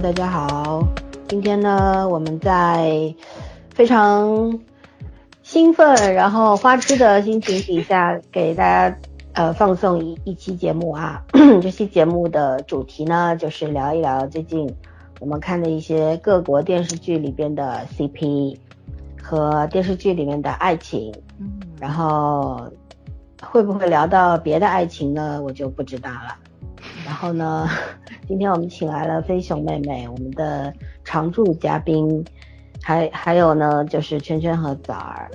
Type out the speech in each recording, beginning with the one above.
Hello，大家好。今天呢，我们在非常兴奋，然后花痴的心情底下，给大家呃放送一一期节目啊。这期节目的主题呢，就是聊一聊最近我们看的一些各国电视剧里边的 CP 和电视剧里面的爱情。嗯，然后会不会聊到别的爱情呢？我就不知道了。然后呢，今天我们请来了飞熊妹妹，我们的常驻嘉宾，还还有呢，就是圈圈和枣儿。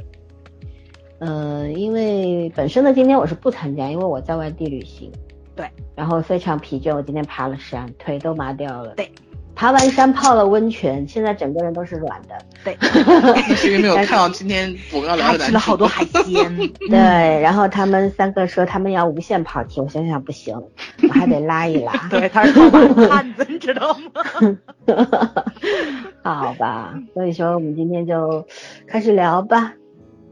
嗯、因为本身呢，今天我是不参加，因为我在外地旅行。对。然后非常疲倦，我今天爬了山，腿都麻掉了。对。爬完山泡了温泉，现在整个人都是软的。对，那 是因为没有看到今天我们要聊还的吃了好多海鲜。对，然后他们三个说他们要无限跑题，我想想不行，我还得拉一拉。对，他是套马汉子，你知道吗？好吧，所以说我们今天就开始聊吧。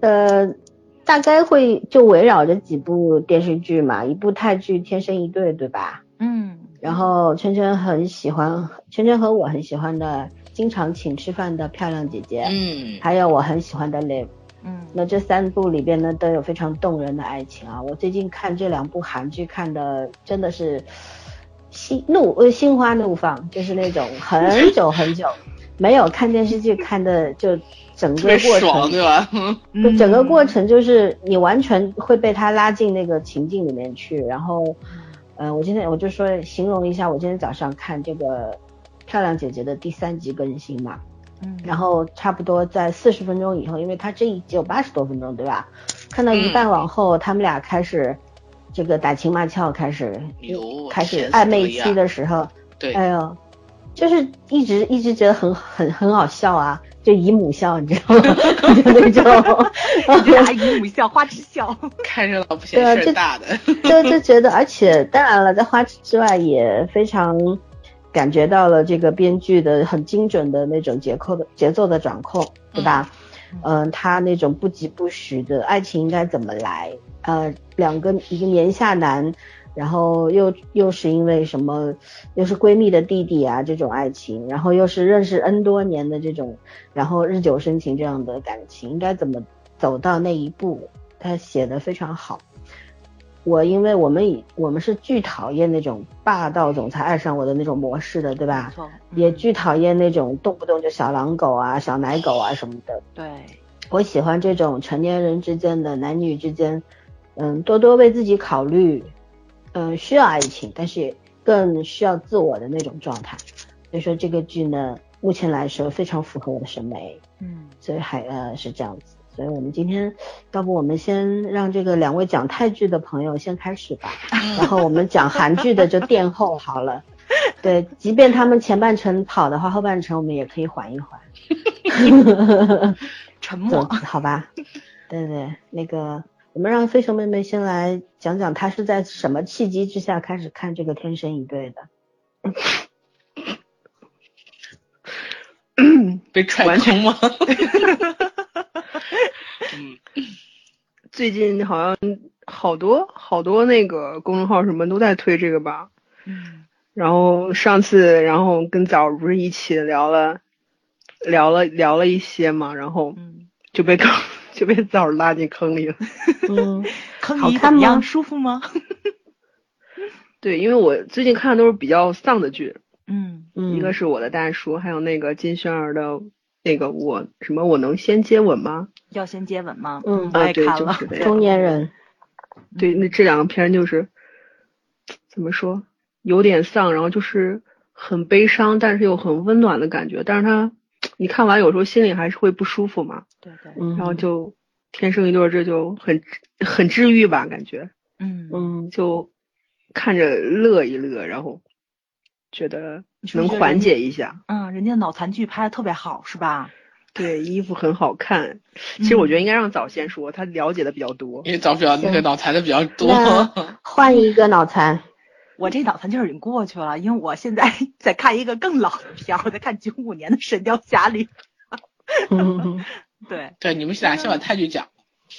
呃，大概会就围绕着几部电视剧嘛，一部泰剧《天生一对》，对吧？嗯，然后圈圈很喜欢，圈圈和我很喜欢的，经常请吃饭的漂亮姐姐，嗯，还有我很喜欢的 Live。嗯，那这三部里边呢，都有非常动人的爱情啊！我最近看这两部韩剧，看的真的是心怒呃心花怒放，就是那种很久 很久没有看电视剧看的，就整个过程，对吧？就整个过程就是你完全会被他拉进那个情境里面去，然后，呃，我今天我就说形容一下，我今天早上看这个漂亮姐姐的第三集更新嘛，嗯，然后差不多在四十分钟以后，因为它这一集有八十多分钟，对吧？看到一半往后，他们俩开始这个打情骂俏，开始牛开始暧昧期的时候，对，哎呦，就是一直一直觉得很很很好笑啊，就姨母笑，你知道吗？就那种，姨母笑，花痴笑。看热闹不对啊这嫌事儿大的。就就觉得，而且当然了，在花痴之外，也非常感觉到了这个编剧的很精准的那种节奏的节奏的掌控，对吧？嗯、他那种不疾不徐的爱情应该怎么来？呃，两个一个年下男，然后又又是因为什么，又是闺蜜的弟弟啊这种爱情，然后又是认识 N 多年的这种，然后日久生情这样的感情，应该怎么走到那一步？他写的非常好。我因为我们以我们是巨讨厌那种霸道总裁爱上我的那种模式的，对吧也巨讨厌那种动不动就小狼狗啊、小奶狗啊什么的。对，我喜欢这种成年人之间的男女之间，嗯，多多为自己考虑，嗯，需要爱情，但是也更需要自我的那种状态。所以说这个剧呢，目前来说非常符合我的审美，嗯，所以还呃是这样子。所以我们今天，要不我们先让这个两位讲泰剧的朋友先开始吧，然后我们讲韩剧的就垫后好了。对，即便他们前半程跑的话，后半程我们也可以缓一缓。沉默。好吧，对对，那个我们让飞熊妹妹先来讲讲，她是在什么契机之下开始看这个《天生一对》的？被踹空吗？嗯，最近好像好多好多那个公众号什么都在推这个吧。嗯然后上次，然后跟枣不是一起聊了聊了聊了一些嘛，然后嗯，就被坑 就被枣儿拉进坑里了。嗯，坑好看吗你怎么样？舒服吗？对，因为我最近看的都是比较丧的剧，嗯嗯一个是我的大叔，还有那个金宣儿的那个我什么我能先接吻吗？要先接吻吗？嗯对也看了。就是中年人，对，那这两个片就是怎么说，有点丧，然后就是很悲伤，但是又很温暖的感觉。但是它你看完有时候心里还是会不舒服嘛，对对，嗯，然后就天生一对，这就很很治愈吧，感觉嗯嗯就看着乐一乐，然后觉得能缓解一下。嗯，人家脑残剧拍的特别好，是吧？对，衣服很好看。其实我觉得应该让早先说，他了解的比较多。因为早比较那个脑残的比较多。换一个脑残，我这脑残劲儿已经过去了，因为我现在 在看一个更老的片儿，我在看九五年的《神雕侠侣》。嗯 对对，你们俩先把泰剧讲。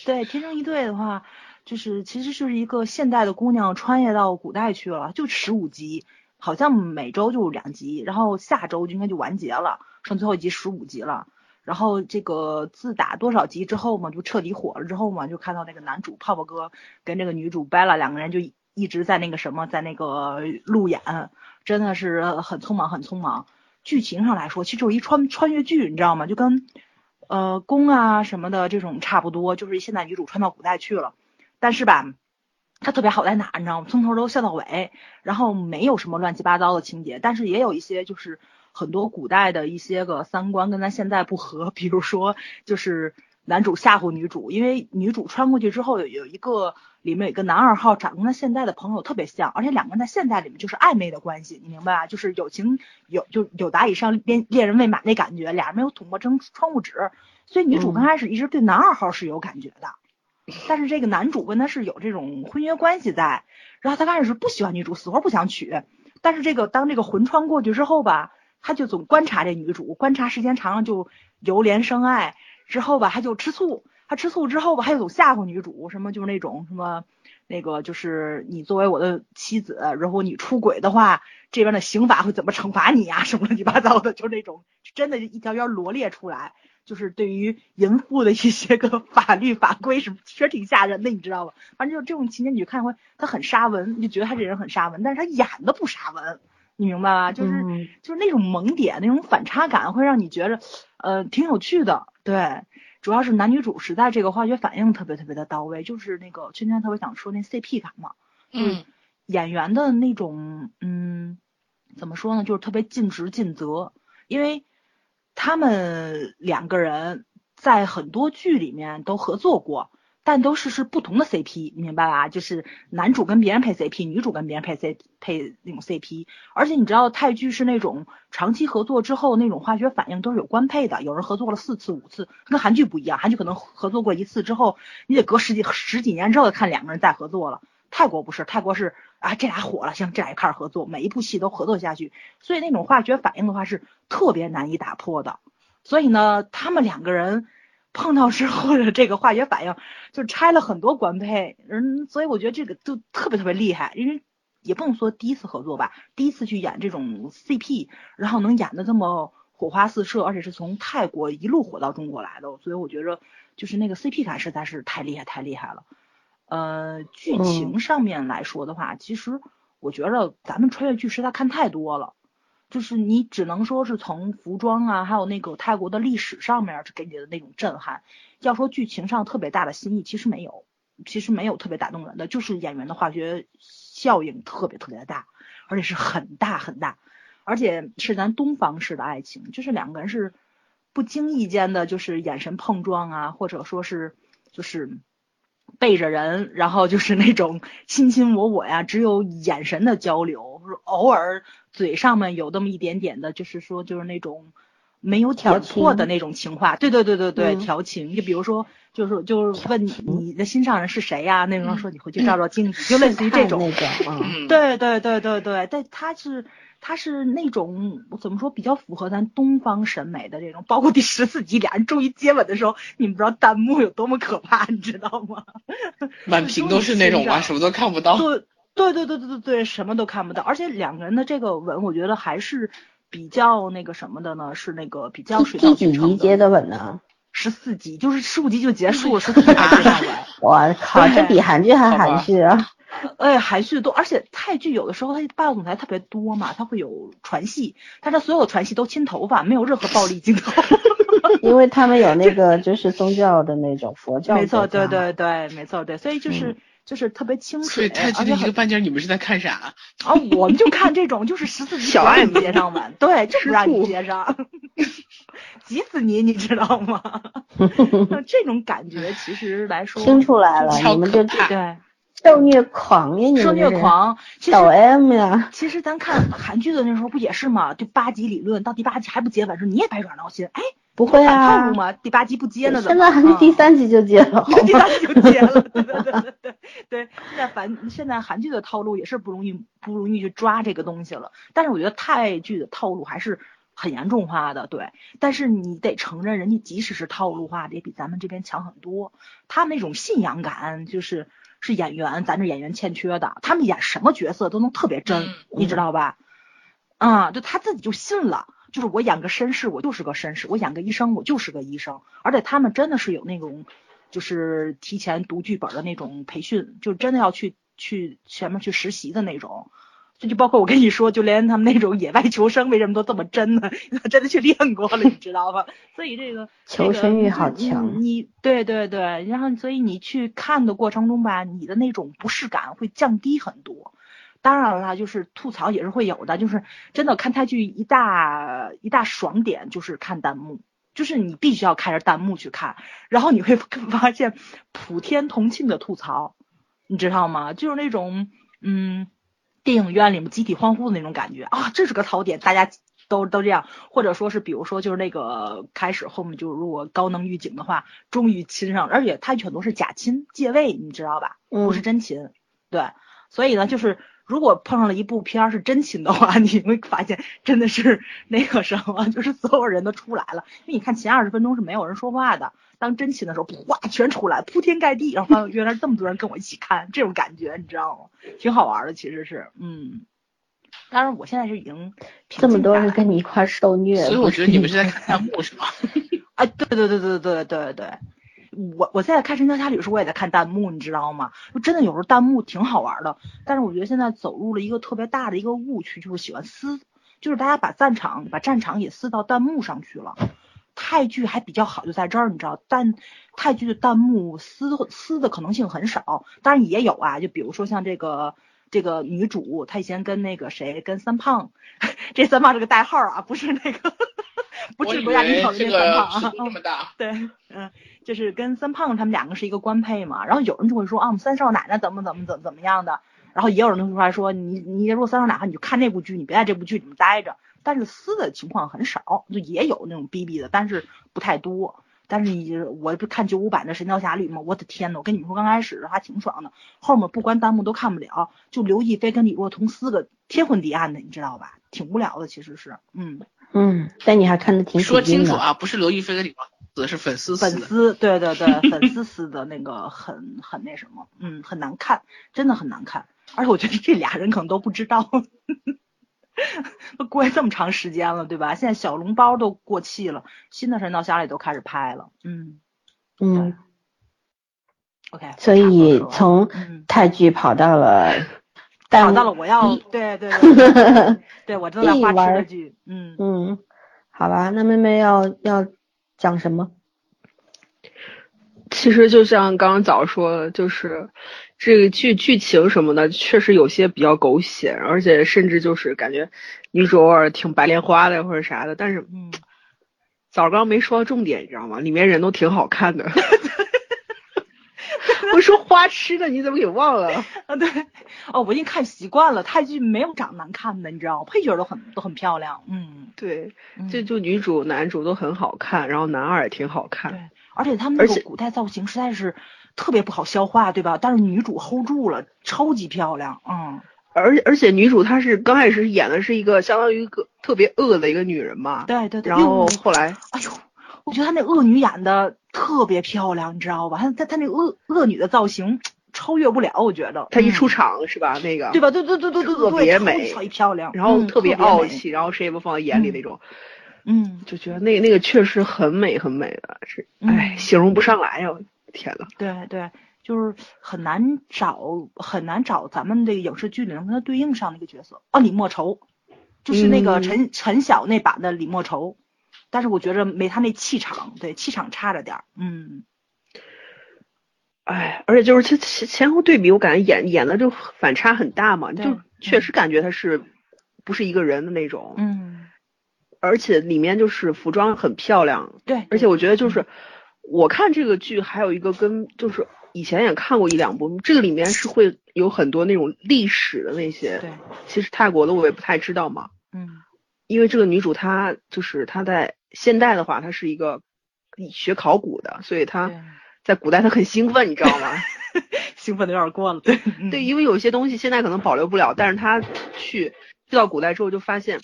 对，天生一对的话，就是其实是一个现代的姑娘穿越到古代去了，就十五集，好像每周就两集，然后下周就应该就完结了，剩最后一集十五集了。然后这个自打多少集之后嘛，就彻底火了之后嘛，就看到那个男主泡泡哥跟这个女主 Bella 两个人就一直在那个什么，在那个路演，真的是很匆忙很匆忙。剧情上来说，其实就是一穿穿越剧，你知道吗？就跟呃宫啊什么的这种差不多，就是现在女主穿到古代去了，但是吧，它特别好在哪，你知道吗？从头都笑到尾，然后没有什么乱七八糟的情节，但是也有一些就是很多古代的一些个三观跟咱现在不合，比如说就是男主吓唬女主，因为女主穿过去之后有有一个里面有一个男二号长得跟他现在的朋友特别像，而且两个人在现在里面就是暧昧的关系，你明白吧？就是友情有就有达以上恋恋人未满那感觉，俩人没有捅破窗窗户纸，所以女主刚开始一直对男二号是有感觉的。但是这个男主跟他是有这种婚约关系在，然后他开始是不喜欢女主，死活不想娶。但是这个当这个魂穿过去之后吧，他就总观察这女主，观察时间长了就由怜生爱，之后吧他就吃醋，他吃醋之后吧他就总吓唬女主，什么就是那种什么那个就是你作为我的妻子，然后你出轨的话，这边的刑法会怎么惩罚你呀？什么乱七八糟的，就那种真的，一条条罗列出来。就是对于淫妇的一些个法律法规是确实挺吓人的，你知道吧？反正就这种情节，你就看会他很杀文，你就觉得他这人很杀文，但是他演的不杀文，你明白吧？就是就是那种萌点，那种反差感会让你觉着呃挺有趣的。对，主要是男女主实在这个化学反应特别特别的到位，就是那个圈圈特别想说那 CP 感嘛，嗯，演员的那种嗯怎么说呢，就是特别尽职尽责，因为。他们两个人在很多剧里面都合作过，但都是是不同的 CP，明白吧？就是男主跟别人配 CP，女主跟别人配 C 配那种 CP。而且你知道泰剧是那种长期合作之后那种化学反应都是有官配的，有人合作了四次五次，跟韩剧不一样，韩剧可能合作过一次之后，你得隔十几十几年之后看两个人再合作了。泰国不是，泰国是啊，这俩火了，行，这俩一开始合作，每一部戏都合作下去，所以那种化学反应的话是特别难以打破的。所以呢，他们两个人碰到之后的这个化学反应，就拆了很多官配，嗯，所以我觉得这个就特别特别厉害，因为也不能说第一次合作吧，第一次去演这种 CP，然后能演的这么火花四射，而且是从泰国一路火到中国来的，所以我觉得就是那个 CP 感实在是太厉害太厉害了。呃，剧情上面来说的话，其实我觉得咱们穿越剧实在看太多了，就是你只能说是从服装啊，还有那个泰国的历史上面给你的那种震撼。要说剧情上特别大的新意，其实没有，其实没有特别打动人的，就是演员的化学效应特别特别的大，而且是很大很大，而且是咱东方式的爱情，就是两个人是不经意间的，就是眼神碰撞啊，或者说是就是。背着人，然后就是那种卿卿我我呀，只有眼神的交流，偶尔嘴上面有那么一点点的，就是说就是那种没有挑错的那种情话。对对对对对，调情。就比如说，就是就是问你你的心上人是谁呀？那种说你回去照照镜子，就类似于这种。嗯对对对对对，但他是。他是那种怎么说比较符合咱东方审美的这种，包括第十四集俩人终于接吻的时候，你们不知道弹幕有多么可怕，你知道吗？满屏都是那种啊，什么都看不到。对对对对对对对，什么都看不到。而且两个人的这个吻，我觉得还是比较那个什么的呢，是那个比较水到渠成的。接的吻呢？十四集，就是十五集就结束了，十四集才接吻。我靠，这比韩剧还韩剧啊！哎，含蓄多，而且泰剧有的时候它霸道总裁特别多嘛，它会有传戏，但是所有的传戏都亲头发，没有任何暴力镜头。因为他们有那个就是宗教的那种佛教。没错，对对对，没错对，所以就是就是特别清水。所以泰剧的一个半截，你们是在看啥？啊，我们就看这种，就是十四 集小爱接上吻，对，就不让你接上，急死你，你知道吗？这种感觉其实来说听出来了，你们就对。受虐狂呀！你受虐狂，小 M 呀。其实咱看韩剧的那时候不也是吗？就八集理论，到第八集还不接吻时，你也百爪挠心。哎，不会啊，套路吗？第八集不接呢？现在还是第三集就接了，第三集就接了。对对对对对对，现在韩现在韩剧的套路也是不容易不容易去抓这个东西了。但是我觉得泰剧的套路还是很严重化的，对。但是你得承认，人家即使是套路化的，也比咱们这边强很多。他们那种信仰感就是。是演员，咱这演员欠缺的，他们演什么角色都能特别真，你知道吧？啊，就他自己就信了，就是我演个绅士，我就是个绅士；我演个医生，我就是个医生。而且他们真的是有那种，就是提前读剧本的那种培训，就真的要去去前面去实习的那种。这就包括我跟你说，就连他们那种野外求生为什么都这么真呢？真的去练过了，你知道吧？所以这个求生欲好强。你对对对，然后所以你去看的过程中吧，你的那种不适感会降低很多。当然了，就是吐槽也是会有的，就是真的看泰剧一大一大爽点就是看弹幕，就是你必须要开着弹幕去看，然后你会 发现普天同庆的吐槽，你知道吗？就是那种嗯。电影院里面集体欢呼的那种感觉啊，这是个槽点，大家都都这样，或者说是比如说就是那个开始后面就如果高能预警的话，终于亲上了，而且他很多是假亲借位，你知道吧？不是真亲，对，所以呢就是。如果碰上了一部片儿是真情的话，你会发现真的是那个什么，就是所有人都出来了。因为你看前二十分钟是没有人说话的，当真情的时候，哗，全出来，铺天盖地。然后原来这么多人跟我一起看，这种感觉你知道吗？挺好玩的，其实是，嗯。当然，我现在是已经这么多人跟你一块受虐，所以我觉得你们是在看弹幕是吗？啊，对对对对对对对。我我现在看《神雕侠侣》时，我也在看弹幕，你知道吗？就真的有时候弹幕挺好玩的。但是我觉得现在走入了一个特别大的一个误区，就是喜欢撕，就是大家把战场把战场也撕到弹幕上去了。泰剧还比较好，就在这儿，你知道，但泰剧的弹幕撕撕的可能性很少，当然也有啊。就比如说像这个这个女主，她以前跟那个谁，跟三胖，这三胖是个代号啊，不是那个，不是国家领导的那三胖啊。对，嗯。就是跟三胖他们两个是一个官配嘛，然后有人就会说啊，我们三少奶奶怎么怎么怎么怎么样的，然后也有人就出来说你你如果三少奶奶你就看那部剧，你别在这部剧里面待着。但是撕的情况很少，就也有那种逼逼的，但是不太多。但是你我不看九五版的《神雕侠侣》吗？我的天呐，我跟你们说刚开始还挺爽的，后面不关弹幕都看不了，就刘亦菲跟李若彤撕个天昏地暗的，你知道吧？挺无聊的，其实是，嗯嗯，但你还看的挺说清楚啊，不是刘亦菲跟李若。的是粉丝粉丝对对对粉丝撕的那个很很那什么嗯很难看真的很难看而且我觉得这俩人可能都不知道，都过去这么长时间了对吧？现在小笼包都过气了，新的神雕侠侣都开始拍了嗯嗯，OK 所以从泰剧跑到了 跑到了我要对对对 对我正在花痴的剧嗯嗯好吧那妹妹要要。讲什么？其实就像刚刚早说的，就是这个剧剧情什么的，确实有些比较狗血，而且甚至就是感觉女主偶尔挺白莲花的或者啥的。但是，嗯，早刚没说到重点，你知道吗？里面人都挺好看的。我说花痴的，你怎么给忘了？啊，对，哦，我已经看习惯了，泰剧没有长难看的，你知道吗？配角都很都很漂亮，嗯，对，就就女主男主都很好看，然后男二也挺好看，对，而且他们那种古代造型实在是特别不好消化，对吧？但是女主 hold 住了，超级漂亮，嗯，而而且女主她是刚开始演的是一个相当于一个特别恶的一个女人嘛，对对对，然后后来，哎呦。我觉得她那恶女演的特别漂亮，你知道吧？她她她那恶恶女的造型超越不了，我觉得。她一出场是吧？那个对吧？对对对对对，特别美，超级漂亮，然后特别傲气，然后谁也不放在眼里那种。嗯，就觉得那那个确实很美很美的，是哎，形容不上来呀！天呐。对对，就是很难找很难找咱们这个影视剧里能跟她对应上那个角色哦，李莫愁，就是那个陈陈晓那版的李莫愁。但是我觉着没他那气场，对气场差着点儿，嗯，哎，而且就是前前前后对比，我感觉演演的就反差很大嘛，就确实感觉他是不是一个人的那种，嗯，而且里面就是服装很漂亮，对，而且我觉得就是我看这个剧还有一个跟就是以前也看过一两部，这个里面是会有很多那种历史的那些，对，其实泰国的我也不太知道嘛，嗯，因为这个女主她就是她在。现代的话，他是一个学考古的，所以他在古代他很兴奋，你知道吗？兴奋的有点过了。对对，因为有些东西现在可能保留不了，但是他去去到古代之后，就发现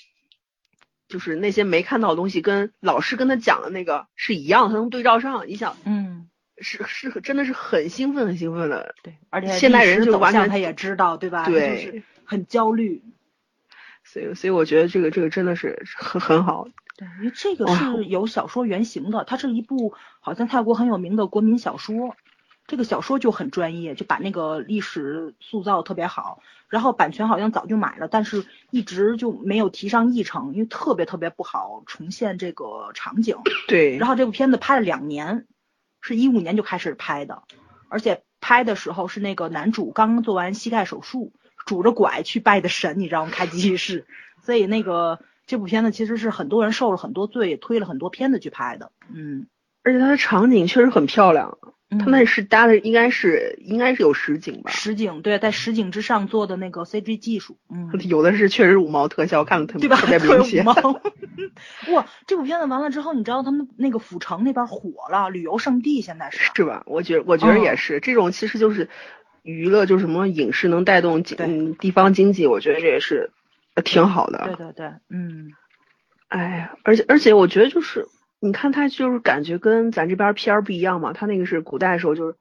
就是那些没看到的东西，跟老师跟他讲的那个是一样，他能对照上。你想，嗯，是是真的是很兴奋，很兴奋的。对，而且现代人就完全他也知道，对吧？对，很焦虑。所以所以我觉得这个这个真的是很很好。对，因为这个是有小说原型的，它是一部好像泰国很有名的国民小说。这个小说就很专业，就把那个历史塑造特别好。然后版权好像早就买了，但是一直就没有提上议程，因为特别特别不好重现这个场景。对，然后这部片子拍了两年，是一五年就开始拍的，而且拍的时候是那个男主刚刚做完膝盖手术，拄着拐去拜的神，你知道吗？开机器室，所以那个这部片子其实是很多人受了很多罪，也推了很多片子去拍的。嗯，而且它的场景确实很漂亮，他嗯们是搭的应该是应该是有实景吧，实景对，在实景之上做的那个 CG 技术，嗯，有的是确实五毛特效，看的特别？特别明显。哇，这部片子完了之后，你知道他们那个府城那边火了，旅游胜地现在是。是吧？我觉我觉得也嗯是，这种其实就是娱乐，就是什么影视能带动嗯地方经济，我觉得这也是呃挺好的。对对对，嗯，哎呀，而且而且我觉得就是你看他就是感觉跟咱这边片儿不一样嘛，他那个是古代的时候就是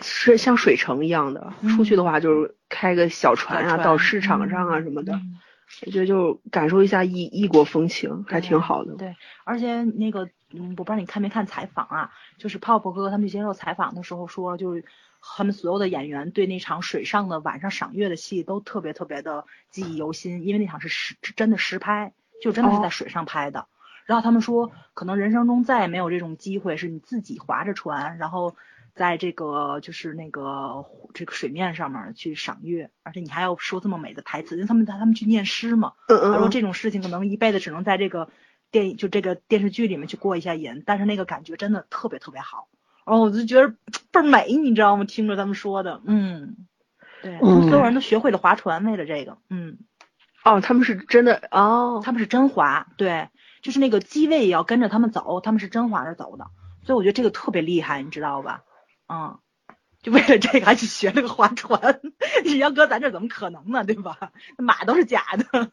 是像水城一样的，出去的话就是开个小船啊，船到市场上啊什么的，嗯我觉得就感受一下异异国风情，还挺好的。对，而且那个，嗯，我不知道你看没看采访啊，就是泡泡哥哥他们去接受采访的时候说，就是他们所有的演员对那场水上的晚上赏月的戏都特别特别的记忆犹新，因为那场是实真的实拍，就真的是哦。在水上拍的。然后他们说，可能人生中再也没有这种机会，是你自己划着船，然后在这个就是那个这个水面上面去赏月，而且你还要说这么美的台词，因为他们他们去念诗嘛，他说这种事情可能一辈子只能在这个电影就这个电视剧里面去过一下瘾，但是那个感觉真的特别特别好，然后我就觉得倍儿美，你知道吗？听着他们说的，嗯，对，他们所有人都学会了划船，为了这个，嗯，哦，他们是真的哦，他们是真划，对，就是那个机位也要跟着他们走，他们是真划着走的，所以我觉得这个特别厉害，你知道吧？嗯。就为了这个还去学了个划船，你要搁咱这怎么可能呢？对吧？马都是假的。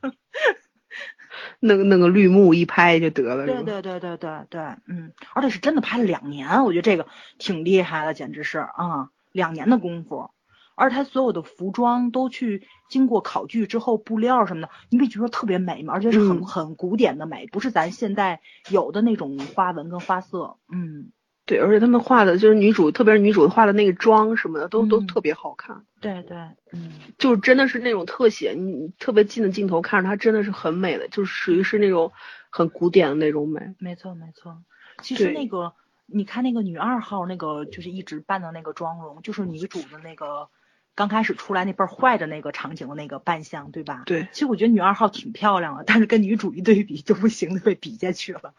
那个那个绿幕一拍就得了，对对对对对对，嗯，而且是真的拍了两年，我觉得这个挺厉害的，简直是啊、两年的功夫，而且他所有的服装都去经过考据之后，布料什么的，你不觉得特别美吗？而且是很、嗯。很古典的美，不是咱现在有的那种花纹跟花色，嗯，对，而且他们画的就是女主，特别是女主画的那个妆什么的，都都嗯特别好看，对对，嗯，就是真的是那种特写，你你特别近的镜头看着她真的是很美的，就是属于是那种很古典的那种美。没错没错，其实那个你看那个女二号那个就是一直扮的那个妆容，就是女主的那个刚开始出来那倍儿坏的那个场景的那个扮相，对吧？对，其实我觉得女二号挺漂亮的，但是跟女主一对比就不行，被比下去了。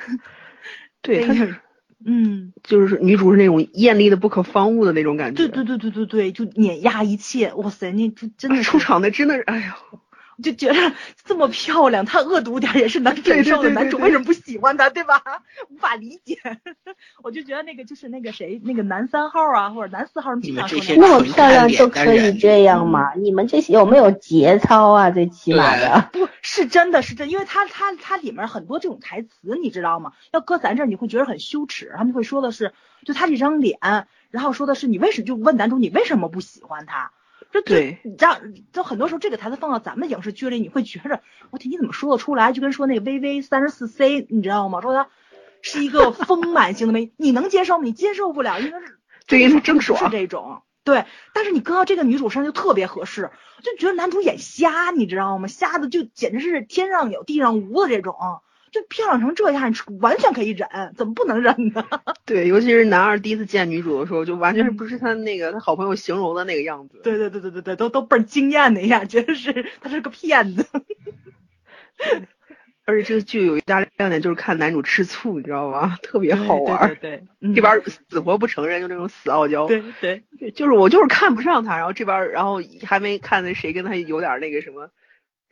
对，那个她是嗯，就是女主是那种艳丽的不可方物的那种感觉。对对对对对对，就碾压一切，哇塞，那这真的出场的真的是，哎呀，就觉得这么漂亮，她恶毒点儿也是能忍受的，男主为什么不喜欢她，对吧？无法理解。我就觉得那个就是那个谁，那个男三号啊，或者男四号，你们这那么漂亮都可以这样吗？你们这些有没有节操啊？最起码的。不是真的是真，因为他他他里面很多这种台词，你知道吗？要搁咱这儿，你会觉得很羞耻。他们会说的是，就他这张脸，然后说的是你为什么就问男主你为什么不喜欢他？这这对你这样，就很多时候这个台词放到咱们影视剧里，你会觉着我天，你怎么说得出来？就跟说那个微微三十四 C，你知道吗？说他是一个丰满型的美，你能接受吗？你接受不了，因为是对因为郑爽是这种。对，但是你搁到这个女主身上就特别合适，就觉得男主眼瞎，你知道吗？瞎的就简直是天上有地上无的这种，就漂亮成这样，你完全可以忍，怎么不能忍呢？对，尤其是男二第一次见女主的时候，就完全是不是他那个他好朋友形容的那个样子。对对对对对对，都都倍儿惊艳的一下，觉得是他是个骗子。而且这个剧有一大亮点就是看男主吃醋，你知道吗？特别好玩儿。对对对，嗯这边儿死活不承认，就那种死傲娇。对对，就是我就是看不上他，然后这边儿然后还没看那谁跟他有点儿那个什么，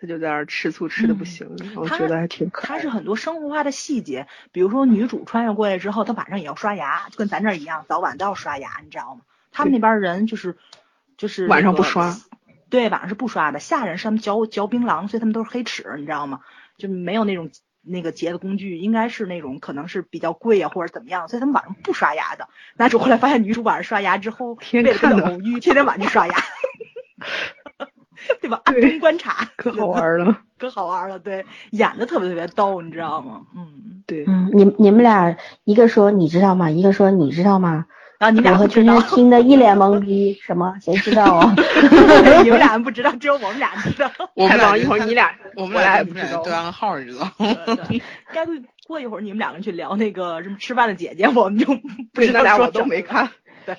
他就在那儿吃醋吃的不行，我觉得还挺可爱的。它是很多生活化的细节，比如说女主穿越过来之后，她晚上也要刷牙，就跟咱这儿一样，早晚都要刷牙，你知道吗？他们那边人就是就是晚上不刷，对，晚上是不刷的。下人是他们嚼嚼槟榔，所以他们都是黑齿，你知道吗？就没有那种那个洁的工具，应该是那种可能是比较贵啊或者怎么样，所以他们晚上不刷牙的。男主后来发现女主晚上刷牙之后，为了跟天看的她偶遇，天天晚上去刷牙。对吧？暗中观察，可好玩了，可好玩了，对，演的特别特别逗，你知道吗？嗯，对，嗯，你你们俩一个说你知道吗？一个说你知道吗？然后你俩我和圈不知道圈，听得一脸懵逼，什么？谁知道啊？你们俩不知道，只有我们俩知道。我们俩一会儿你俩我们俩也不知道对暗号知道。该过过一会儿你们两个人去聊那个什么吃饭的姐姐，我们就不对，知道俩我都没看。对，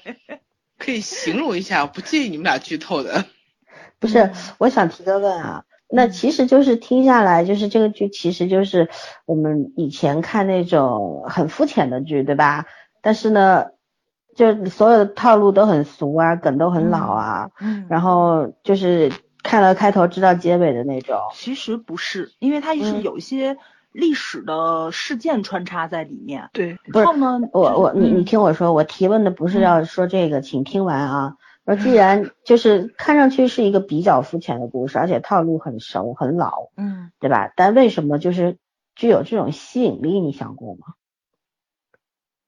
可以形容一下，不介意你们俩剧透的。不是，我想提个问啊，那其实就是听下来，就是这个剧其实就是我们以前看那种很肤浅的剧，对吧？但是呢，就所有的套路都很俗啊，梗都很老啊，嗯然后就是看了开头知道结尾的那种。其实不是，因为它是嗯有一些历史的事件穿插在里面。对，不是然后呢，我我你嗯你听我说，我提问的不是要说这个，请听完啊。说既然 就是看上去是一个比较肤浅的故事，而且套路很熟很老，嗯，对吧？但为什么就是具有这种吸引力？你想过吗？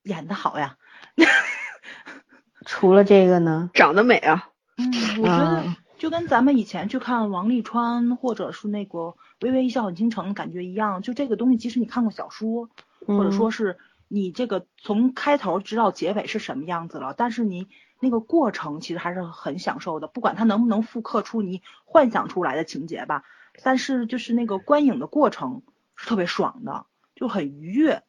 演的好呀。除了这个呢？长得美啊，嗯，我觉得嗯就跟咱们以前去看王沥川或者是那个《微微一笑很倾城》感觉一样，就这个东西，即使你看过小说，或者说嗯是你这个从开头知道结尾是什么样子了，但是你那个过程其实还是很享受的，不管它能不能复刻出你幻想出来的情节吧，但是就是那个观影的过程是特别爽的，就很愉悦。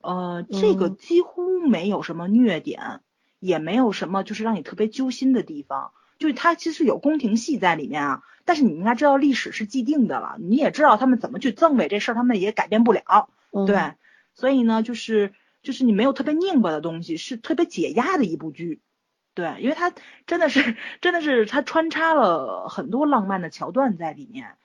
呃，这个嗯几乎没有什么虐点，也没有什么就是让你特别揪心的地方。就是它其实有宫廷戏在里面啊，但是你应该知道历史是既定的了，你也知道他们怎么去赠位这事儿，他们也改变不了。嗯对，所以呢，就是就是你没有特别拧巴的东西，是特别解压的一部剧。对，因为他真的是真的是他穿插了很多浪漫的桥段在里面，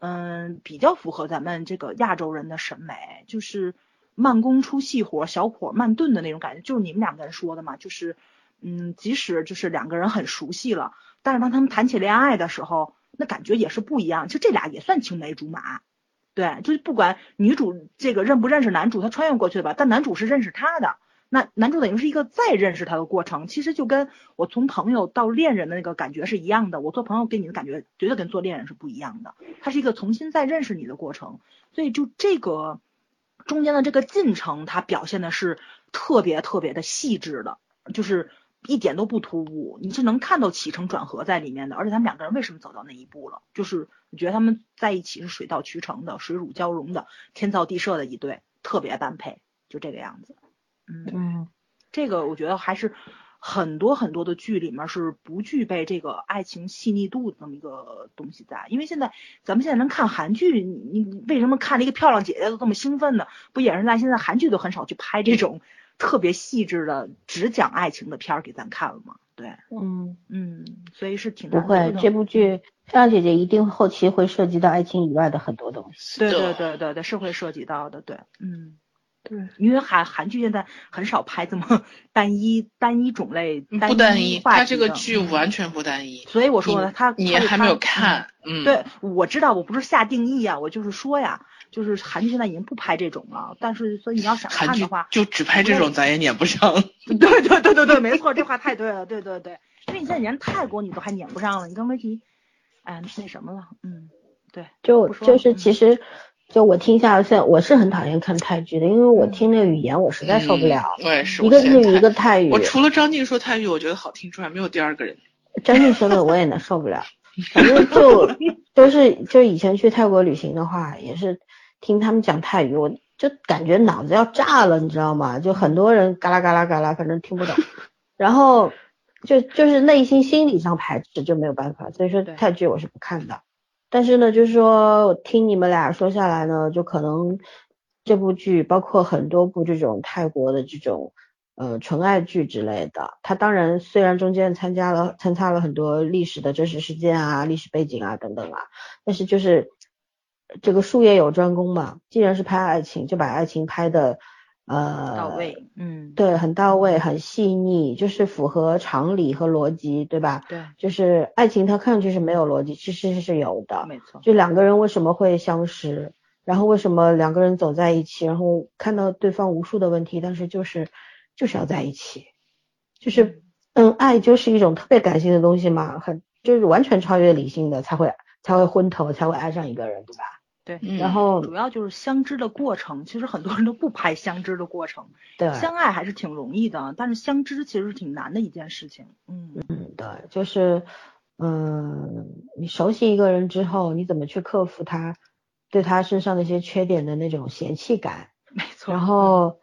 嗯，比较符合咱们这个亚洲人的审美，就是慢工出细活，小火慢炖的那种感觉，就是你们两个人说的嘛，就是嗯，即使就是两个人很熟悉了，但是当他们谈起恋爱的时候，那感觉也是不一样。就这俩也算青梅竹马，对，就是不管女主这个认不认识男主，他穿越过去的吧，但男主是认识她的。那男主等于是一个再认识他的过程，其实就跟我从朋友到恋人的那个感觉是一样的。我做朋友跟你的感觉绝对跟做恋人是不一样的，他是一个重新再认识你的过程。所以就这个中间的这个进程，他表现的是特别特别的细致的，就是一点都不突兀，你是能看到起承转合在里面的。而且他们两个人为什么走到那一步了，就是你觉得他们在一起是水到渠成的，水乳交融的，天造地设的一对，特别般配，就这个样子。嗯，嗯这个我觉得还是很多很多的剧里面是不具备这个爱情细腻度的这么一个东西在，因为现在咱们现在能看韩剧，你你为什么看了一个漂亮姐姐都这么兴奋呢？不也是在现在韩剧都很少去拍这种特别细致的只讲爱情的片儿给咱看了吗？对，嗯，嗯，所以是挺不会，这部剧《漂亮姐姐》一定后期会涉及到爱情以外的很多东西。对对对对对是会涉及到的，对，嗯。对，因为韩韩剧现在很少拍这么 单一单一种类、不单一，话它这个剧完全不单一。所以我说了，他你还没有看，嗯，对，我知道，我不是下定义啊，我就是说呀，就是韩剧现在已经不拍这种了，但是所以你要想韩剧看的话，就只拍这种，咱也撵不上。对对对对对，没错，这话太对了，对对对，因为你现在连泰国你都还撵不上了，你更别提，哎，那什么了，嗯，对，就就是嗯。其实，就我听下来，现在我是很讨厌看泰剧的，因为我听那个语言我实在受不了，嗯我也是，一个日语一个泰语我，除了张晋说泰语，我觉得好听之外，没有第二个人。张晋说的我也能受不了。反正就 就是就以前去泰国旅行的话，也是听他们讲泰语，我就感觉脑子要炸了，你知道吗？就很多人嘎啦嘎啦嘎啦，反正听不懂，然后就就是内心心理上排斥，就没有办法，所以说泰剧我是不看的。但是呢，就是说我听你们俩说下来呢，就可能这部剧包括很多部这种泰国的这种呃纯爱剧之类的，它当然虽然中间参加了参差了很多历史的真实事件啊、历史背景啊等等啊，但是就是这个术业有专攻嘛，既然是拍爱情，就把爱情拍的呃到位，嗯，对，很到位，很细腻，就是符合常理和逻辑，对吧？对，就是爱情它看上去是没有逻辑，其实是有的。没错，就两个人为什么会相识，然后为什么两个人走在一起，然后看到对方无数的问题，但是就是就是要在一起，就是嗯，爱就是一种特别感性的东西嘛，很就是完全超越理性的才会才会昏头，才会爱上一个人，对吧？对，嗯然后主要就是相知的过程，其实很多人都不拍相知的过程，对，相爱还是挺容易的，但是相知其实是挺难的一件事情。嗯，嗯，对，就是，嗯，你熟悉一个人之后，你怎么去克服他对他身上的一些缺点的那种嫌弃感？没错。然后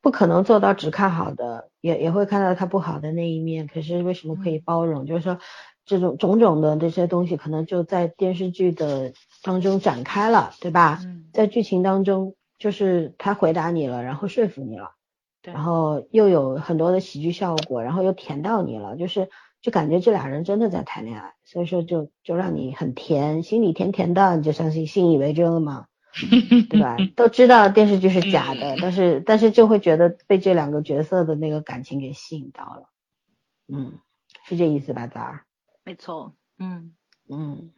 不可能做到只看好的，也也会看到他不好的那一面。可是为什么可以包容？就是说这种种种的这些东西，可能就在电视剧的当中展开了，对吧？嗯，在剧情当中，就是他回答你了，然后说服你了，对然后又有很多的喜剧效果，然后又甜到你了，就是就感觉这俩人真的在谈恋爱，所以说就就让你很甜，心里甜甜的，你就相信信以为真了嘛，对吧？都知道电视剧是假的，嗯但是但是就会觉得被这两个角色的那个感情给吸引到了，嗯，是这意思吧，崽儿？没错。嗯，嗯，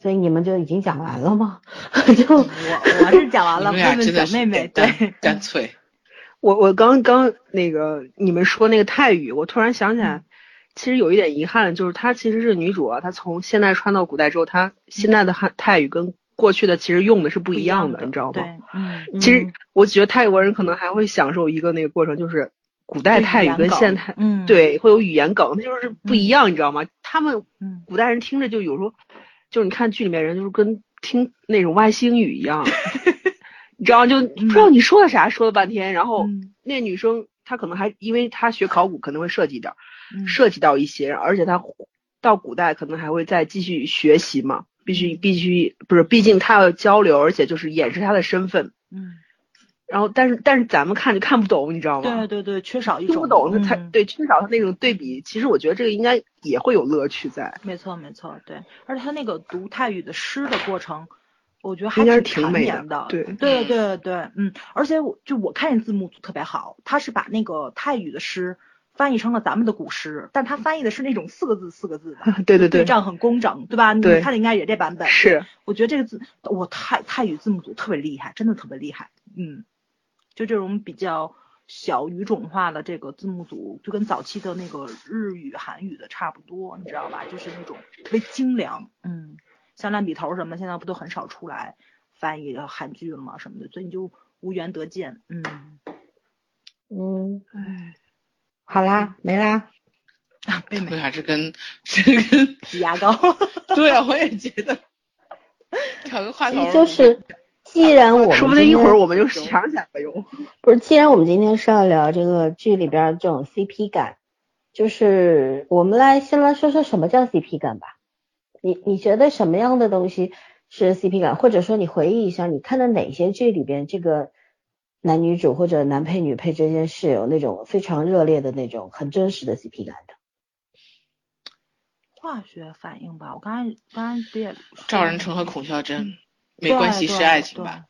所以你们就已经讲完了吗？就我我是讲完了，妹妹，对，干脆，我我刚刚那个你们说那个泰语，我突然想起来，其实有一点遗憾，就是她其实是女主啊，她从现代穿到古代之后，她现在的汉泰语跟过去的其实用的是不不一样的，的，你知道吗？对，嗯，其实我觉得泰国人可能还会享受一个那个过程，就是古代泰语跟现代，嗯，，对，会有语言梗，它就是不一样，你知道吗？他们嗯，古代人听着就有时候，就是你看剧里面人就是跟听那种外星语一样，你知道就不知道你说的啥，说了半天，然后嗯。那女生她可能还因为她学考古可能会涉及点儿，嗯。涉及到一些，而且她到古代可能还会再继续学习嘛，必须必须不是，毕竟她要交流，而且就是掩饰她的身份。嗯，然后，但是但是咱们看就看不懂，你知道吗？对对对，缺少一种听不懂，他才、嗯对缺少他那种对比。其实我觉得这个应该也会有乐趣在。没错没错，对，而且他那个读泰语的诗的过程，我觉得还是挺美绵的。对对对对，嗯，而且我就我看见字幕组特别好，他是把那个泰语的诗翻译成了咱们的古诗，但他翻译的是那种四个字四个字的，对对对，这样很工整，对吧？你看的应该也这版本。是我觉得这个字，我泰泰语字幕组特别厉害，真的特别厉害。嗯，就这种比较小语种化的这个字幕组，就跟早期的那个日语、韩语的差不多，你知道吧？就是那种特别精良。嗯，像烂笔头什么，现在不都很少出来翻译韩剧了吗？什么的，所以你就无缘得见。嗯，嗯，唉好啦，没啦。啊，妹为妹啥是跟是跟？挤牙膏。对啊，我也觉得，挑个话头就是，既然我们说不定一会儿我们就想起来了又。不是，既然我们今天是要聊这个剧里边这种 CP 感，就是我们来先来说说什么叫 CP 感吧。你你觉得什么样的东西是 CP 感，或者说你回忆一下，你看的哪些剧里边这个男女主或者男配女配之间是有那种非常热烈的那种很真实的 CP 感的？化学反应吧，我刚才刚才不也赵仁成和孔孝真，没关系，是爱情吧？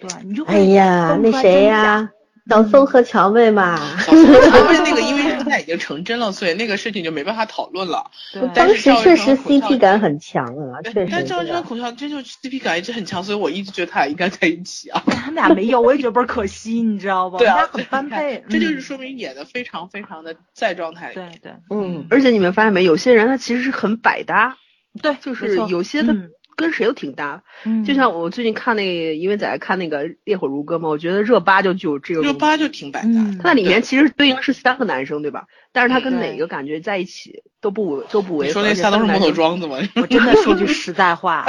对，对你就哎呀，那谁呀、小宋和乔妹嘛。乔妹那个，因为现在已经成真了，所以那个事情就没办法讨论了。对当时确实 CP 感很强啊，确实但赵仁这个成和孔孝真就 CP 感一直很强，所以我一直觉得他俩应该在一起啊。他们俩没有，我也觉得倍儿可惜，你知道不？对啊，他俩很般配，这就是嗯说明演的非常非常的在状态里。对对嗯而且你们发现没，有些人他其实是很百搭，对，就是有些他嗯跟谁都挺搭。嗯，就像我最近看那个，因为在看那个《烈火如歌》嘛，我觉得热巴就具有这个。热巴就挺百搭他在里面其实对应是三个男生，对吧？但是他跟哪个感觉在一起都不都不违和。你说那仨都是木头桩子吗？我真的说句实在话，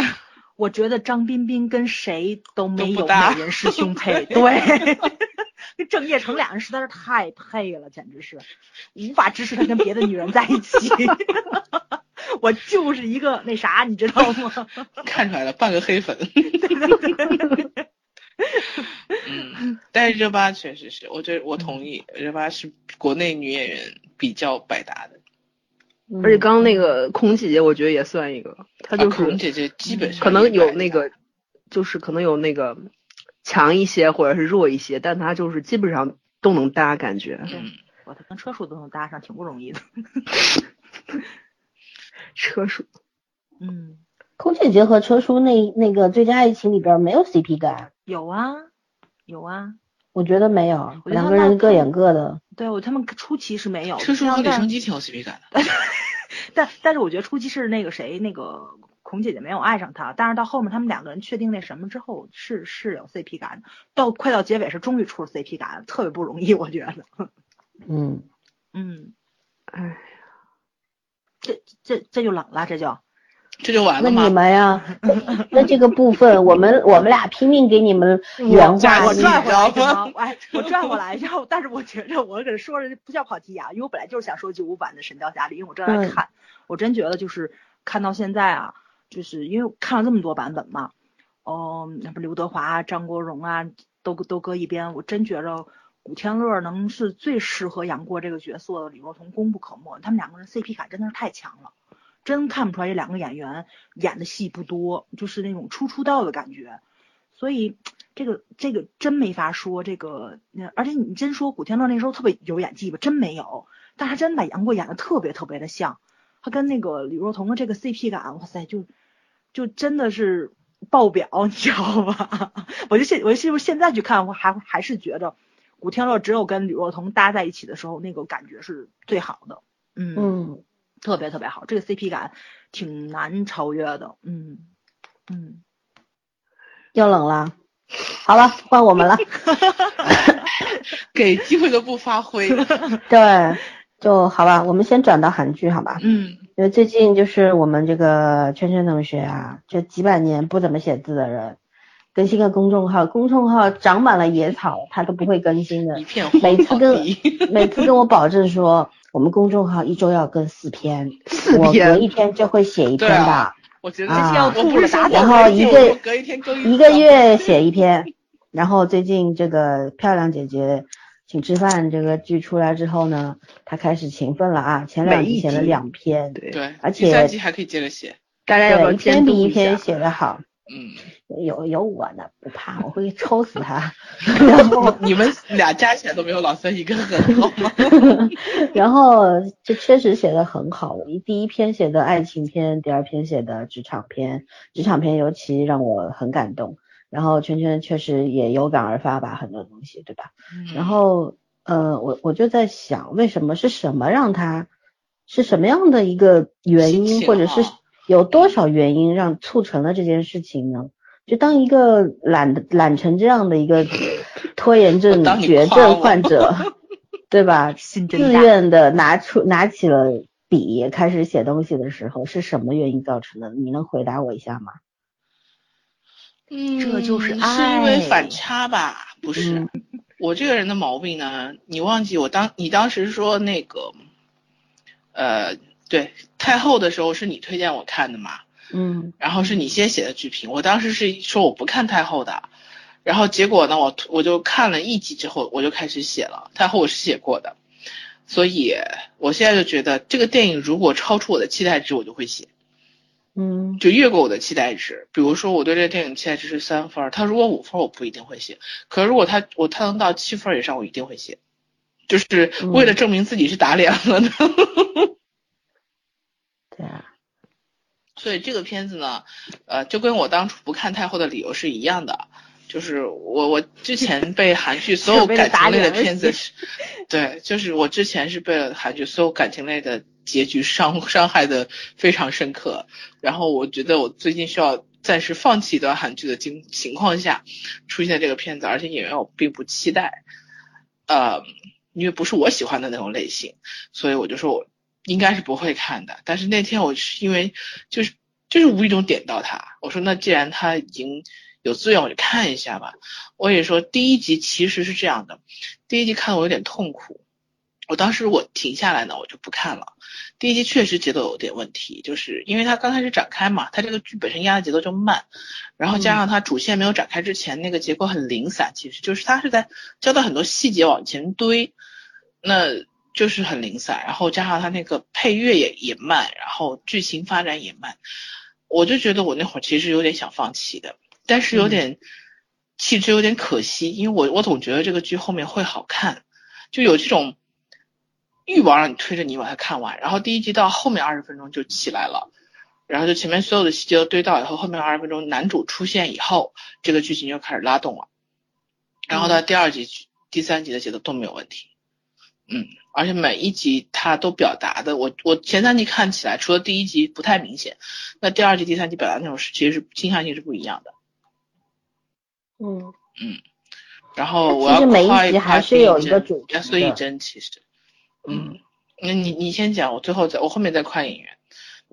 我觉得张彬彬跟谁都没有美人师兄配，对，跟郑业成俩人实在是太配了，简直是无法支持他跟别的女人在一起。我就是一个那啥，你知道吗？看出来了，半个黑粉。嗯，但是热巴确实是，我觉得我同意，热巴是国内女演员比较百搭的。而且刚刚那个孔姐姐，我觉得也算一个，她就啊孔是姐姐基本上可能有那个，就是可能有那个强一些或者是弱一些，但她就是基本上都能搭，感觉。嗯，我他跟车叔都能搭上，挺不容易的。车叔，嗯，空姐姐和车叔那那个最佳爱情里边没有 CP 感，有啊，有啊，我觉得没有，我觉得两个人各演各的。对我他们初期是没有，车叔和李但生基挺有 CP 感的。但但是我觉得初期是那个谁，那个孔姐姐没有爱上他，但是到后面他们两个人确定那什么之后，是是有 CP 感的。到快到结尾是终于出了 CP 感，特别不容易，我觉得。嗯嗯，哎，这这这就冷了，这就。这就完了那你？们呀，那这个部分我们我们俩拼命给你们原话，我转回来我转过来，然后但是我觉着我这说着不叫跑题啊，因为我本来就是想说九五版的《神雕侠侣》，因为我正在看，我真觉得就是看到现在啊，就是因为看了这么多版本嘛，哦、那不刘德华、张国荣啊，都都搁一边，我真觉着古天乐能是最适合杨过这个角色的，李若彤功不可没，他们两个人 CP 感真的是太强了。真看不出来这两个演员演的戏不多，就是那种初出道的感觉，所以这个这个真没法说。这个，而且你真说古天乐那时候特别有演技吧，真没有，但他真把杨过演的特别特别的像，他跟那个李若彤的这个 CP 感，哇塞，就就真的是爆表，你知道吧？我就现我是不是现在去看，我还还是觉得古天乐只有跟李若彤搭在一起的时候，那个感觉是最好的。嗯嗯，特别特别好，这个 CP 感挺难超越的，嗯嗯，又冷了，好了，换我们了。给机会都不发挥。对，就好吧，我们先转到韩剧，好吧？嗯因为最近就是我们这个圈圈同学啊，这几百年不怎么写字的人，更新个公众号，公众号长满了野草，他都不会更新的 一。片荒每次跟。每次跟我保证说，我们公众号一周要更四篇，我隔篇一天就会写一篇的啊，我觉得啊要吐了，打然后一个隔一天更一个月写一篇。然后最近这个漂亮姐姐请吃饭这个剧出来之后呢，她开始勤奋了啊，前两集写了两篇，对，对，而第三且集还可以接着写。大家要一篇比一篇？写得好。嗯，有有我呢，不怕，我会抽死他。然后你们俩加起来都没有老三一个很好。然后这确实写的很好，我第一篇写的爱情篇，第二篇写的职场篇，职场篇尤其让我很感动。然后圈圈确实也有感而发吧，很多东西，对吧？然后呃，我我就在想，为什么是什么让他是什么样的一个原因，或者是有多少原因让促成了这件事情呢？就当一个懒的懒成这样的一个 拖延症当绝症患者，对吧？自。愿的拿出拿起了笔开始写东西的时候，是什么原因造成的？你能回答我一下吗？嗯，这就是爱是因为反差吧？不是，嗯我这个人的毛病呢，你忘记我当你当时说那个，呃，对太后的时候是你推荐我看的嘛？嗯然后是你先写的剧评，我当时是说我不看太后的，然后结果呢，我我就看了一集之后，我就开始写了太后，我是写过的，所以我现在就觉得这个电影如果超出我的期待值，我就会写，嗯就越过我的期待值。比如说我对这个电影期待值是三分儿，它如果五分儿，我不一定会写，可是如果它我它能到七分儿以上，我一定会写，就是为了证明自己是打脸了的。对啊，所以这个片子呢，呃，就跟我当初不看太后的理由是一样的，就是我我之前被韩剧所有 感情类的片子，对，就是我之前是被韩剧所有感情类的结局伤伤害的非常深刻，然后我觉得我最近需要暂时放弃一段韩剧的情情况下，出现这个片子，而且演员我并不期待，呃，因为不是我喜欢的那种类型，所以我就说我应该是不会看的。但是那天我是因为就是就是无意中点到他，我说那既然他已经有资源，我就看一下吧。我也说第一集其实是这样的，第一集看的我有点痛苦。我当时我停下来呢，我就不看了。第一集确实节奏有点问题，就是因为它刚开始展开嘛，它这个剧本身压的节奏就慢，然后加上它主线没有展开之前那个结构很零散，其实就是它是在交代很多细节往前堆，那就是很零散，然后加上它那个配乐也也慢，然后剧情发展也慢，我就觉得我那会儿其实有点想放弃的，但是有点气质有点可惜，因为我我总觉得这个剧后面会好看，就有这种欲望让你推着你把它看完，然后第一集到后面二十分钟就起来了。然后就前面所有的细节都堆到以后，后面二十分钟男主出现以后，这个剧情就开始拉动了。然后到第二集、第三集的节奏都没有问题。嗯，而且每一集他都表达的，我我前三集看起来，除了第一集不太明显，那第二集、第三集表达内容是其实是倾向性是不一样的。嗯嗯，然后我要其实每一夸集还夸是有一个主题加孙艺珍其实，嗯，那你你先讲，我最后再我后面再夸演员。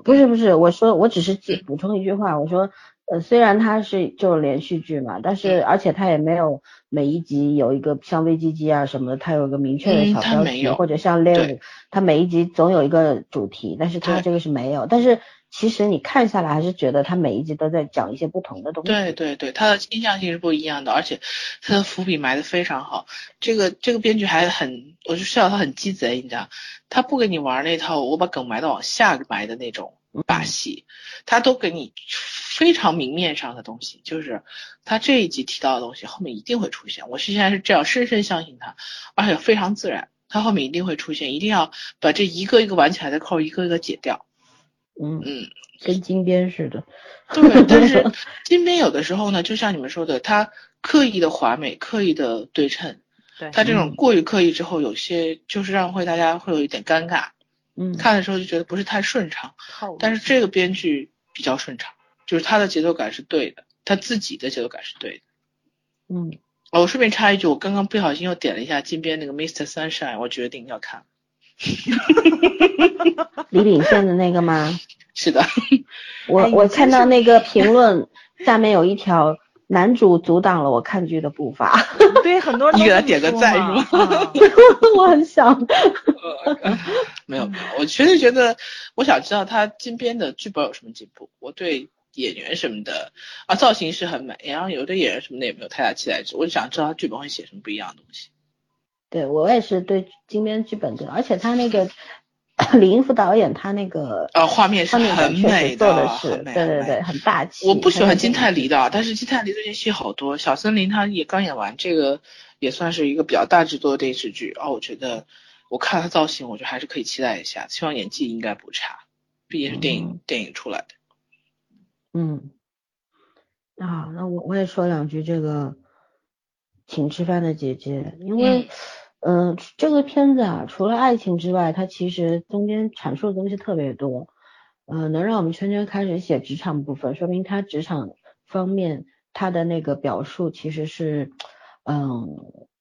不是不是，我说我只是记补充一句话，我说呃虽然它是就是连续剧嘛，但是嗯而且它也没有每一集有一个像危机机啊什么的，它有个明确的嗯小标题，它没有或者像 Live，对它每一集总有一个主题，但是它这个是没有，但是其实你看下来还是觉得它每一集都在讲一些不同的东西。对对对，它的倾向性是不一样的，而且它的伏笔埋的非常好。这个这个编剧还很，我就知道他很鸡贼，你知道，他不跟你玩那套我把梗埋到往下埋的那种把戏，他都给你非常明面上的东西，就是他这一集提到的东西后面一定会出现。我是现在是这样深深相信他，而且非常自然，他后面一定会出现，一定要把这一个一个玩起来的扣一个一个解掉。嗯，嗯。跟金边似的。对，但是 金边有的时候呢，就像你们说的，他刻意的华美，刻意的对称，对，他这种嗯过于刻意之后，有些就是让会大家会有一点尴尬，嗯，看的时候就觉得不是太顺畅。但是这个编剧比较顺畅，就是他的节奏感是对的，他自己的节奏感是对的。嗯，哦，我顺便插一句，我刚刚不小心又点了一下金边那个 Mr. Sunshine，我决定要看。李秉宪的那个吗？是的，我我看到那个评论下面有一条，男主阻挡了我看剧的步伐，对很多人你给他点个赞是吧啊 我很想。没有没有，我确实觉得，我想知道他金边的剧本有什么进步。我对演员什么的啊，造型是很美，然后有的演员什么的也没有太大期待值。我就想知道他剧本会写什么不一样的东西。对我也是对金边剧本的，而且他那个李英福导演他那个啊，画面是很美做的是，很美对对对，很大气。我不喜欢金泰梨的，但是金泰梨最近戏好多。小森林他也刚演完，这个也算是一个比较大制作的电视剧啊。我觉得我看他造型，我觉得还是可以期待一下。希望演技应该不差，毕竟是电影、嗯电影出来的。嗯，啊，那我我也说两句这个，请吃饭的姐姐，因为，嗯、这个片子啊，除了爱情之外，它其实中间阐述的东西特别多，呃，能让我们圈圈开始写职场部分，说明他职场方面他的那个表述其实是，嗯，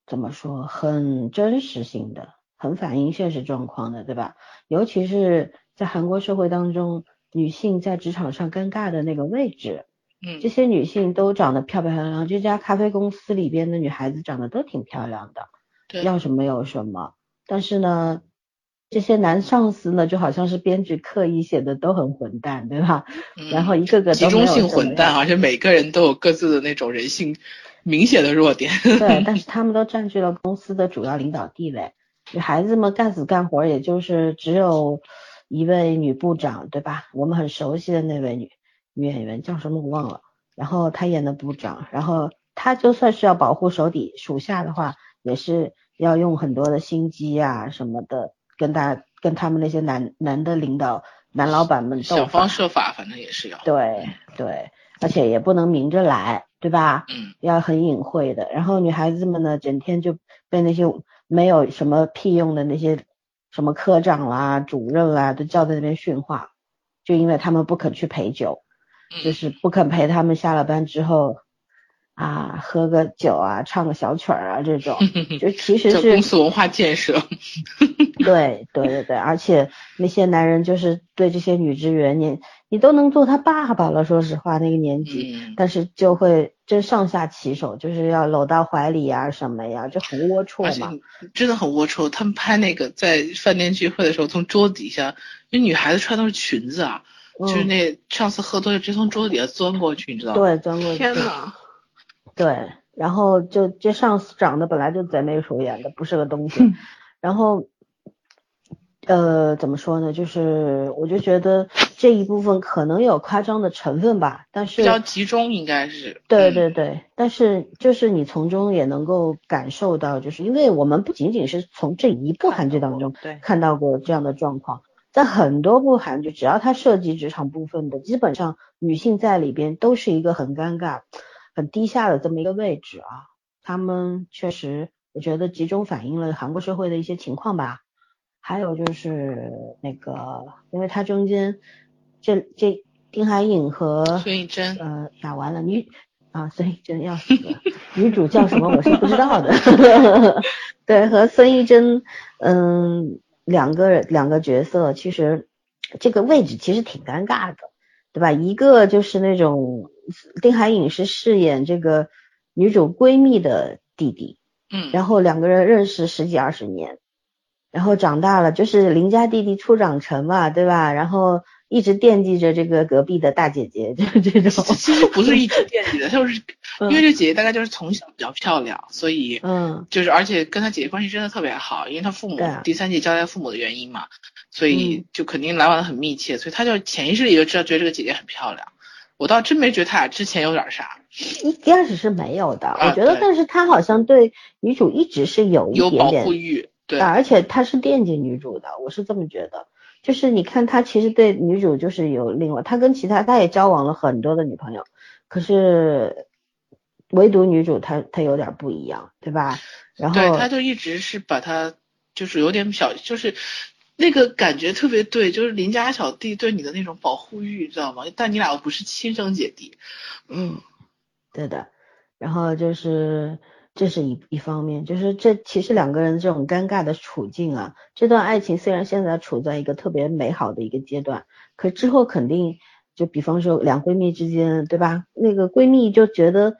怎么说，很真实性的，很反映现实状况的，对吧？尤其是在韩国社会当中，女性在职场上尴尬的那个位置，嗯这些女性都长得漂漂亮亮，这家咖啡公司里边的女孩子长得都挺漂亮的，对，要什么有什么。但是呢，这些男上司呢，就好像是编剧刻意写的都很混蛋，对吧？嗯然后一个个集中性混蛋，而且每个人都有各自的那种人性明显的弱点。对，但是他们都占据了公司的主要领导地位。女孩子们干死干活，也就是只有一位女部长，对吧？我们很熟悉的那位女女演员叫什么我忘了。然后她演的部长，然后她就算是要保护手底属下的话，也是要用很多的心机啊什么的，跟大跟他们那些男男的领导、男老板们斗想方。设法，反正也是要。对对，而且也不能明着来，对吧？嗯，要很隐晦的。然后女孩子们呢，整天就被那些没有什么屁用的那些什么科长啦、主任啦，都叫在那边训话，就因为他们不肯去陪酒，嗯就是不肯陪他们下了班之后啊喝个酒啊、唱个小曲儿啊这种，就其实是公司文化建设。对对对对，而且那些男人就是对这些女职员，你你都能做他爸爸了，说实话那个年纪，嗯，但是就会真上下其手，就是要搂到怀里呀、什么呀，就很龌龊嘛。真的很龌龊。他们拍那个在饭店聚会的时候，从桌子底下，因为女孩子穿都是裙子啊，就是嗯，那上次喝多了，直接从桌子底下钻过去，你知道吗？对，钻过去，天呐，对，然后就这上司长得本来就贼眉鼠眼的，不是个东西，然后。呃，怎么说呢？就是我就觉得这一部分可能有夸张的成分吧，但是比较集中，应该是。对嗯对对，但是就是你从中也能够感受到，就是因为我们不仅仅是从这一部韩剧当中对看到过这样的状况，在很多部韩剧，只要它涉及职场部分的，基本上女性在里边都是一个很尴尬、很低下的这么一个位置啊。他们确实我觉得集中反映了韩国社会的一些情况吧。还有就是那个，因为他中间这这丁海寅和孙艺珍，呃，呀完了女啊孙艺珍要死了，女主叫什么我是不知道的。对，和孙艺珍，嗯，两个两个角色其实这个位置其实挺尴尬的，对吧？一个就是那种丁海寅是饰演这个女主闺蜜的弟弟，嗯，然后两个人认识十几二十年，然后长大了就是邻家弟弟初长成嘛，对吧？然后一直惦记着这个隔壁的大姐姐，就是这种。其实不是一直惦记的，就是因为这姐姐大概就是从小比较漂亮，所以嗯就是而且跟她姐姐关系真的特别好，因为她父母第三季交代父母的原因嘛，所以就肯定来往的很密切，所以她就潜意识里就知道觉得这个姐姐很漂亮。我倒真没觉得他俩之前有点啥，一开始是没有的，啊我觉得，但是他好像对女主一直是有一有保点点护欲，对，啊而且他是惦记女主的，我是这么觉得。就是你看他其实对女主就是有另外，他跟其他他也交往了很多的女朋友，可是唯独女主她她有点不一样，对吧？然后对，他就一直是把他就是有点小，就是那个感觉特别对，就是邻家小弟对你的那种保护欲，知道吗？但你俩又不是亲生姐弟，嗯，对的。然后就是这是一一方面，就是这其实两个人这种尴尬的处境啊，这段爱情虽然现在处在一个特别美好的一个阶段，可之后肯定就比方说两闺蜜之间，对吧？那个闺蜜就觉得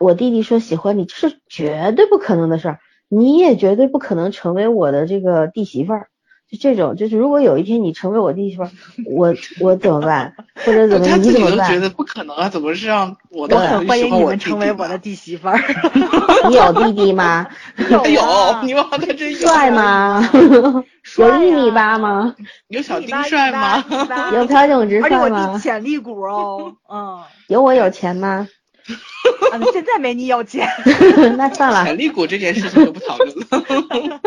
我弟弟说喜欢你，这是绝对不可能的事儿，你也绝对不可能成为我的这个弟媳妇儿。就这种，就是如果有一天你成为我弟媳妇儿，我我怎么办？或者怎么 他你怎么办自己都觉？得不可能啊，怎么是让我的我很欢迎你们成为我的弟媳妇儿。你有弟弟吗？有你忘了他真有帅？吗？有一米八吗？有小丁帅吗？？有朴炯植而且我弟帅吗？潜力股哦，嗯，有我有钱吗？啊，现在没你有钱。那算了，潜力股这件事情就不讨论了。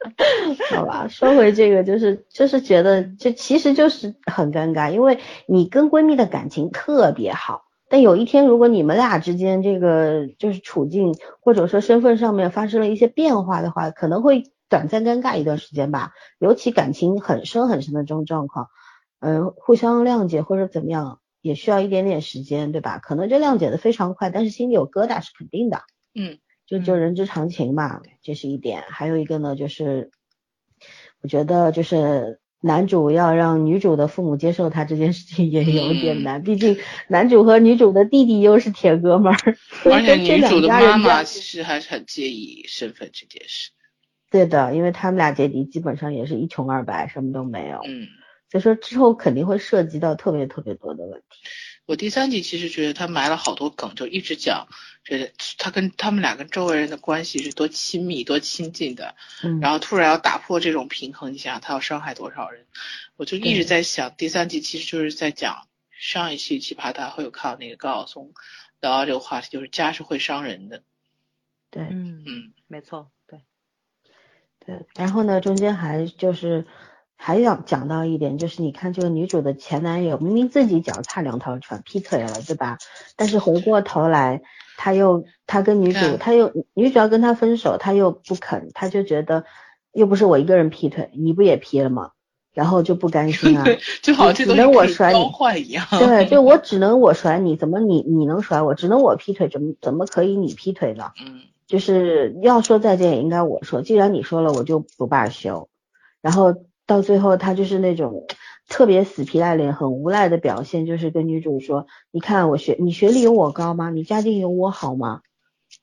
好吧。说回这个，就是就是觉得这其实就是很尴尬，因为你跟闺蜜的感情特别好，但有一天如果你们俩之间这个就是处境或者说身份上面发生了一些变化的话，可能会短暂尴尬一段时间吧。尤其感情很深很深的这种状况，嗯、互相谅解或者怎么样，也需要一点点时间，对吧？可能这谅解的非常快，但是心里有疙瘩是肯定的。嗯，就就人之常情嘛，这是一点。还有一个呢，就是我觉得就是男主要让女主的父母接受他这件事情也有点难，毕竟男主和女主的弟弟又是铁哥们儿，而且女主的妈妈其实还是很介意身份这件事。对的，因为他们俩姐弟基本上也是一穷二白，什么都没有，嗯，所以说之后肯定会涉及到特别特别多的问题。我第三集其实觉得他埋了好多梗，就一直讲这他跟他们俩跟周围人的关系是多亲密、多亲近的，嗯，然后突然要打破这种平衡，你想想他要伤害多少人？我就一直在想，第三集其实就是在讲上一期奇葩大会有看到那个高晓松聊到这个话题，就是家是会伤人的。对，嗯，嗯，没错，对，对，然后呢，中间还就是还要讲到一点，就是你看这个女主的前男友明明自己脚踏两条船劈腿了，对吧？但是回过头来，他又他跟女主，嗯他又女主要跟他分手，他又不肯，他就觉得又不是我一个人劈腿，你不也劈了吗？然后就不甘心啊。对，就好像只能我甩你一样。对，就 我只能我甩你，怎么你你能甩我？只能我劈腿，怎么怎么可以你劈腿呢？嗯，就是要说再见也应该我说，既然你说了，我就不罢休。然后到最后，他就是那种特别死皮赖脸、很无赖的表现，就是跟女主说：“你看我学，你学历有我高吗？你家境有我好吗？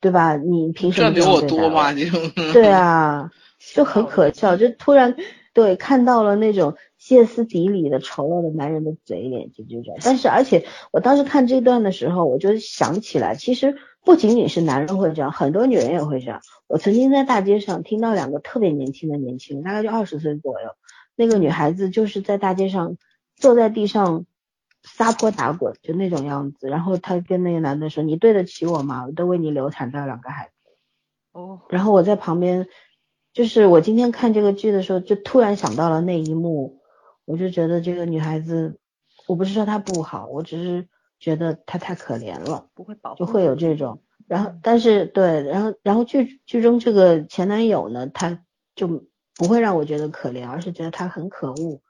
对吧？你凭什么赚比我这样对待多嘛？这种。对啊，就很可笑，就突然对看到了那种歇斯底里的丑陋的男人的嘴脸，就这种。但是而且我当时看这段的时候，我就想起来，其实不仅仅是男人会这样，很多女人也会这样。我曾经在大街上听到两个特别年轻的年轻人，大概就二十岁左右，那个女孩子就是在大街上坐在地上。撒泼打滚就那种样子，然后她跟那个男的说：“你对得起我吗？我都为你流产掉两个孩子。”哦，然后我在旁边，就是我今天看这个剧的时候，就突然想到了那一幕，我就觉得这个女孩子，我不是说她不好，我只是觉得她太可怜了，不会保护，就会有这种，然后但是对，然后然后剧剧中这个前男友呢，他就不会让我觉得可怜，而是觉得他很可恶。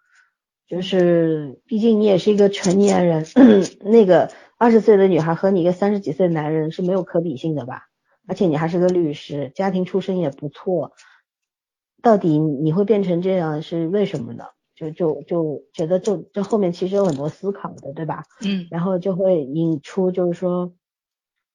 就是毕竟你也是一个成年人，那个二十岁的女孩和你一个三十几岁的男人是没有可比性的吧？而且你还是个律师，家庭出身也不错，到底你会变成这样是为什么呢？就就就觉得这这后面其实有很多思考的，对吧？嗯，然后就会引出就是说，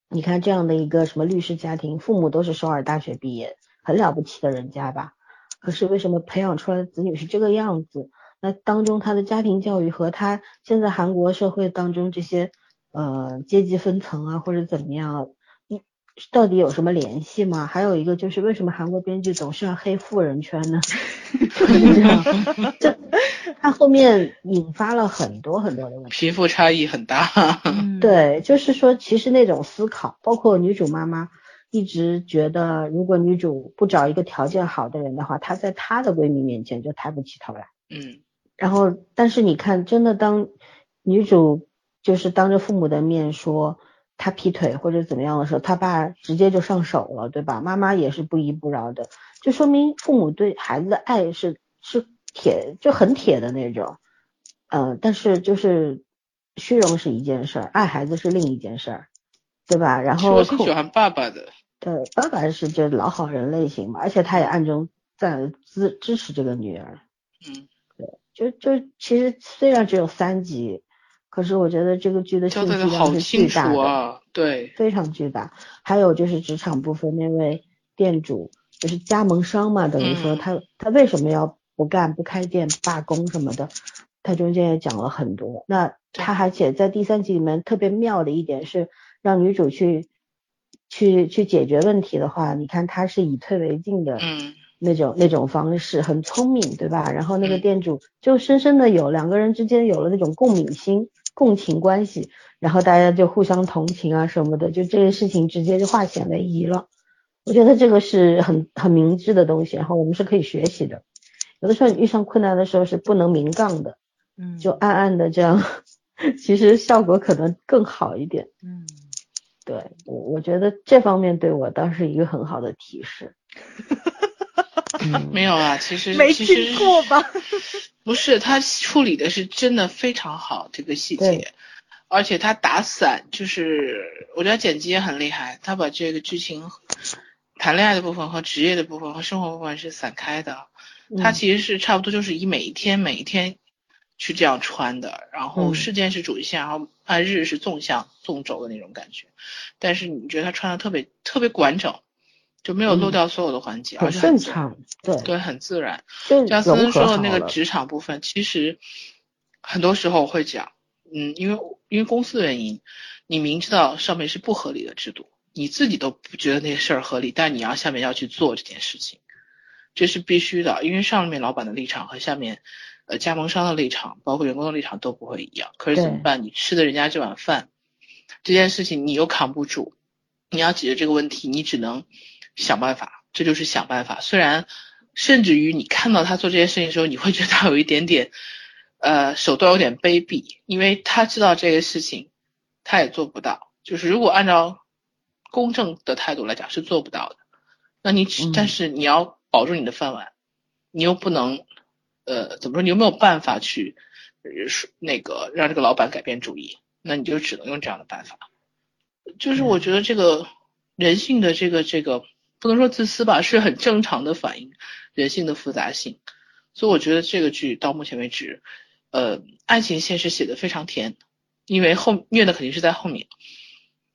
你看这样的一个什么律师家庭，父母都是首尔大学毕业，很了不起的人家吧？可是为什么培养出来的子女是这个样子？那当中他的家庭教育和他现在韩国社会当中这些呃阶级分层啊或者怎么样？到底有什么联系吗？还有一个就是为什么韩国编剧总是要黑富人圈呢？这他后面引发了很多很多的问题，贫富差异很大。对，就是说其实那种思考，包括女主妈妈一直觉得，如果女主不找一个条件好的人的话，她在她的闺蜜面前就抬不起头来。嗯，然后但是你看，真的当女主就是当着父母的面说。她劈腿或者怎么样的时候，她爸直接就上手了，对吧？妈妈也是不依不饶的，就说明父母对孩子的爱是是铁就很铁的那种，嗯，但是就是虚荣是一件事儿，爱孩子是另一件事儿，对吧？然后我挺喜欢爸爸的，对，爸爸是就老好人类型嘛，而且他也暗中在支支持这个女儿，嗯，对，就就其实虽然只有三集。可是我觉得这个剧的信息量是巨大的，对，非常巨大。还有就是职场部分，那位店主就是加盟商嘛，等于说他他为什么要不干不开店罢工什么的，他中间也讲了很多。那他而且在第三集里面特别妙的一点是，让女主去去去解决问题的话，你看他是以退为进的，嗯，那种那种方式很聪明，对吧？然后那个店主就深深的有两个人之间有了那种共鸣心。共情关系，然后大家就互相同情啊什么的，就这件事情直接就化险为夷了。我觉得这个是很很明智的东西，然后我们是可以学习的。有的时候你遇上困难的时候是不能明杠的，嗯，就暗暗的这样，其实效果可能更好一点。嗯，对我我觉得这方面对我倒是一个很好的提示。没有啊，其实没听过吧？不是，他处理的是真的非常好，这个细节，而且他打散，就是我觉得剪辑也很厉害，他把这个剧情、谈恋爱的部分和职业的部分和生活部分是散开的，他其实是差不多就是以每一天每一天去这样穿的，然后事件是主线，然后按日是纵向纵轴的那种感觉，但是你觉得他穿的特别特别完整。就没有漏掉所有的环节，而且很顺畅，对对，很自然。就像思思说的那个职场部分，其实很多时候会讲，嗯，因为因为公司的原因，你明知道上面是不合理的制度，你自己都不觉得那个事儿合理，但你要下面要去做这件事情，这是必须的，因为上面老板的立场和下面呃加盟商的立场，包括员工的立场都不会一样。可是怎么办？你吃的人家这碗饭，这件事情你又扛不住，你要解决这个问题，你只能。想办法，这就是想办法。虽然，甚至于你看到他做这件事情的时候，你会觉得他有一点点，呃，手段有点卑鄙，因为他知道这个事情，他也做不到。就是如果按照公正的态度来讲，是做不到的。那你只，但是你要保住你的饭碗，你又不能，呃，怎么说？你有没有办法去，那个让这个老板改变主意，那你就只能用这样的办法。就是我觉得这个人性的这个这个。不能说自私吧，是很正常的反应人性的复杂性，所以我觉得这个剧到目前为止，呃，爱情线是写的非常甜，因为后虐的肯定是在后面，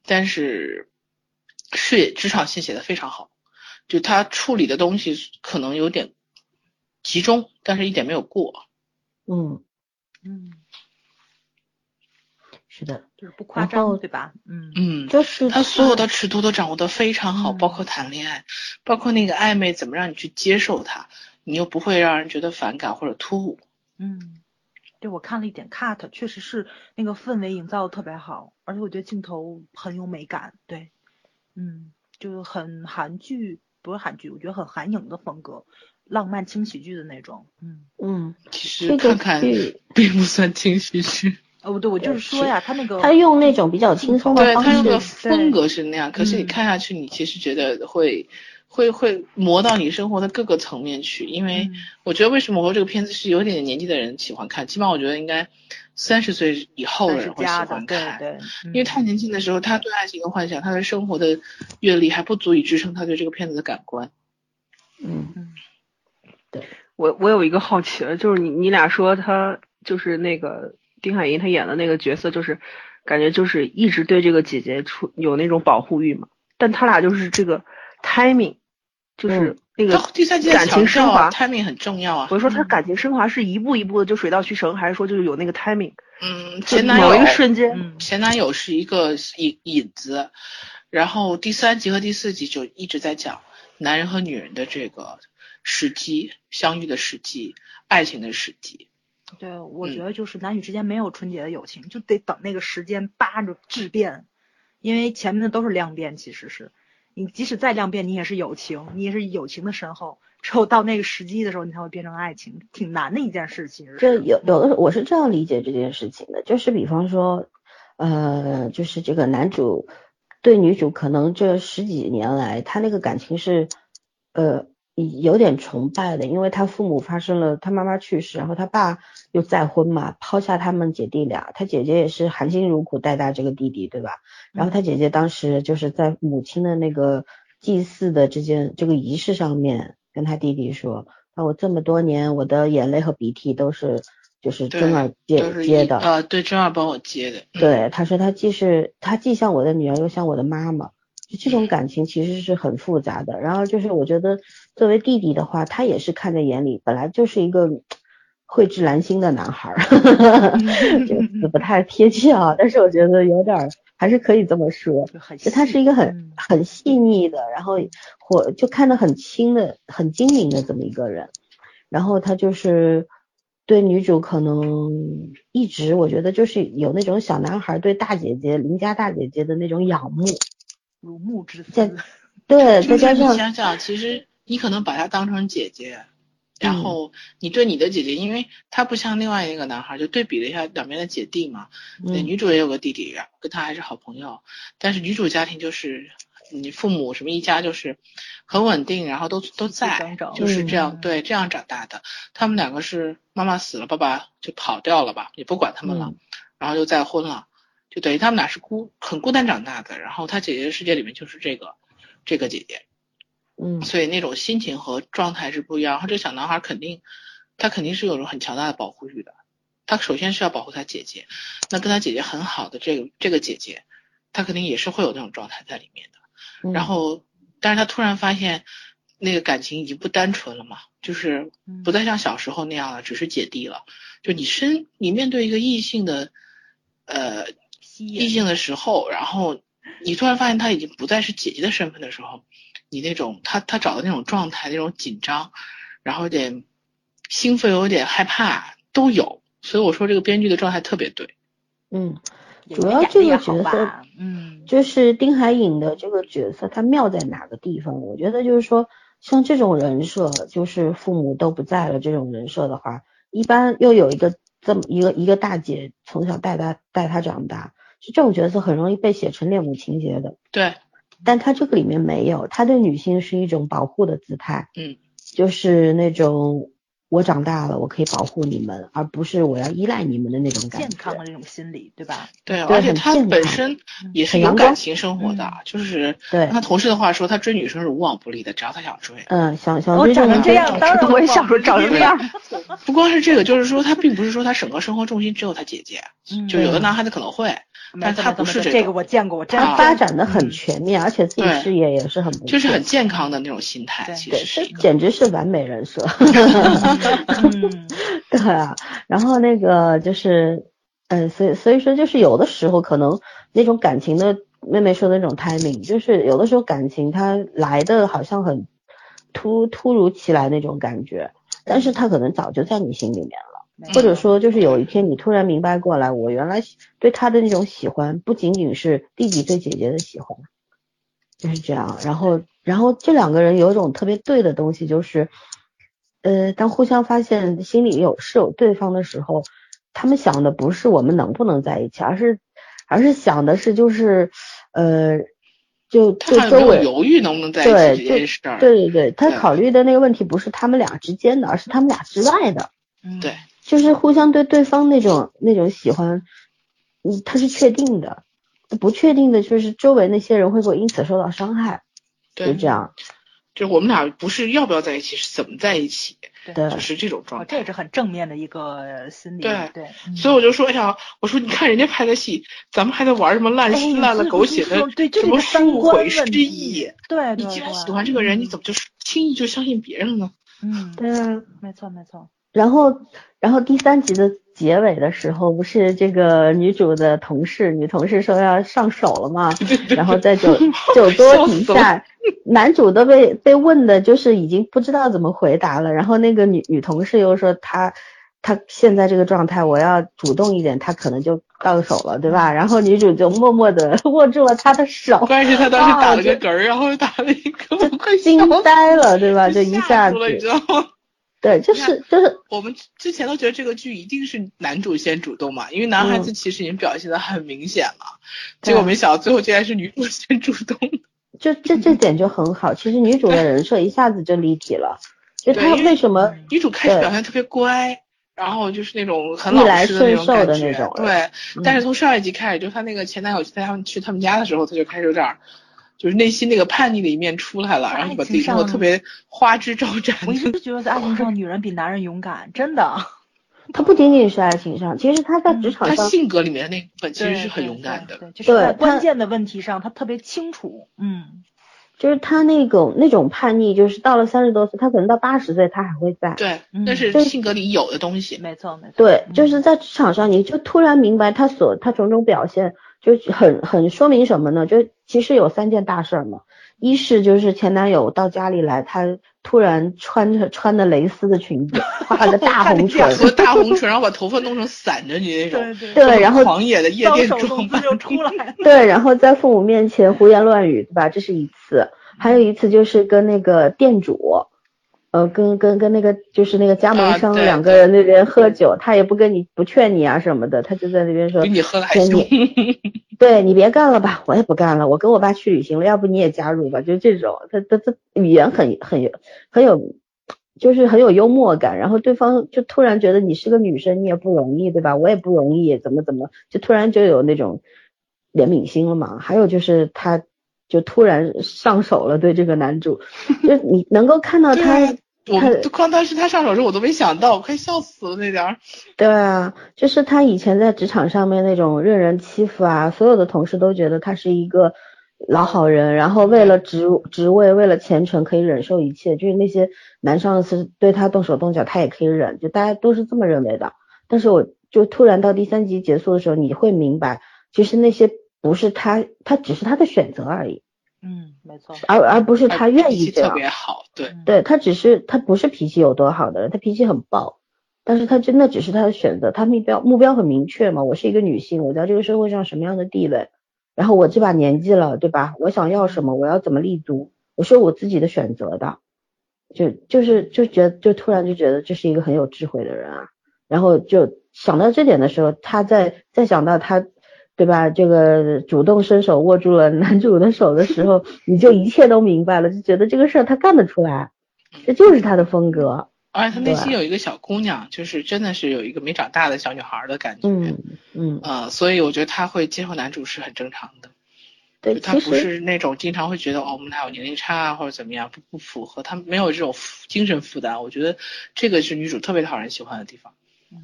但是事业职场线写的非常好，就他处理的东西可能有点集中，但是一点没有过，嗯嗯。是的，就是不夸张，对吧？嗯嗯，就是他所有的尺度都掌握的非常好，包括谈恋爱，包括那个暧昧，怎么让你去接受他，你又不会让人觉得反感或者突兀。嗯，对我看了一点 cut，确实是那个氛围营造的特别好，而且我觉得镜头很有美感。对，嗯，就是很韩剧，不是韩剧，我觉得很韩影的风格，浪漫轻喜剧的那种。嗯嗯，其实看看 并不算轻喜剧。哦，对，我就是说呀，他那个他用那种比较轻松的方对他用的，风格是那样，可是你嗯看下去，你其实觉得会会会磨到你生活的各个层面去，因为嗯我觉得为什么我说这个片子是有点年纪的人喜欢看，起码我觉得应该三十岁以后的人会喜加的，对欢看。对，因为太年轻的时候，他对爱情的幻想，他的生活的阅历还不足以支撑他对这个片子的感官。嗯嗯我我有一个好奇了，就是你你俩说他就是那个丁海寅他演的那个角色，就是感觉就是一直对这个姐姐出有那种保护欲嘛，但他俩就是这个 timing，就是那个第三季在感情升华。，timing 很重要啊。我说他嗯感情升华是一步一步的就水到渠成，还是说就是有那个 timing？嗯，前男友某一个瞬间，嗯前男友是一个引引子，然后第三集和第四集就一直在讲男人和女人的这个时机、相遇的时机、爱情的时机。对，我嗯。觉得就是男女之间没有纯洁的友情，就得等那个时间扒着质变，因为前面的都是量变，其实是。你即使再量变，你也是友情，你也是友情的深厚，只有到那个时机的时候，你才会变成爱情，挺难的一件事，其实就是有有的时候我是这样理解这件事情的，就是比方说，呃，就是这个男主对女主可能这十几年来他那个感情是，呃，有点崇拜的，因为他父母发生了他妈妈去世，然后他爸又再婚嘛，抛下他们姐弟俩，他姐姐也是含辛茹苦带大这个弟弟，对吧？然后他姐姐当时就是在母亲的那个祭祀的这件这个仪式上面，跟他弟弟说，啊，我这么多年我的眼泪和鼻涕都是就是对真儿都接接的，一呃，对，真儿帮我接的。嗯，对，他说他既是他既像我的女儿，又像我的妈妈，就这嗯种感情其实是很复杂的。然后就是我觉得作为弟弟的话，他也是看在眼里，本来就是一个蕙质兰心的男孩儿，这个词不太贴切啊，但是我觉得有点儿还是可以这么说。就他是一个很嗯很细腻的，然后或就看得很清的、很精明的这么一个人。然后他就是对女主可能一直我觉得就是有那种小男孩对大姐姐邻家大姐姐的那种仰慕，如沐之在思，对，再加上想想，其实你可能把她当成姐姐，然嗯后你对你的姐姐，因为她不像另外一个男孩，就对比了一下两边的姐弟嘛。对，嗯女主也有个弟弟，然后跟她还是好朋友，但是女主家庭就是你父母什么一家就是很稳定，然后都都在就是这样，嗯对，这样长大的。他们两个是妈妈死了，爸爸就跑掉了吧，也不管他们了，嗯然后又再婚了，就等于他们俩是孤很孤单长大的。然后他姐姐的世界里面就是这个这个姐姐，嗯所以那种心情和状态是不一样。然后这个小男孩肯定，他肯定是有种很强大的保护欲的。他首先是要保护他姐姐，那跟他姐姐很好的这个这个姐姐，他肯定也是会有那种状态在里面的。嗯然后，但是他突然发现，那个感情已经不单纯了嘛，就是嗯不再像小时候那样了，只是姐弟了。就你身，你面对一个异性的，呃，吸引异性的时候，然后你突然发现他已经不再是姐姐的身份的时候，你那种他他找的那种状态，那种紧张，然后有点兴奋，有点害怕，都有。所以我说这个编剧的状态特别对。嗯，主要这个角色，嗯，就是丁海寅的这个角色，他妙在哪个地方？我觉得就是说，像这种人设，就是父母都不在了这种人设的话，一般又有一个这么一个一个大姐从小带他带他长大，就这种角色很容易被写成恋母情节的。对，但他这个里面没有，他对女性是一种保护的姿态，嗯，就是那种我长大了，我可以保护你们，而不是我要依赖你们的那种感觉。健康的那种心理，对吧？对，而且他本身也是有感情生活的，就是对按他同事的话说，他追女生是无往不利的，只要他想追。嗯，想想我追就能追长成这样，当然我也想说长成这样，不光是这个，就是说他并不是说他整个生活重心只有他姐姐，嗯就有的男孩子可能会，但他不是这这个，我见过，我真啊他发展的很嗯全面，而且自己事业也是很，就是很健康的那种心态，其实是一个。简直是完美人设。嗯，对啊，然后那个就是，嗯，所以所以说就是有的时候可能那种感情的妹妹说的那种 timing，就是有的时候感情它来的好像很突突如其来那种感觉，但是它可能早就在你心里面了，或者说就是有一天你突然明白过来，我原来对他的那种喜欢不仅仅是弟弟对姐姐的喜欢，就是这样。然后然后这两个人有一种特别对的东西，就是。呃，当互相发现心里有是有对方的时候，他们想的不是我们能不能在一起，而是而是想的是就是呃，就就周围犹豫能不能在一起这件事儿。对对对，他考虑的那个问题不是他们俩之间的，而是他们俩之外的。嗯，对，就是互相对对方那种那种喜欢，嗯，他是确定的，不确定的就是周围那些人会不会因此受到伤害。就这样。就我们俩不是要不要在一起，是怎么在一起，对，就是这种状态。这也是很正面的一个心理。对对，所以我就说，哎呀，我说你看人家拍的戏，咱们还在玩什么烂烂了狗血的什么书毁失忆。对，你既然喜欢这个人，你怎么就是轻易就相信别人呢？嗯，对啊，没错没错。然后，然后第三集的结尾的时候，不是这个女主的同事，女同事说要上手了嘛？然后在酒 酒桌底下，男主都被被问的，就是已经不知道怎么回答了。然后那个女女同事又说，她她现在这个状态，我要主动一点，她可能就到手了，对吧？然后女主就默默的 握住了他的手。关键是他当时打了个嗝，然后打了一个，惊呆了，对吧？就一下子，你知道吗？对，就是就是我们之前都觉得这个剧一定是男主先主动嘛，因为男孩子其实已经表现的很明显了，结果没想到最后竟然是女主先主动。就这这点就很好，其实女主的人设一下子就立体了。就她为什么女主开始表现特别乖，然后就是那种很老实的那种感觉。对，但是从上一集开始，就她那个前男友带他们去他们家的时候，她就开始有点。就是内心那个叛逆的一面出来了，然后就把自己弄得特别花枝招展。我一直觉得在爱情上，女人比男人勇敢，真的。他不仅仅是爱情上，其实他在职场上，他性格里面那部分其实是很勇敢的。对，就是在关键的问题上，他特别清楚。嗯，就是他那种那种叛逆，就是到了三十多岁，他可能到八十岁，他还会在。对，那是性格里有的东西。没错，没错。对，就是在职场上，你就突然明白他所他种种表现。就很很说明什么呢？就其实有三件大事嘛。一是就是前男友到家里来，他突然穿着穿的蕾丝的裙子，画个大红唇，大红唇，然后把头发弄成散着你那种，对，然后狂野的夜店装扮就出来，对，然后在父母面前胡言乱语，对吧？这是一次，还有一次就是跟那个店主。呃，跟跟跟那个就是那个加盟商两个人那边喝酒，他也不跟你不劝你啊什么的，他就在那边说，比你喝的还凶。对你别干了吧，我也不干了，我跟我爸去旅行了，要不你也加入吧，就这种，他他他语言很很有很有，就是很有幽默感，然后对方就突然觉得你是个女生，你也不容易，对吧？我也不容易，怎么怎么，就突然就有那种怜悯心了嘛。还有就是他就突然上手了，对这个男主，就你能够看到他。我刚当时他上手时，我都没想到，我快笑死了那点儿。对啊，就是他以前在职场上面那种任人欺负啊，所有的同事都觉得他是一个老好人，然后为了职职位，为了前程可以忍受一切，就是那些男上司对他动手动脚，他也可以忍，就大家都是这么认为的。但是我就突然到第三集结束的时候，你会明白，其实那些不是他，他只是他的选择而已。嗯，没错，而而不是他愿意这样。特别好，对，对他只是他不是脾气有多好的人，他脾气很暴，但是他真的只是他的选择，他目标目标很明确嘛。我是一个女性，我在这个社会上什么样的地位，然后我这把年纪了，对吧？我想要什么，我要怎么立足，我是我自己的选择的，就就是就觉得就突然就觉得这是一个很有智慧的人啊，然后就想到这点的时候，他在再想到他。对吧？这个主动伸手握住了男主的手的时候，你就一切都明白了，就觉得这个事儿他干得出来，这就是他的风格。而且他内心有一个小姑娘，就是真的是有一个没长大的小女孩的感觉。嗯嗯。啊，所以我觉得他会接受男主是很正常的。对，他不是那种经常会觉得哦，我们俩有年龄差啊，或者怎么样不不符合，他没有这种精神负担。我觉得这个是女主特别讨人喜欢的地方。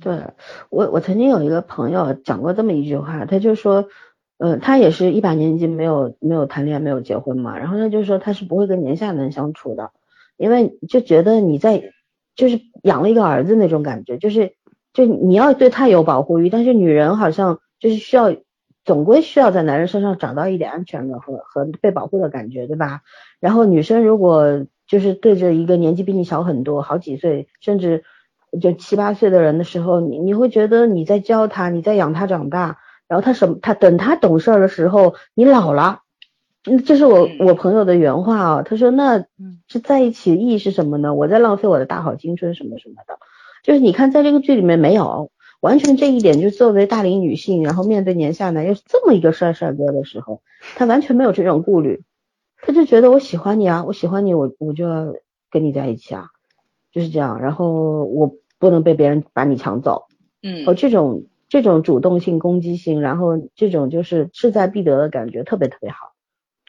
对我，我曾经有一个朋友讲过这么一句话，他就说，呃，他也是一把年纪没有没有谈恋爱，没有结婚嘛，然后他就说他是不会跟年下男相处的，因为就觉得你在就是养了一个儿子那种感觉，就是就你要对他有保护欲，但是女人好像就是需要总归需要在男人身上找到一点安全感和和被保护的感觉，对吧？然后女生如果就是对着一个年纪比你小很多，好几岁，甚至。就七八岁的人的时候，你你会觉得你在教他，你在养他长大，然后他什么，他等他懂事儿的时候，你老了，嗯，这是我我朋友的原话啊，他说那这在一起的意义是什么呢？我在浪费我的大好青春什么什么的，就是你看在这个剧里面没有，完全这一点，就作为大龄女性，然后面对年下男又是这么一个帅帅哥的时候，他完全没有这种顾虑，他就觉得我喜欢你啊，我喜欢你，我我就要跟你在一起啊，就是这样，然后我不能被别人把你抢走，嗯。哦，这种这种主动性、攻击性，然后这种就是志在必得的感觉，特别特别好。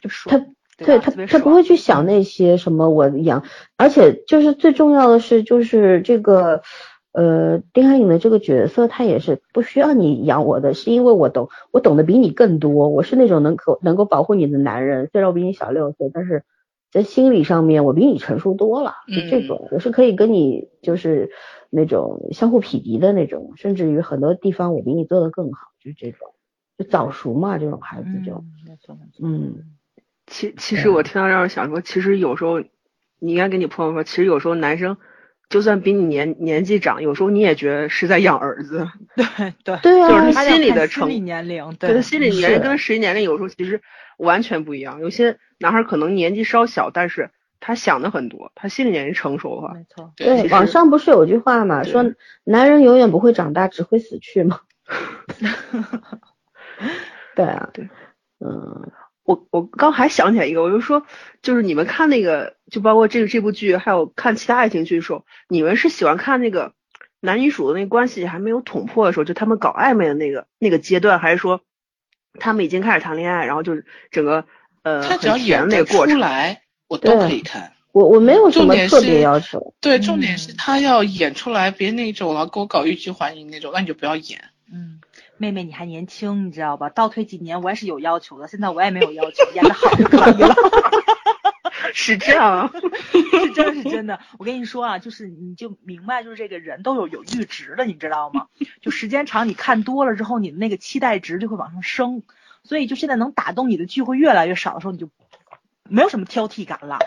就是他对他他不会。去想那些什么我养，而且就是最重要的是，就是这个呃丁海颖的这个角色，他也是不需要你养我的，是因为我懂我懂得比你更多，我是那种能够能够保护你的男人，虽然我比你小六岁，但是在心理上面我比你成熟多了，就这种、我是可以跟你就是那种相互匹敌的那种，甚至于很多地方我比你做的更好，就这种就早熟嘛，这种孩子就嗯。其其实我听到这儿想说，其实有时候你应该跟你朋友说，其实有时候男生就算比你年年纪长，有时候你也觉得是在养儿子，对 对，对啊，就是他心理的成心理年龄，对他心理年龄跟实际年龄有时候其实完全不一样。有些男孩可能年纪稍小，但是他想的很多，他心里面是成熟的话，没错，对，网上不是有句话嘛，说男人永远不会长大，只会死去吗？对啊，对，嗯，我我刚还想起来一个，我就说，就是你们看那个，就包括这个这部剧，还有看其他爱情剧的时候，你们是喜欢看那个男女主的那个关系还没有捅破的时候，就他们搞暧昧的那个那个阶段，还是说他们已经开始谈恋爱，然后就是整个呃他只要很甜演那个过程？出来，我都可以看。我我没有什么重点特别要求，对，重点是嗯他要演出来，别那种老给我搞欲拒还迎那种，那你就不要演。嗯，妹妹你还年轻，你知道吧？倒退几年我也是有要求的，现在我也没有要求，演的好就可以了。是这样啊，是真的是真的，我跟你说啊，就是你就明白，就是这个人都有有阈值的，你知道吗？就时间长，你看多了之后，你的那个期待值就会往上升，所以就现在能打动你的剧会越来越少的时候，你就没有什么挑剔感了，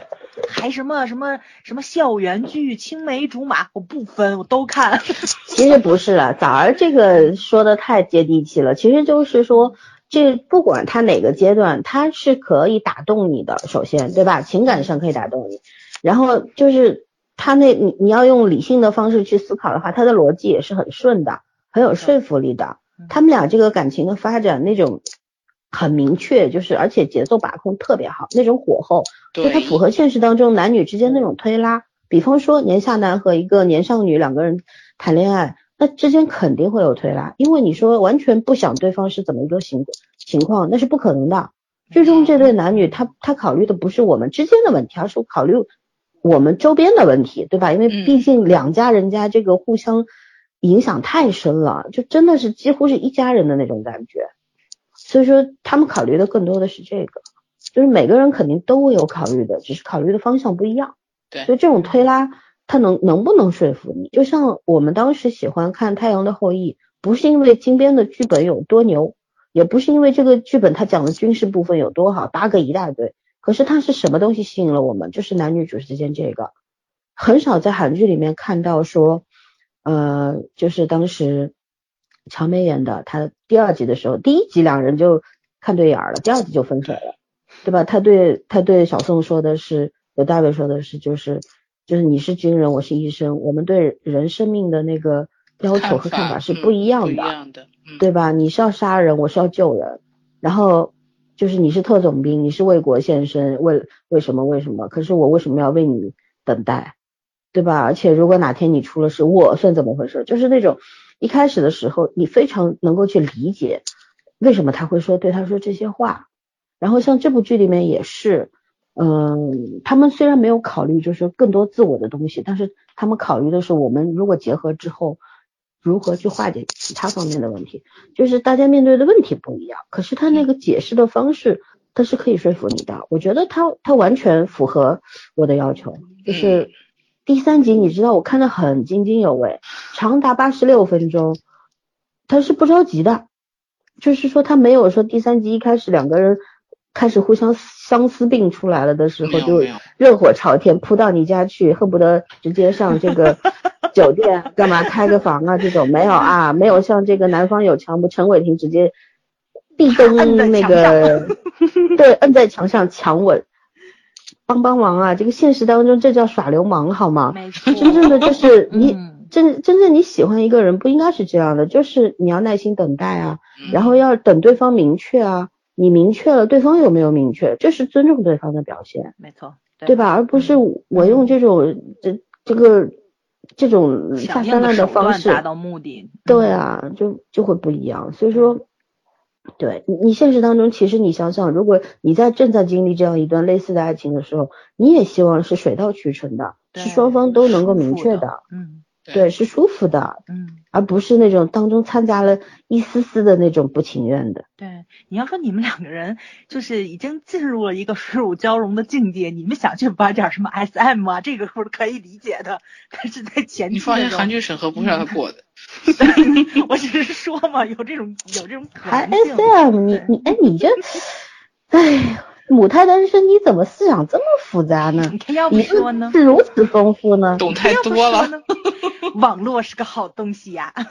还什么什么什么校园剧、青梅竹马，我不分，我都看。其实不是了，枣儿这个说的太接地气了，其实就是说。这不管他哪个阶段，他是可以打动你的，首先对吧？情感上可以打动你，然后就是他那你你要用理性的方式去思考的话，他的逻辑也是很顺的，很有说服力的。他们俩这个感情的发展那种很明确，就是而且节奏把控特别好，那种火候，就它，符合现实当中男女之间那种推拉。比方说年下男和一个年上女两个人谈恋爱，那之间肯定会有推拉，因为你说完全不想对方是怎么一个情情况，那是不可能的。最终这对男女他他考虑的不是我们之间的问题，而是考虑我们周边的问题，对吧？因为嗯毕竟两家人家这个互相影响太深了，就真的是几乎是一家人的那种感觉。所以说他们考虑的更多的是这个，就是每个人肯定都会有考虑的，只是考虑的方向不一样。对所以这种推拉，他能能不能说服你？就像我们当时喜欢看《太阳的后裔》，不是因为金边的剧本有多牛，也不是因为这个剧本它讲的军事部分有多好，八个一大堆。可是它是什么东西吸引了我们？就是男女主之间这个，很少在韩剧里面看到说，呃，就是当时乔梅演的，他第二集的时候，第一集两人就看对眼儿了，第二集就分手了，对吧？他对他对小宋说的是，刘大卫说的是，就是就是你是军人，我是医生，我们对人生命的那个要求和看法是不一样的，样的，嗯，对吧？你是要杀人，我是要救人，然后就是你是特种兵，你是为国献身，为为什么为什么？可是我为什么要为你等待，对吧？而且如果哪天你出了事，我算怎么回事？就是那种一开始的时候，你非常能够去理解为什么他会说对他说这些话。然后像这部剧里面也是，嗯，他们虽然没有考虑就是更多自我的东西，但是他们考虑的是我们如果结合之后。如何去化解其他方面的问题，就是大家面对的问题不一样，可是他那个解释的方式，他是可以说服你的。我觉得他他完全符合我的要求，就是第三集你知道我看得很津津有味，长达八十六分钟，他是不着急的，就是说他没有说第三集一开始两个人开始互相相思病出来了的时候就热火朝天扑到你家去，恨不得直接上这个酒店 干嘛开个房啊这种。没有啊，没有像这个南方有强不陈伟霆直接壁咚那个对摁在墙上强吻，帮帮忙啊！这个现实当中这叫耍流氓好吗？没错，真正的就是 你嗯真真正你喜欢一个人不应该是这样的，就是你要耐心等待啊，嗯然后要等对方明确啊，你明确了，对方有没有明确，这是尊重对方的表现，没错，对吧？而不是我用这种这这个这种下三滥的方式段达到目的。对嗯，啊，就就会不一样。所以说，对你，你现实当中，其实你想想，如果你在正在经历这样一段类似的爱情的时候，你也希望是水到渠成的，是双方都能够明确的，嗯对，是舒服的，嗯。而不是那种当中掺杂了一丝丝的那种不情愿的。对，你要说你们两个人就是已经进入了一个水乳交融的境界，你们想去玩点什么 SM 啊，这个是可以理解的。但是在前期你放心，的时候韩剧审核不是让他过的。我只是说嘛，有这种有这种可还能性。SM，你你哎，你这，哎，母胎单身，你怎么思想这么复杂呢？你看，要说呢？是如此丰富呢？懂太多了。网络是个好东西呀。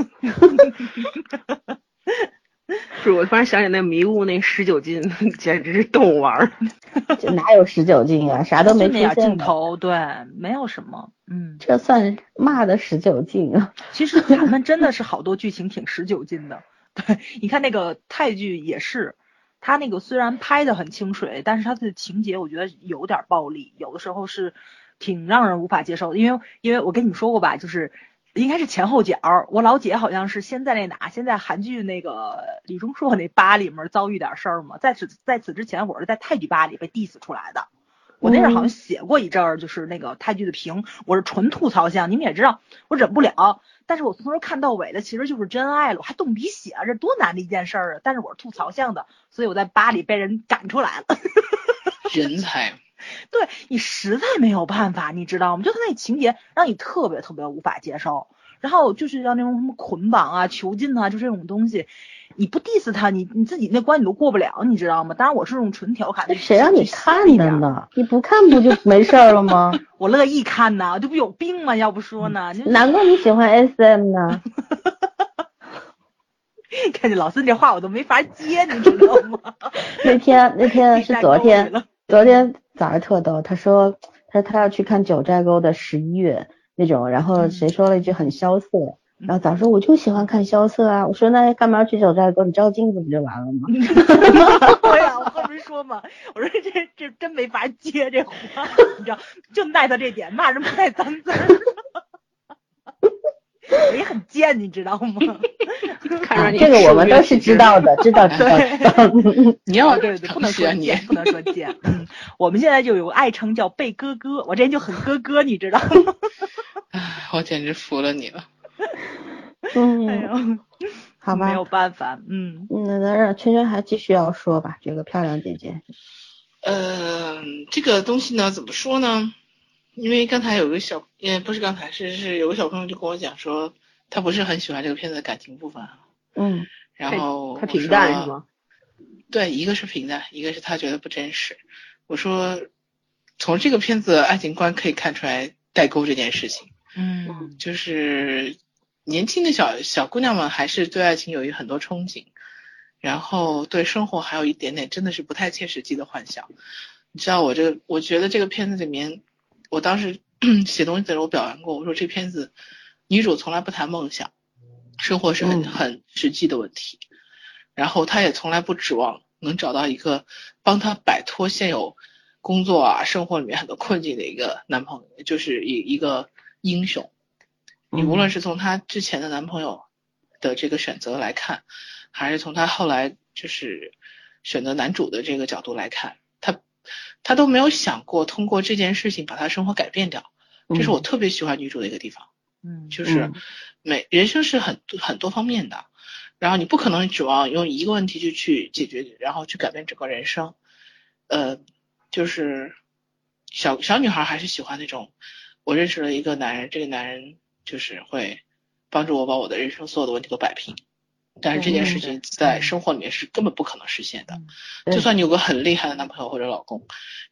是我突然想起那迷雾那十九禁，简直是逗我玩儿。这哪有十九禁啊？啥都没出就那点镜。头，对，没有什么。嗯，这算骂的十九禁啊！其实咱们真的是好多剧情挺十九禁的。对，你看那个泰剧也是，他那个虽然拍的很清水，但是他的情节我觉得有点暴力，有的时候是挺让人无法接受的。因为因为我跟你们说过吧，就是应该是前后脚。我老姐好像是先在那哪，先在韩剧那个李钟硕那吧里面遭遇点事儿嘛，在此在此之前我是在泰剧吧里被 diss 出来的。我那阵好像写过一阵儿，就是那个泰剧的评，我是纯吐槽向。你们也知道，我忍不了，但是我从头看到尾的其实就是真爱了，我还动笔写，这多难的一件事儿啊！但是我是吐槽向的，所以我在吧里被人赶出来了。人才，对你实在没有办法，你知道吗？就他那情节让你特别特别无法接受，然后就是要那种什么捆绑啊、囚禁啊，就这种东西，你不 diss 他，你你自己那关你都过不了，你知道吗？当然我是用纯调侃的，谁让你看？的呢？你不看不就没事儿了吗？我乐意看呐，这不有病吗？要不说呢，你难怪你喜欢 SM 呢。看见老孙这话我都没法接，你知道吗？那天那天是昨天昨天早上特逗，他说他说他要去看九寨沟的十一月那种，然后谁说了一句很萧瑟，然后早上说我就喜欢看萧瑟啊，我说那干嘛要去九寨沟？你照镜子不就完了吗？对呀，我不是说嘛，我说这这真没法接这话，你知道，就耐他这点，骂人不带脏字儿。我 也很贱，你知道吗？看上你啊这个我们都是知道的，知道知道。你要哦对对，不能说你。贱，不能说贱。嗯，我们现在就有个爱称叫贝哥哥，我这人就很哥哥，你知道吗？我简直服了你了。哎嗯，呦，好吧没，有办法，嗯嗯那那让圈圈还继续要说吧，这个漂亮姐姐。呃，这个东西呢，怎么说呢？因为刚才有个小，也不是刚才，是是有个小朋友就跟我讲说，他不是很喜欢这个片子的感情部分啊。嗯然后他平淡是吗？对，一个是平淡，一个是他觉得不真实。我说，从这个片子的爱情观可以看出来代沟这件事情，嗯就是年轻的小小姑娘们还是对爱情有一很多憧憬，然后对生活还有一点点真的是不太切实际的幻想。你知道我这个，我觉得这个片子里面，我当时 写东西的时候我表扬过，我说这片子女主从来不谈梦想，生活是很嗯。很实际的问题，然后她也从来不指望能找到一个帮她摆脱现有工作啊生活里面很多困境的一个男朋友，就是一一个英雄。你无论是从她之前的男朋友的这个选择来看，还是从她后来就是选择男主的这个角度来看，她她都没有想过通过这件事情把她生活改变掉。这是我特别喜欢女主的一个地方。嗯，就是嗯每人生是很很多方面的，然后你不可能指望用一个问题就去解决，然后去改变整个人生。呃，就是小小女孩还是喜欢那种，我认识了一个男人，这个男人就是会帮助我把我的人生所有的问题都摆平。但是这件事情在生活里面是根本不可能实现的，就算你有个很厉害的男朋友或者老公，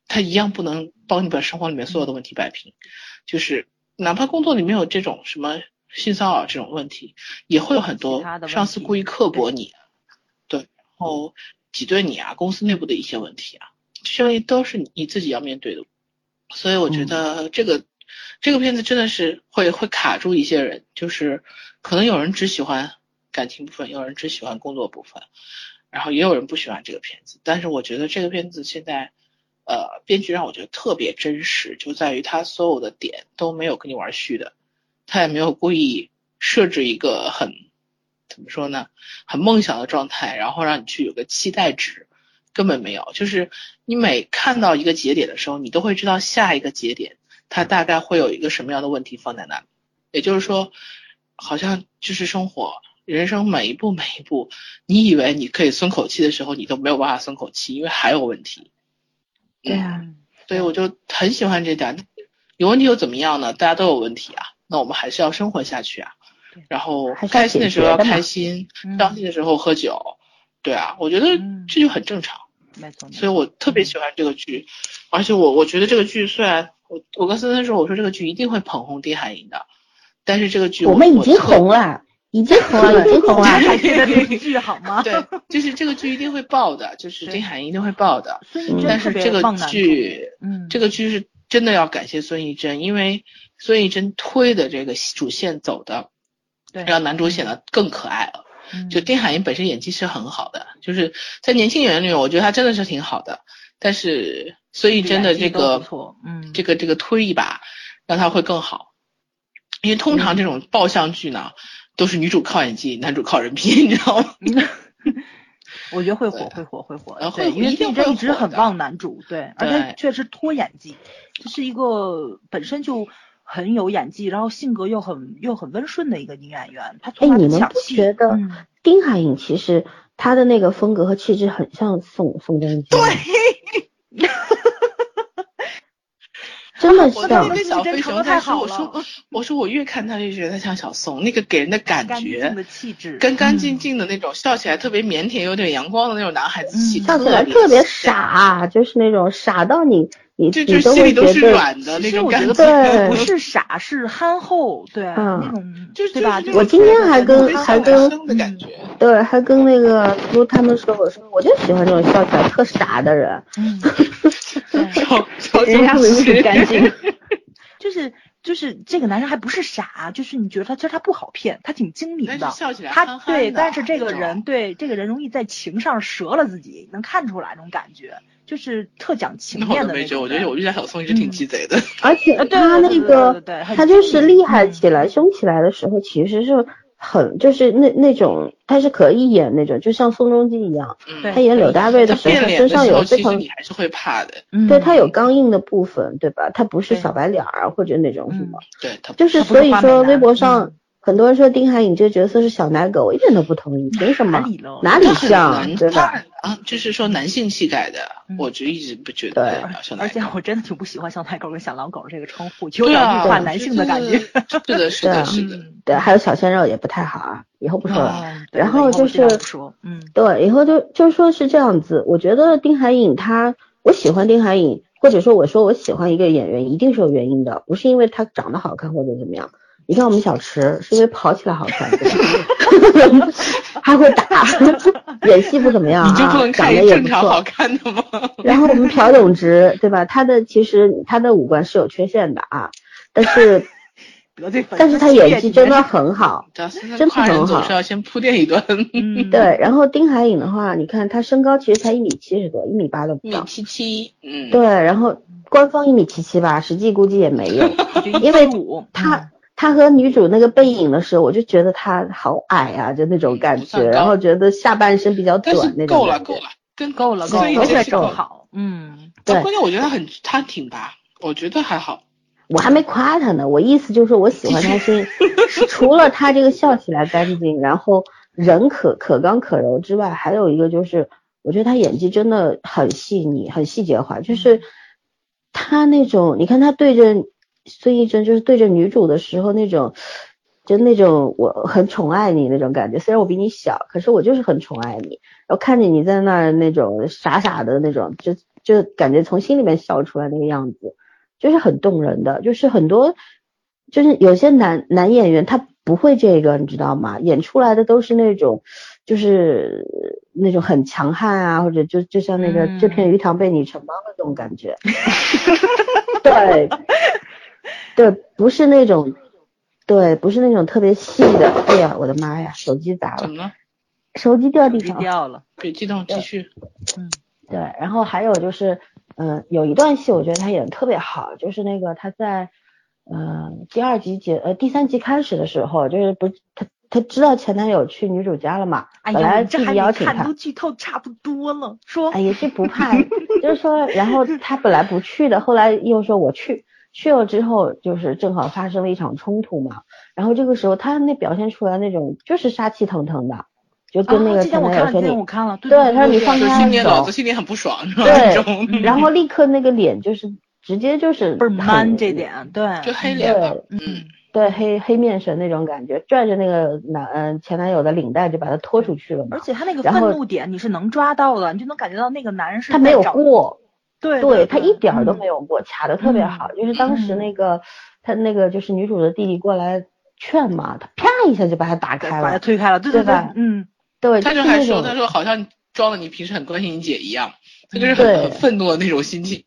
他一样不能帮你把生活里面所有的问题摆平。就是哪怕工作里面有这种什么性骚扰这种问题，也会有很多上司故意刻薄你，对，然后挤兑你啊，公司内部的一些问题啊，这些问题都是你自己要面对的。所以我觉得这个这个片子真的是会会卡住一些人，就是可能有人只喜欢感情部分，有人只喜欢工作部分，然后也有人不喜欢这个片子。但是我觉得这个片子现在，呃，编剧让我觉得特别真实，就在于他所有的点都没有跟你玩虚的，他也没有故意设置一个很怎么说呢，很梦想的状态，然后让你去有个期待值。根本没有，就是你每看到一个节点的时候，你都会知道下一个节点它大概会有一个什么样的问题放在那里。也就是说，好像就是生活，人生每一步每一步，你以为你可以松口气的时候，你都没有办法松口气，因为还有问题。对啊，所以我就很喜欢这点。有问题又怎么样呢？大家都有问题啊，那我们还是要生活下去啊。然后开心的时候要开心，伤心的时候喝酒。对啊，我觉得这就很正常，没错。所以我特别喜欢这个剧，而且我我觉得这个剧虽然我我跟森森说我说这个剧一定会捧红丁海寅的，但是这个剧我们已经红了，已经 红了，已经红了，还记得这个剧好吗？对，就是这个剧一定会爆的，就是丁海寅一定会爆的。孙艺珍但是这个剧，嗯，这个剧是真的要感谢孙艺珍，因为孙艺珍推的这个主线走的，对，让男主显得更可爱了。就丁海寅本身演技是很好的，就是在年轻演员里面，我觉得他真的是挺好的。但是孙艺珍的这个，嗯，这个这个推一把，让他会更好。因为通常这种爆相剧呢，都是女主靠演技，男主靠人品，你知道吗？我觉得会火，会火，会火。对，因为孙艺珍一直很旺男主，对，而且确实拖演技，这是一个本身就。很有演技，然后性格又很又很温顺的一个女演员。她哎，你们不觉得丁海寅其实她的那个风格和气质很像宋宋仲基？对，真的像。我跟小飞熊在说，我说我说我越看他越觉得他像小宋，那个给人的感觉，的气质，干干净净的那种，笑起来特别腼腆，有点阳光的那种男孩子气，笑起来特别傻，就是那种傻到你。就就心里都是软的那种感觉，不是傻，是憨厚，对，那种就是对吧？我今天还跟还跟对，还跟那个不他们说，我说我就喜欢这种笑起来特傻的人，嗯，人家明明很干净，就是就是这个男生还不是傻，就是你觉得他其实他不好骗，他挺精明的，他对，但是这个人对这个人容易在情上折了自己，能看出来那种感觉。就是特讲情面的那种。我觉得我遇见小宋一直挺鸡贼的。而且他那个，他就是厉害起来、凶起来的时候，其实是很就是那那种，他是可以演那种，就像宋仲基一样。他演柳大卫的时候，他身上有非常，你还是会怕的。对他有刚硬的部分，对吧？他不是小白脸啊，或者那种什么。对他就是所以说，微博上。很多人说丁海寅这个角色是小奶狗，我一点都不同意。凭什么？哪里像？对吧？啊，就是说男性气概的，我就一直不觉得。对，而且我真的挺不喜欢小奶狗跟小狼狗这个称呼，有点物化男性的感觉。是的，是的，是的。对，还有小鲜肉也不太好啊，以后不说了。然后就是，嗯，对，以后就就说是这样子。我觉得丁海寅他，我喜欢丁海寅，或者说我说我喜欢一个演员，一定是有原因的，不是因为他长得好看或者怎么样。你看我们小池是因为跑起来好看，还会打，演戏不怎么样啊，长得也不错。好看的吗？然后我们朴永植，对吧？他的其实他的五官是有缺陷的啊，但是 但是他演技真的很好，真的很好。是要先铺垫一段。对，然后丁海颖的话，你看他身高其实才一米七十多，一米八都不到。一米七七，嗯。对，然后官方一米七七吧，实际估计也没有，因为他。他和女主那个背影的时候，我就觉得他好矮啊，就那种感觉，然后觉得下半身比较短那种。够了够了，跟够了，所以这更好。嗯，对。关键我觉得他很，他挺拔，我觉得还好。我还没夸他呢，我意思就是我喜欢他是 除了他这个笑起来干净，然后人可可刚可柔之外，还有一个就是我觉得他演技真的很细腻，很细节化，就是他那种，你看他对着。孙艺珍就是对着女主的时候那种，就那种我很宠爱你那种感觉。虽然我比你小，可是我就是很宠爱你。然后看着你在那儿那种傻傻的那种，就就感觉从心里面笑出来那个样子，就是很动人的。就是很多，就是有些男男演员他不会这个，你知道吗？演出来的都是那种，就是那种很强悍啊，或者就就像那个这片鱼塘被你承包的这种感觉。对。对，不是那种，对，不是那种特别细的。哎呀，我的妈呀，手机砸了怎，么了？手机掉地上了。掉了，别激动，继续。嗯对，然后还有就是，嗯、有一段戏我觉得他演的特别好，就是那个他在，呃，第二集结，呃，第三集开始的时候，就是不，他他知道前男友去女主家了嘛，哎本来呀，这弟还没看，弟邀请他都，剧透差不多了，说哎，也是不怕，就是说，然后他本来不去的，后来又说我去，去了之后就是正好发生了一场冲突嘛，然后这个时候他那表现出来那种就是杀气腾腾的，就跟那啊，个男友说你天我看了，对对对对他说你放就是开手心里脑子心里很不爽，是吧？对然后立刻那个脸就是直接就是倍儿 man 这点，对，就黑脸了。嗯嗯，对黑黑面神那种感觉，拽着那个男嗯前男友的领带就把他拖出去了嘛而，且他那个愤怒点你是能抓到的，你就能感觉到那个男人是他没有在对对他一点儿都嗯没有过，卡的特别好，就是当时那个他那个就是女主的弟弟过来劝嘛，他啪一下就把他打开了把他，推开了，对对对吧，嗯，对，他就还说，种他说好像装的你平时很关心你姐一样，他就是很很愤怒的那种心情。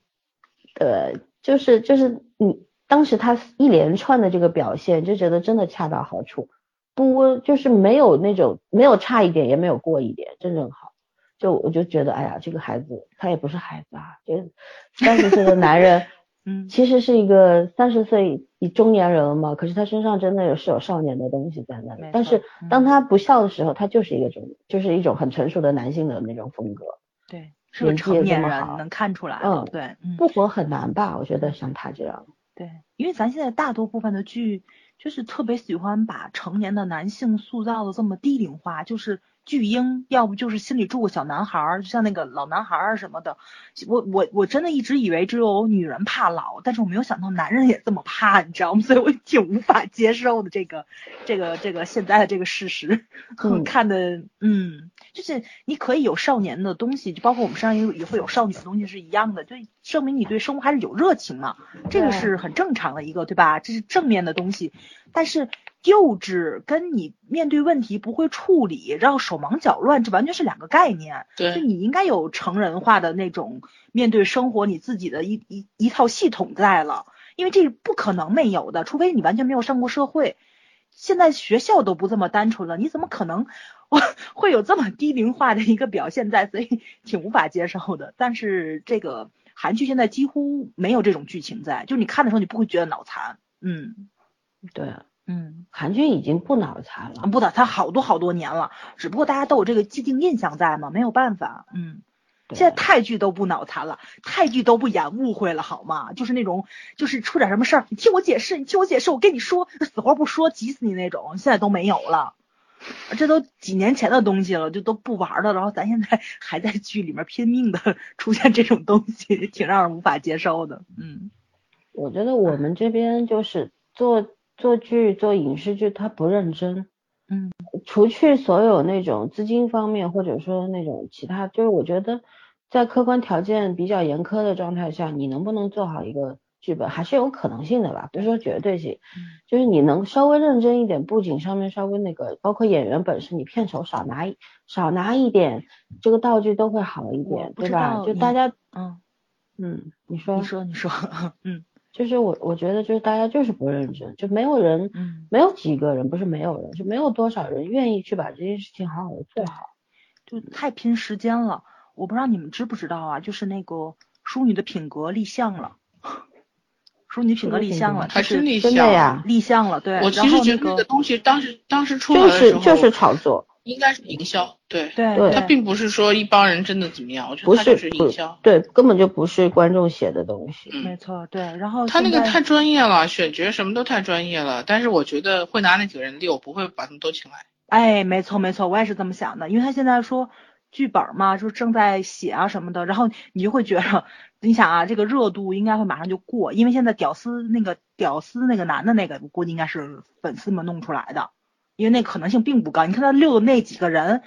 对，就是就是你当时他一连串的这个表现，就觉得真的恰到好处，不就是没有那种没有差一点，也没有过一点，真正好。就我就觉得，哎呀，这个孩子他也不是孩子啊，就三十岁的男人，嗯其实是一个三十岁一中年人了嘛，可是他身上真的有是有少年的东西在那里。但是当嗯他不笑的时候，他就是一个中，就是一种很成熟的男性的那种风格。对，是个成年人能看出来，嗯对，嗯。不火很难吧？我觉得像他这样。对，因为咱现在大多部分的剧就是特别喜欢把成年的男性塑造的这么低龄化，就是巨婴，要不就是心里住个小男孩儿，就像那个老男孩儿什么的。我我我真的一直以为只有女人怕老，但是我没有想到男人也这么怕，你知道吗？所以我挺无法接受的这个这个这个现在的这个事实。嗯 看的嗯，就是你可以有少年的东西，就包括我们身上也也会有少女的东西是一样的，就证明你对生活还是有热情嘛。这个是很正常的一个，对吧？这是正面的东西。但是幼稚跟你面对问题不会处理，然后手忙脚乱，这完全是两个概念。就对，你应该有成人化的那种面对生活你自己的一一一套系统在了，因为这是不可能没有的，除非你完全没有上过社会。现在学校都不这么单纯了，你怎么可能我会有这么低龄化的一个表现在？所以 挺无法接受的。但是这个韩剧现在几乎没有这种剧情在，就你看的时候你不会觉得脑残。嗯对，嗯，韩剧已经不脑残了。不脑残好多好多年了，只不过大家都有这个既定印象在嘛，没有办法。嗯。现在泰剧都不脑残了，泰剧都不演误会了，好吗？就是那种，就是出点什么事儿，你听我解释，你听我解释，我跟你说，死活不说，急死你那种，现在都没有了。这都几年前的东西了，就都不玩了。然后咱现在 还在剧里面拼命的出现这种东西，挺让人无法接受的。嗯，我觉得我们这边就是做做剧、做影视剧，他不认真。嗯，除去所有那种资金方面，或者说那种其他，就是我觉得在客观条件比较严苛的状态下，你能不能做好一个剧本，还是有可能性的吧，不是说绝对性。就是你能稍微认真一点，布景上面稍微那个，包括演员本身，你片酬少拿一少拿一点，这个道具都会好一点，对吧？就大家，嗯，嗯，你说，你说你说，嗯就是我我觉得就是大家就是不认真，就没有人，嗯，没有几个人，不是没有人，就没有多少人愿意去把这件事情好好的做好。就太拼时间了。我不知道你们知不知道啊，就是那个淑女的品格立项了，淑女品格立项了，还是真立项真的呀，立项了，对。我其实觉得那个个东西当时当时出来就的时候，是就是炒作，应该是营销，对，对对它并不是说一帮人真的怎么样，我觉得他就是营销。对，根本就不是观众写的东西。嗯，没错，对。然后他那个太专业了，选角什么都太专业了。但是我觉得会拿那几个人溜，不会把他们都请来。哎，没错没错，我也是这么想的，因为他现在说剧本嘛，就是正在写啊什么的，然后你就会觉得，你想啊，这个热度应该会马上就过，因为现在屌丝那个屌丝那个男的那个，我估计应该是粉丝们弄出来的，因为那可能性并不高。你看他溜的那几个人，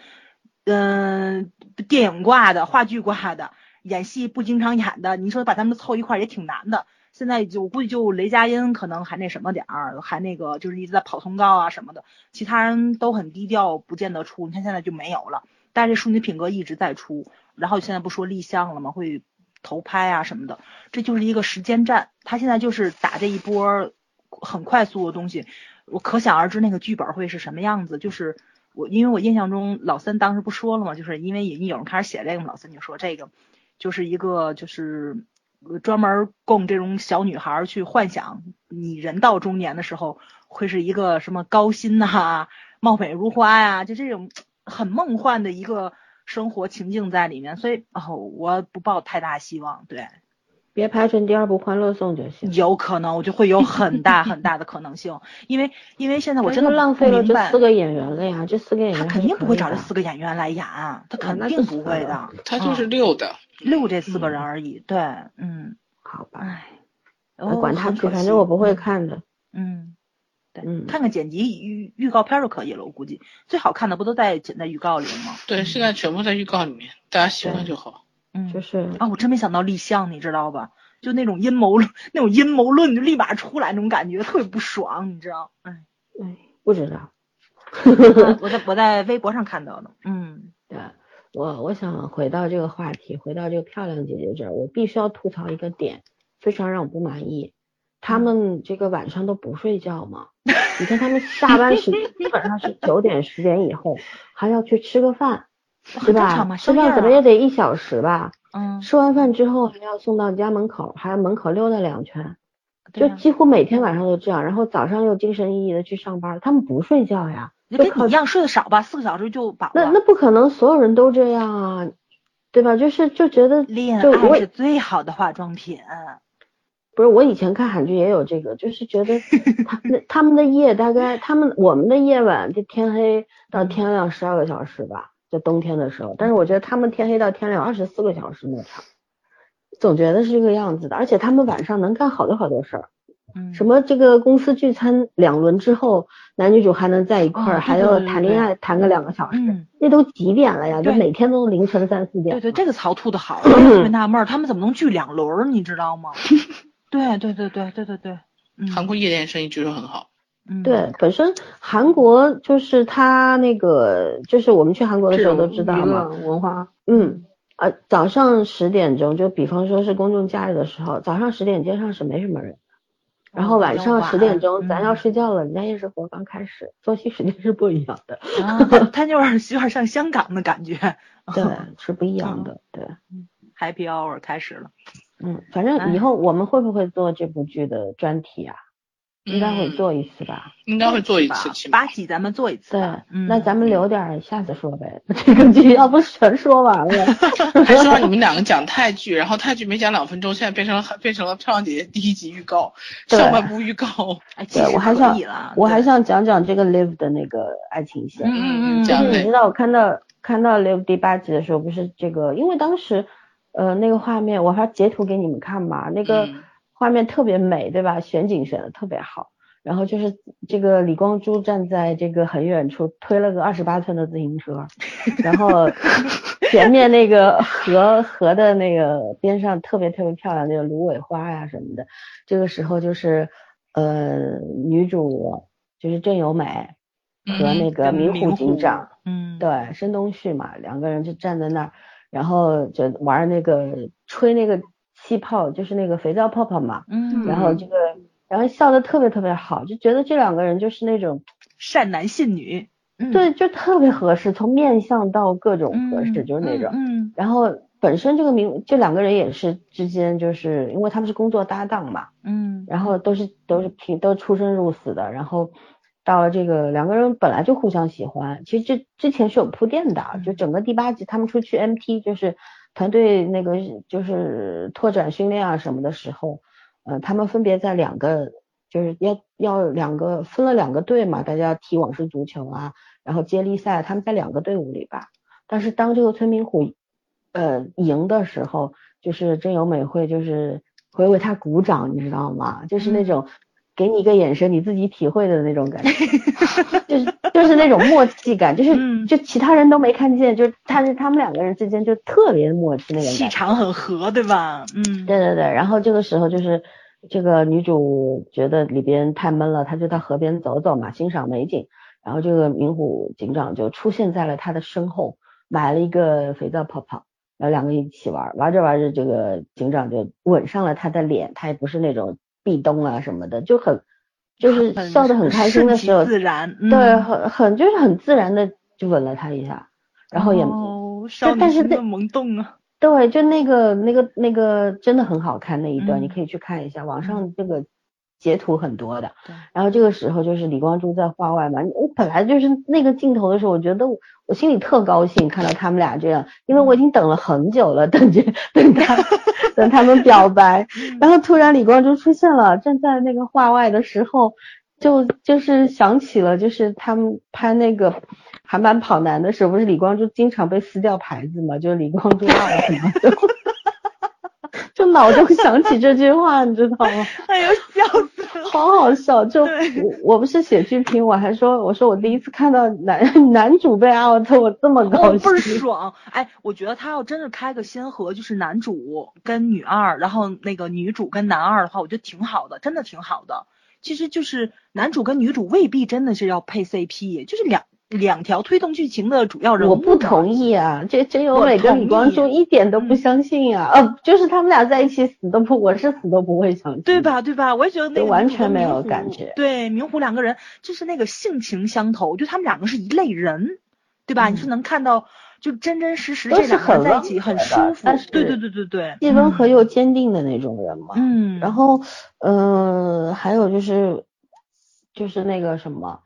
嗯、电影挂的、话剧挂的、演戏不经常演的，你说把他们凑一块也挺难的。现在就我估计就雷佳音可能还那什么点儿，还那个就是一直在跑通告啊什么的，其他人都很低调，不见得出。你看现在就没有了，但是淑女品格一直在出，然后现在不说立项了吗？会投拍啊什么的，这就是一个时间战。他现在就是打这一波很快速的东西，我可想而知那个剧本会是什么样子。就是我因为我印象中老三当时不说了嘛，就是因为已经有人开始写这个，老三就说这个就是一个就是专门供这种小女孩去幻想，你人到中年的时候会是一个什么高薪呐、貌美如花呀，就这种很梦幻的一个生活情境在里面。所以哦，我不抱太大希望，对。别拍成第二部《欢乐颂》就行。有可能，我就会有很大 很大的可能性，因为因为现在我真的浪费了这四个演员了呀，这四个演员他肯定不会找这四个演员来演，他肯定不会的，他就是六的，六这四个人而已。对，嗯，好吧，唉，管他去，反正我不会看的。嗯，对，嗯，看看剪辑预预告片就可以了，我估计最好看的不都在剪在预告里吗？对，现在全部在预告里面，大家喜欢就好。嗯，就是啊，我真没想到立项，你知道吧？就那种阴谋论，那种阴谋论就立马出来那种感觉，特别不爽，你知道？哎，哎，不知道。我在 我在微博上看到的。嗯，对，我我想回到这个话题，回到这个漂亮姐姐这儿，我必须要吐槽一个点，非常让我不满意。他们这个晚上都不睡觉吗？你看他们下班时间 基本上是九点十点以后，还要去吃个饭。对吧？吃饭怎么也得一小时吧？嗯。吃完饭之后还要送到家门口，还要门口溜达两圈，就几乎每天晚上都这样。然后早上又精神奕奕的去上班，他们不睡觉呀？跟你一样睡得少吧？四个小时就饱了。那那不可能，所有人都这样啊，对吧？就是就觉得恋爱是最好的化妆品。不是，我以前看韩剧也有这个，就是觉得 他那他们的夜大概他们我们的夜晚就天黑到天亮十二个小时吧。在冬天的时候，但是我觉得他们天黑到天亮二十四个小时那场，总觉得是这个样子的。而且他们晚上能干好多好多事儿，嗯，什么这个公司聚餐两轮之后，男女主还能在一块儿，还要谈恋爱谈个两个小时，那都几点了呀？就每天都凌晨三四点。对对，这个槽吐的好，我特别纳闷，他们怎么能聚两轮？你知道吗？对对对对对对对，韩国夜店生意据说很好。对，本身韩国就是他那个，就是我们去韩国的时候都知道嘛，文化，嗯，啊，早上十点钟，就比方说是公众假日的时候，早上十点街上是没什么人，然后晚上十点钟咱要睡觉了，人家夜生活刚开始，作息时间是不一样的，他就是有点像香港的感觉，对，是不一样的，对，Happy Hour 开始了，嗯，反正以后我们会不会做这部剧的专题啊？应该会做一次吧，应该会做一次，八集咱们做一次。对，那咱们留点下次说呗。这个剧要不全说完了，还说让你们两个讲泰剧，然后泰剧没讲两分钟，现在变成了变成了漂亮姐姐第一集预告，上半部预告。对，我还想我还想讲讲这个 Live 的那个爱情线。嗯嗯嗯。就是你知道我看到看到 Live 第八集的时候，不是这个，因为当时呃那个画面我还截图给你们看嘛，那个。画面特别美，对吧？选景选的特别好，然后就是这个李光洙站在这个很远处推了个二十八寸的自行车，然后前面那个河河的那个边上特别特别漂亮，那个芦苇花呀什么的。这个时候就是呃女主就是郑有美和那个明虎警长，嗯，对，申东旭嘛，两个人就站在那儿，然后就玩那个吹那个。气泡就是那个肥皂泡泡嘛，嗯，然后这个，然后笑的特别特别好，就觉得这两个人就是那种善男信女，对，就特别合适，从面相到各种合适，就是那种，嗯，然后本身这个名，这两个人也是之间，就是因为他们是工作搭档嘛，嗯，然后都是都是平都出生入死的，然后到了这个两个人本来就互相喜欢，其实这之前是有铺垫的，就整个第八集他们出去 MT 就是。团队那个就是拓展训练啊什么的时候，呃，他们分别在两个，就是要要两个分了两个队嘛，大家踢网式足球啊，然后接力赛，他们在两个队伍里吧。但是当这个村民虎呃赢的时候，就是真由美会就是会为他鼓掌，你知道吗？就是那种。给你一个眼神，你自己体会的那种感觉，就是就是那种默契感，就是就其他人都没看见，就他是他们两个人之间就特别默契那种气场很合，对吧？嗯，对对对。然后这个时候就是这个女主觉得里边太闷了，她就到河边走走嘛，欣赏美景。然后这个明虎警长就出现在了她的身后，买了一个肥皂泡泡，然后两个一起玩，玩着玩着，这个警长就吻上了她的脸，他也不是那种。壁咚啊什么的就很就是笑得很开心的时候，自然，对，很很就是很自然的就吻了他一下，然后也，哦，少女心的萌动啊。对，就那个那个那个真的很好看那一段，你可以去看一下，网上这个。截图很多的，然后这个时候就是李光洙在画外嘛，我本来就是那个镜头的时候，我觉得我心里特高兴，看到他们俩这样，因为我已经等了很久了，等着等他 等他们表白，然后突然李光洙出现了，站在那个画外的时候，就就是想起了就是他们拍那个韩版跑男的时候，不是李光洙经常被撕掉牌子嘛，就是李光洙二什么的。就脑中想起这句话，你知道吗？哎呦，笑死了，好好笑。就我我不是写剧评，我还说我说我第一次看到男男主被 out，我这么高兴，倍儿爽。哎，我觉得他要真是开个先河，就是男主跟女二，然后那个女主跟男二的话，我觉得挺好的，真的挺好的。其实就是男主跟女主未必真的是要配 CP，就是两。两条推动剧情的主要人物，我不同意啊！这真由美跟李光洙一点都不相信啊！呃，就是他们俩在一起死都不，我是死都不会相信，对吧？对吧？我也觉得那完全没有感觉。对，明湖两个人就是那个性情相投，就他们两个是一类人，对吧？你是能看到，就真真实实这两个人在一起很舒服。对对对对对，既温和又坚定的那种人嘛。嗯。然后，嗯，还有就是，就是那个什么，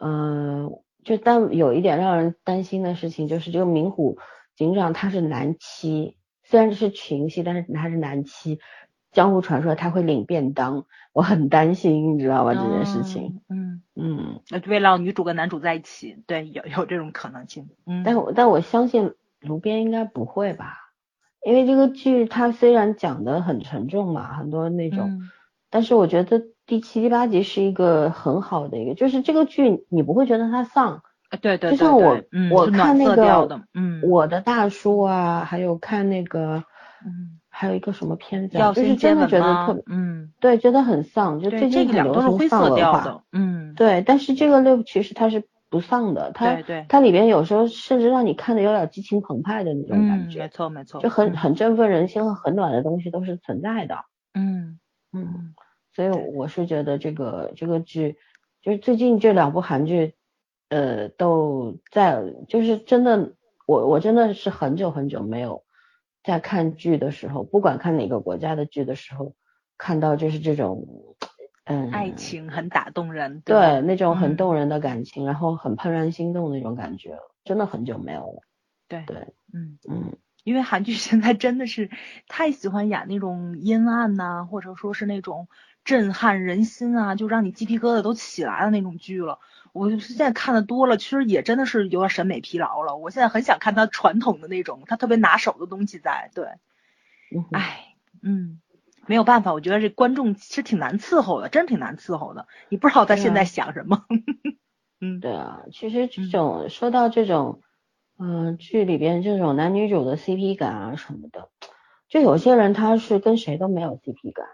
嗯。就但有一点让人担心的事情，就是这个明虎警长他是男七，虽然是群戏，但是他是男七。江湖传说他会领便当，我很担心，你知道吧？这件事情。嗯嗯，那为了女主跟男主在一起，对，有有这种可能性。嗯，但但我相信卢边应该不会吧？因为这个剧它虽然讲的很沉重嘛，很多那种，但是我觉得。第七、第八集是一个很好的一个，就是这个剧你不会觉得它丧，对对，就像我我看那个，嗯，我的大叔啊，还有看那个，嗯，还有一个什么片子，就是真的觉得特别，嗯，对，觉得很丧，就最近很流行丧文化，嗯，对，但是这个六其实它是不丧的，它对对，它里边有时候甚至让你看的有点激情澎湃的那种感觉，没错没错，就很很振奋人心和很暖的东西都是存在的，嗯。嗯。所以我是觉得这个这个剧，就是最近这两部韩剧，呃，都在，就是真的，我我真的是很久很久没有在看剧的时候，不管看哪个国家的剧的时候，看到就是这种，嗯，爱情很打动人，对，那种很动人的感情，然后很怦然心动那种感觉，真的很久没有了。对对，嗯嗯，因为韩剧现在真的是太喜欢演那种阴暗呐，或者说是那种。震撼人心啊，就让你鸡皮疙瘩都起来的那种剧了。我现在看的多了，其实也真的是有点审美疲劳了。我现在很想看他传统的那种，他特别拿手的东西在。对，哎，嗯，没有办法，我觉得这观众其实挺难伺候的，真挺难伺候的。你不知道他现在想什么。嗯，对啊，其实这种说到这种，嗯，剧里边这种男女主的 CP 感啊什么的，就有些人他是跟谁都没有 CP 感。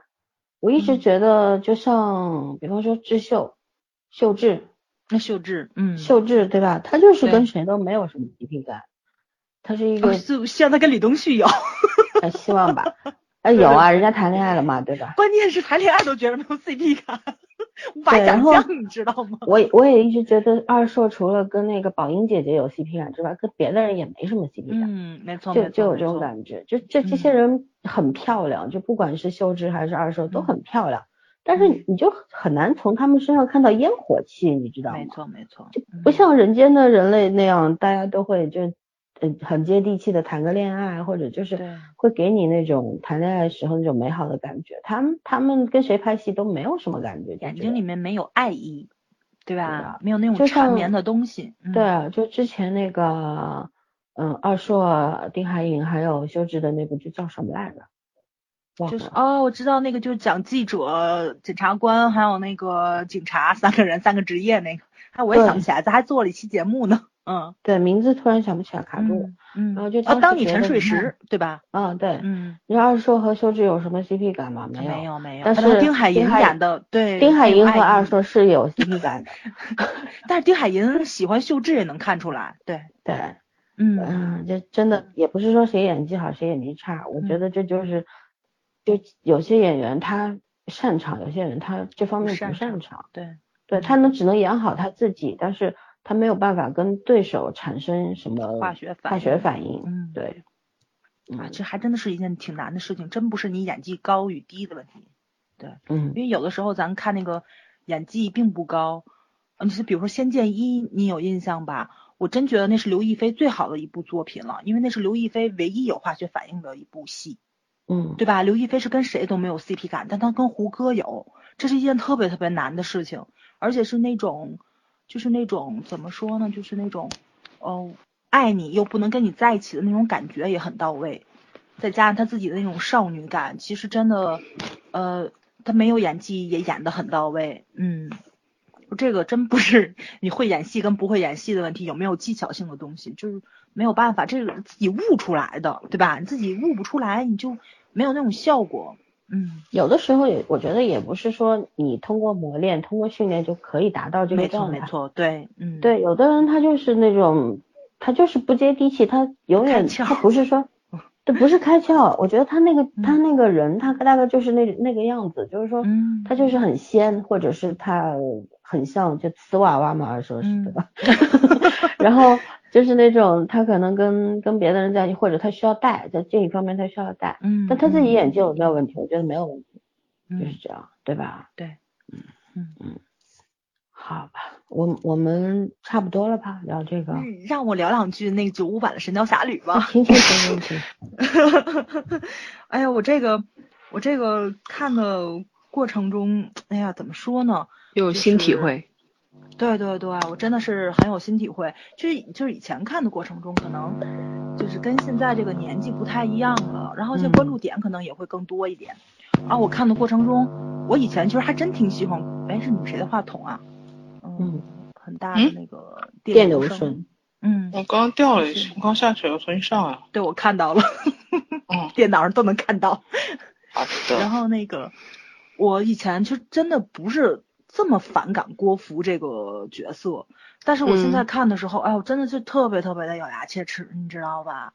我一直觉得，就像比方说智秀，秀智，那秀智，嗯，秀智对吧？他就是跟谁都没有什么 CP 感，他是一个，希望他跟李东旭有，希望吧，哎 有啊，人家谈恋爱了嘛，对吧？关键是谈恋爱都觉得没有 CP 感。无法想象，你知道吗？我我也一直觉得二硕除了跟那个宝英姐姐有 CP 感之外，跟别的人也没什么 CP 感。嗯，没错，就就有这种感觉，就这这些人很漂亮，就不管是秀智还是二硕都很漂亮，但是你就很难从他们身上看到烟火气，你知道吗？没错没错，就不像人间的人类那样，大家都会就。嗯，很接地气的谈个恋爱，或者就是会给你那种谈恋爱时候那种美好的感觉。他们他们跟谁拍戏都没有什么感觉，眼睛里面没有爱意，对吧？没有那种缠绵的东西。对啊，就之前那个，嗯，二硕、丁海寅还有修智的那部剧叫什么来着？就是哦，我知道那个就是讲记者、检察官还有那个警察三个人三个职业那个，哎，我也想不起来，咱还做了一期节目呢。嗯，对，名字突然想不起来，卡住了。嗯，然后就当当你沉睡时，对吧？嗯，对。嗯，你二硕和修智有什么 CP 感吗？没有，没有，没有。但是丁海寅演的，对，丁海寅和二硕是有 CP 感的。但是丁海寅喜欢秀智也能看出来，对 对。嗯嗯，这真的也不是说谁演技好谁演技差，我觉得这就是，就有些演员他擅长，有些人他这方面不擅擅长，对，对他能只能演好他自己，但是他没有办法跟对手产生什么化学反化学应反应，嗯，对，啊，嗯这还真的是一件挺难的事情，真不是你演技高与低的问题。对嗯因为有的时候咱看那个演技并不高，呃你是比如说《仙剑一》，你有印象吧？我真觉得那是刘亦菲最好的一部作品了，因为那是刘亦菲唯一有化学反应的一部戏，嗯对吧？刘亦菲是跟谁都没有 CP 感，但她跟胡歌有，这是一件特别特别难的事情，而且是那种，就是那种怎么说呢？就是那种，哦，爱你又不能跟你在一起的那种感觉也很到位，再加上她自己的那种少女感，其实真的，呃，她没有演技也演得很到位，嗯。这个真不是你会演戏跟不会演戏的问题，有没有技巧性的东西，就是没有办法，这个自己悟出来的，对吧？你自己悟不出来，你就没有那种效果。嗯，有的时候也我觉得也不是说你通过磨练、通过训练就可以达到这个状态，没错，对，嗯，对，有的人他就是那种，他就是不接地气，他永远他不是说，这，不是开窍，我觉得他那个他那个人，他大概就是那那个样子，就是说嗯，他就是很仙，或者是他很像就瓷娃娃嘛，说是嗯。对吧？然后就是那种他可能跟跟别的人在一起，或者他需要戴，在这一方面他需要戴，嗯，但他自己眼睛有没有问题？我觉得没有问题，就是嗯，这样，对吧？对，嗯嗯好吧，我我们差不多了吧？聊这个。嗯让我聊两句那个九五版的《神雕侠侣》吧。行行行行行，哎呀，我这个我这个看的过程中，哎呀，怎么说呢？又有新体会。对对对，我真的是很有新体会。就是就是以前看的过程中，可能就是跟现在这个年纪不太一样了，然后这嗯关注点可能也会更多一点。啊，我看的过程中，我以前其实还真挺喜欢。哎，是你们谁的话筒啊？嗯，很大的嗯那个电流流声。嗯，我刚刚掉了一下，我刚下去，我重新上来。对，我看到了，嗯，电脑上都能看到。好然的。后那个，我以前就真的不是这么反感郭芙这个角色，但是我现在嗯看的时候，哎，我真的是特别特别的咬牙切齿，你知道吧？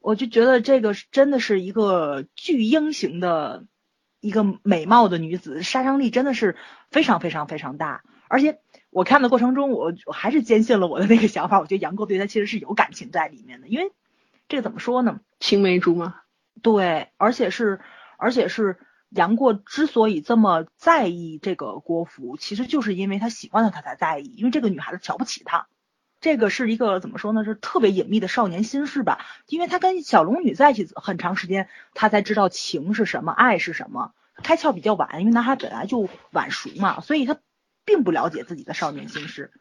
我就觉得这个真的是一个巨婴型的一个美貌的女子，杀伤力真的是非常非常非常大。而且我看的过程中，我我还是坚信了我的那个想法，我觉得杨过对她其实是有感情在里面的，因为这个怎么说呢？青梅竹马。对，而且是，而且是杨过之所以这么在意这个郭芙，其实就是因为他喜欢她，他才在意，因为这个女孩子瞧不起他。这个是一个怎么说呢？是特别隐秘的少年心事吧。因为他跟小龙女在一起很长时间，他才知道情是什么，爱是什么。开窍比较晚，因为男孩本来就晚熟嘛，所以他并不了解自己的少年心事，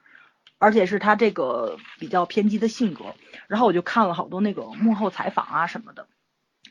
而且是他这个比较偏激的性格。然后我就看了好多那个幕后采访啊什么的。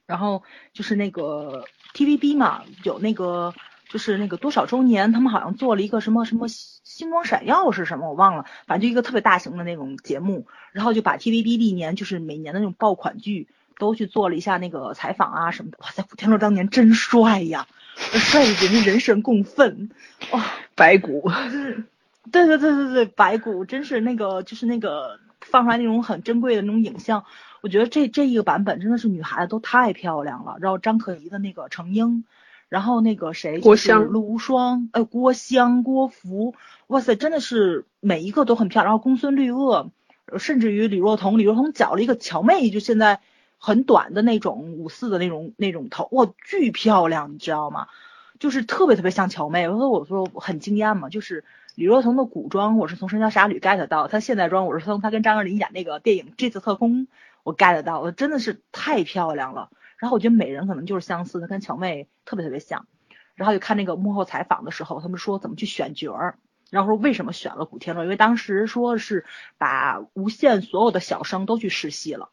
然后就是那个 TVB 嘛，有那个就是那个多少周年，他们好像做了一个什么什么星光闪耀是什么，我忘了，反正就一个特别大型的那种节目，然后就把 TVB 历年就是每年的那种爆款剧都去做了一下那个采访啊什么的。哇塞，古天乐当年真帅呀，帅的简直人神共愤，哇、白骨。就是，对对对对对，白骨真是那个就是那个放出来那种很珍贵的那种影像，我觉得这这一个版本真的是女孩子都太漂亮了。然后张可颐的那个程英，然后那个谁郭襄陆无双，呃，郭襄、郭芙，哇塞，真的是每一个都很漂亮。然后公孙绿萼，呃甚至于李若彤，李若彤绞了一个乔妹，就现在很短的那种五四的那种那种头，哇，巨漂亮，你知道吗？就是特别特别像乔妹，我说我说很惊艳嘛，就是李若彤的古装我是从《神雕侠侣》get 到，她现代装我是从她跟张爱玲演那个电影《这次特工》我 get 到，我真的是太漂亮了。然后我觉得美人可能就是相似的，跟乔妹特别特别像。然后就看那个幕后采访的时候，他们说怎么去选角儿，然后说为什么选了古天乐，因为当时说是把无限所有的小生都去试戏了。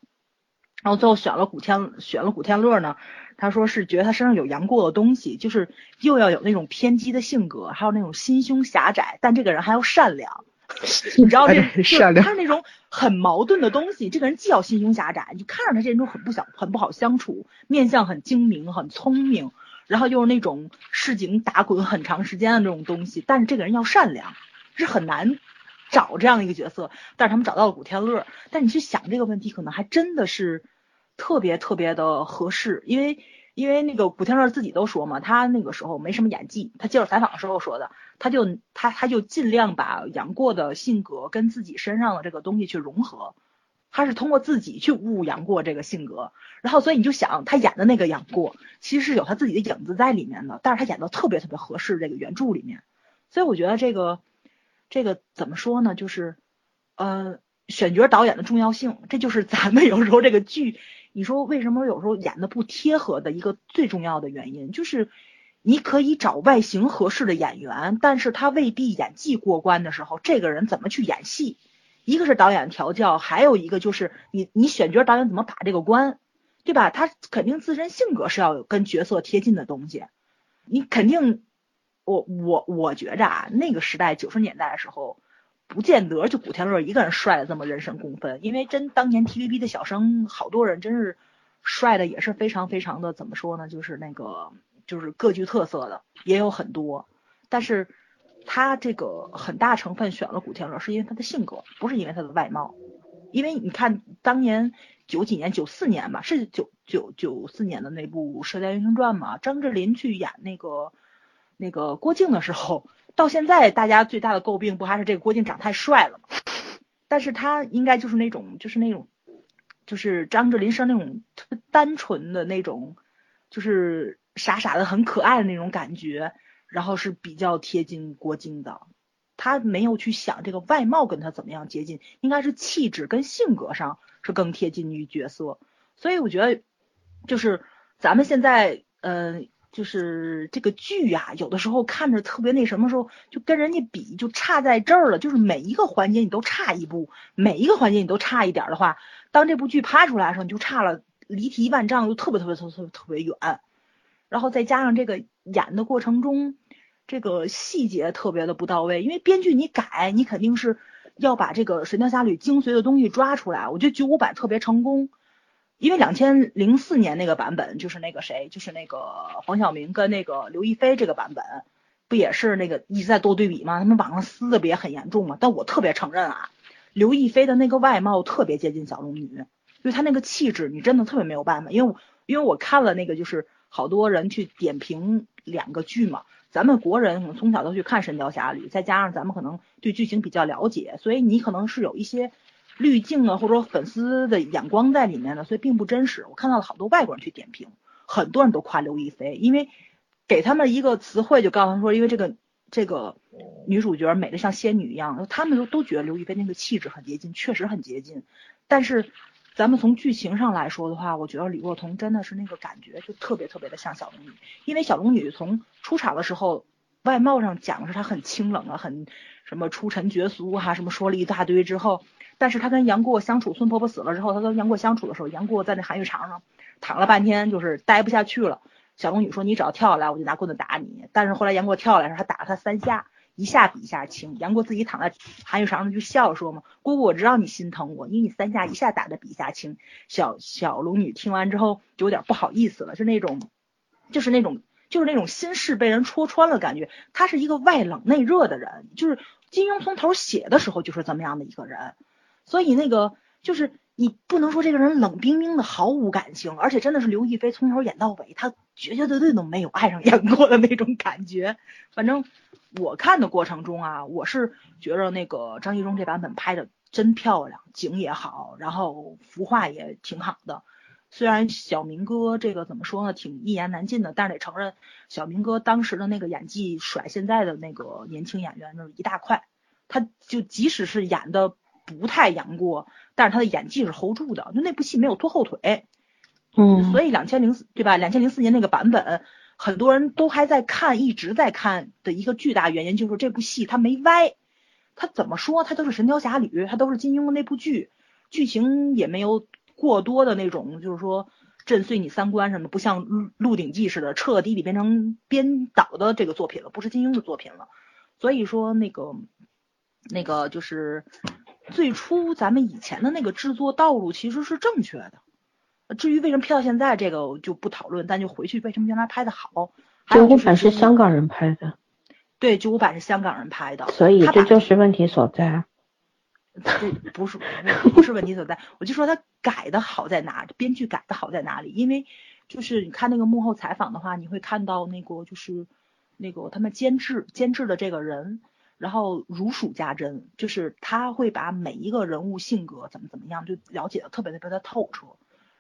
然后最后选了古天选了古天乐呢，他说是觉得他身上有杨过的东西，就是又要有那种偏激的性格，还有那种心胸狭窄，但这个人还要善良。你知道这他是那种很矛盾的东西。这个人既要心胸狭窄，你看着他这人就很不想很不好相处，面相很精明很聪明，然后又是那种市井打滚很长时间的那种东西，但是这个人要善良，是很难找这样的一个角色。但是他们找到了古天乐，但你去想这个问题，可能还真的是特别特别的合适，因为。因为那个古天乐自己都说嘛，他那个时候没什么演技。他接受采访的时候说的，他就他他就尽量把杨过的性格跟自己身上的这个东西去融合，他是通过自己去悟杨过这个性格。然后所以你就想，他演的那个杨过，其实是有他自己的影子在里面的，但是他演的特别特别合适这个原著里面。所以我觉得这个这个怎么说呢？就是呃，选角导演的重要性，这就是咱们有时候这个剧。你说为什么有时候演的不贴合的一个最重要的原因，就是你可以找外形合适的演员，但是他未必演技过关的时候，这个人怎么去演戏？一个是导演调教，还有一个就是你你选角导演怎么把这个关，对吧？他肯定自身性格是要有跟角色贴近的东西，你肯定，我我我觉着啊，那个时代九十年代的时候。不见得就古天乐一个人帅的这么人神共愤，因为真当年 TVB 的小生好多人真是帅的也是非常非常的怎么说呢，就是那个就是各具特色的也有很多，但是他这个很大成分选了古天乐是因为他的性格，不是因为他的外貌，因为你看当年九几年九四年吧，是九九九四年的那部《射雕英雄传》嘛，张智霖去演那个那个郭靖的时候。到现在，大家最大的诟病不还是这个郭靖长太帅了吗？但是他应该就是那种，就是那种，就是张智霖是那种特别单纯的那种，就是傻傻的很可爱的那种感觉，然后是比较贴近郭靖的。他没有去想这个外貌跟他怎么样接近，应该是气质跟性格上是更贴近于角色。所以我觉得，就是咱们现在，嗯。就是这个剧呀，有的时候看着特别那什么时候，就跟人家比就差在这儿了。就是每一个环节你都差一步，每一个环节你都差一点的话，当这部剧拍出来的时候，你就差了离题万丈，就特别特别特别特别远。然后再加上这个演的过程中，这个细节特别的不到位，因为编剧你改，你肯定是要把这个《神雕侠侣》精髓的东西抓出来。我觉得九五版特别成功。因为两千零四年那个版本就是那个谁，就是那个黄晓明跟那个刘亦菲这个版本，不也是那个一直在做对比吗？他们网上撕的不也很严重吗？但我特别承认啊，刘亦菲的那个外貌特别接近小龙女，因为她那个气质，你真的特别没有办法。因为因为我看了那个，就是好多人去点评两个剧嘛，咱们国人可能从小都去看《神雕侠侣》，再加上咱们可能对剧情比较了解，所以你可能是有一些。滤镜啊，或者说粉丝的眼光在里面的，所以并不真实。我看到了好多外国人去点评，很多人都夸刘亦菲，因为给他们一个词汇，就告诉他说，因为这个这个女主角美的像仙女一样，他们都都觉得刘亦菲那个气质很接近，确实很接近。但是咱们从剧情上来说的话，我觉得李若彤真的是那个感觉就特别特别的像小龙女，因为小龙女从出场的时候外貌上讲是她很清冷啊，很什么出尘绝俗哈，什么说了一大堆之后。但是他跟杨过相处，孙婆婆死了之后，他跟杨过相处的时候，杨过在那寒玉床上躺了半天，就是待不下去了。小龙女说：“你只要跳下来，我就拿棍子打你。”但是后来杨过跳下来时，他打了他三下，一下比一下轻。杨过自己躺在寒玉床上就笑说嘛：“姑姑，我知道你心疼我，因为你三下一下打的比一下轻。”小小龙女听完之后就有点不好意思了，是那种，就是那种，就是那种心事被人戳穿了感觉。他是一个外冷内热的人，就是金庸从头写的时候就是这么样的一个人。所以那个就是你不能说这个人冷冰冰的毫无感情，而且真的是刘亦菲从头演到尾，她绝绝对对都没有爱上杨过的那种感觉。反正我看的过程中啊，我是觉得那个张纪中这版本拍的真漂亮，景也好，然后服化也挺好的。虽然小明哥这个怎么说呢，挺一言难尽的，但是得承认小明哥当时的那个演技甩现在的那个年轻演员那是一大块。他就即使是演的。不太杨过，但是他的演技是 hold 住的，就那部戏没有拖后腿。嗯，所以两千零四对吧？两千零四年那个版本，很多人都还在看，一直在看的一个巨大原因就是这部戏它没歪，它怎么说它都是神雕侠侣，它都是金庸的那部剧，剧情也没有过多的那种，就是说震碎你三观什么，不像《鹿鼎记》似的彻底底变成编导的这个作品了，不是金庸的作品了。所以说那个那个就是。最初咱们以前的那个制作道路其实是正确的，至于为什么拍到现在这个就不讨论，但就回去为什么原来拍的好。九五版是香港人拍的，对，九五版是香港人拍的，所以这就是问题所在。这不是不是问题所在，我就说他改的好在哪，编剧改的好在哪里？因为就是你看那个幕后采访的话，你会看到那个就是那个他们监制监制的这个人，然后如数家珍，就是他会把每一个人物性格怎么怎么样就了解的特别特别的透彻，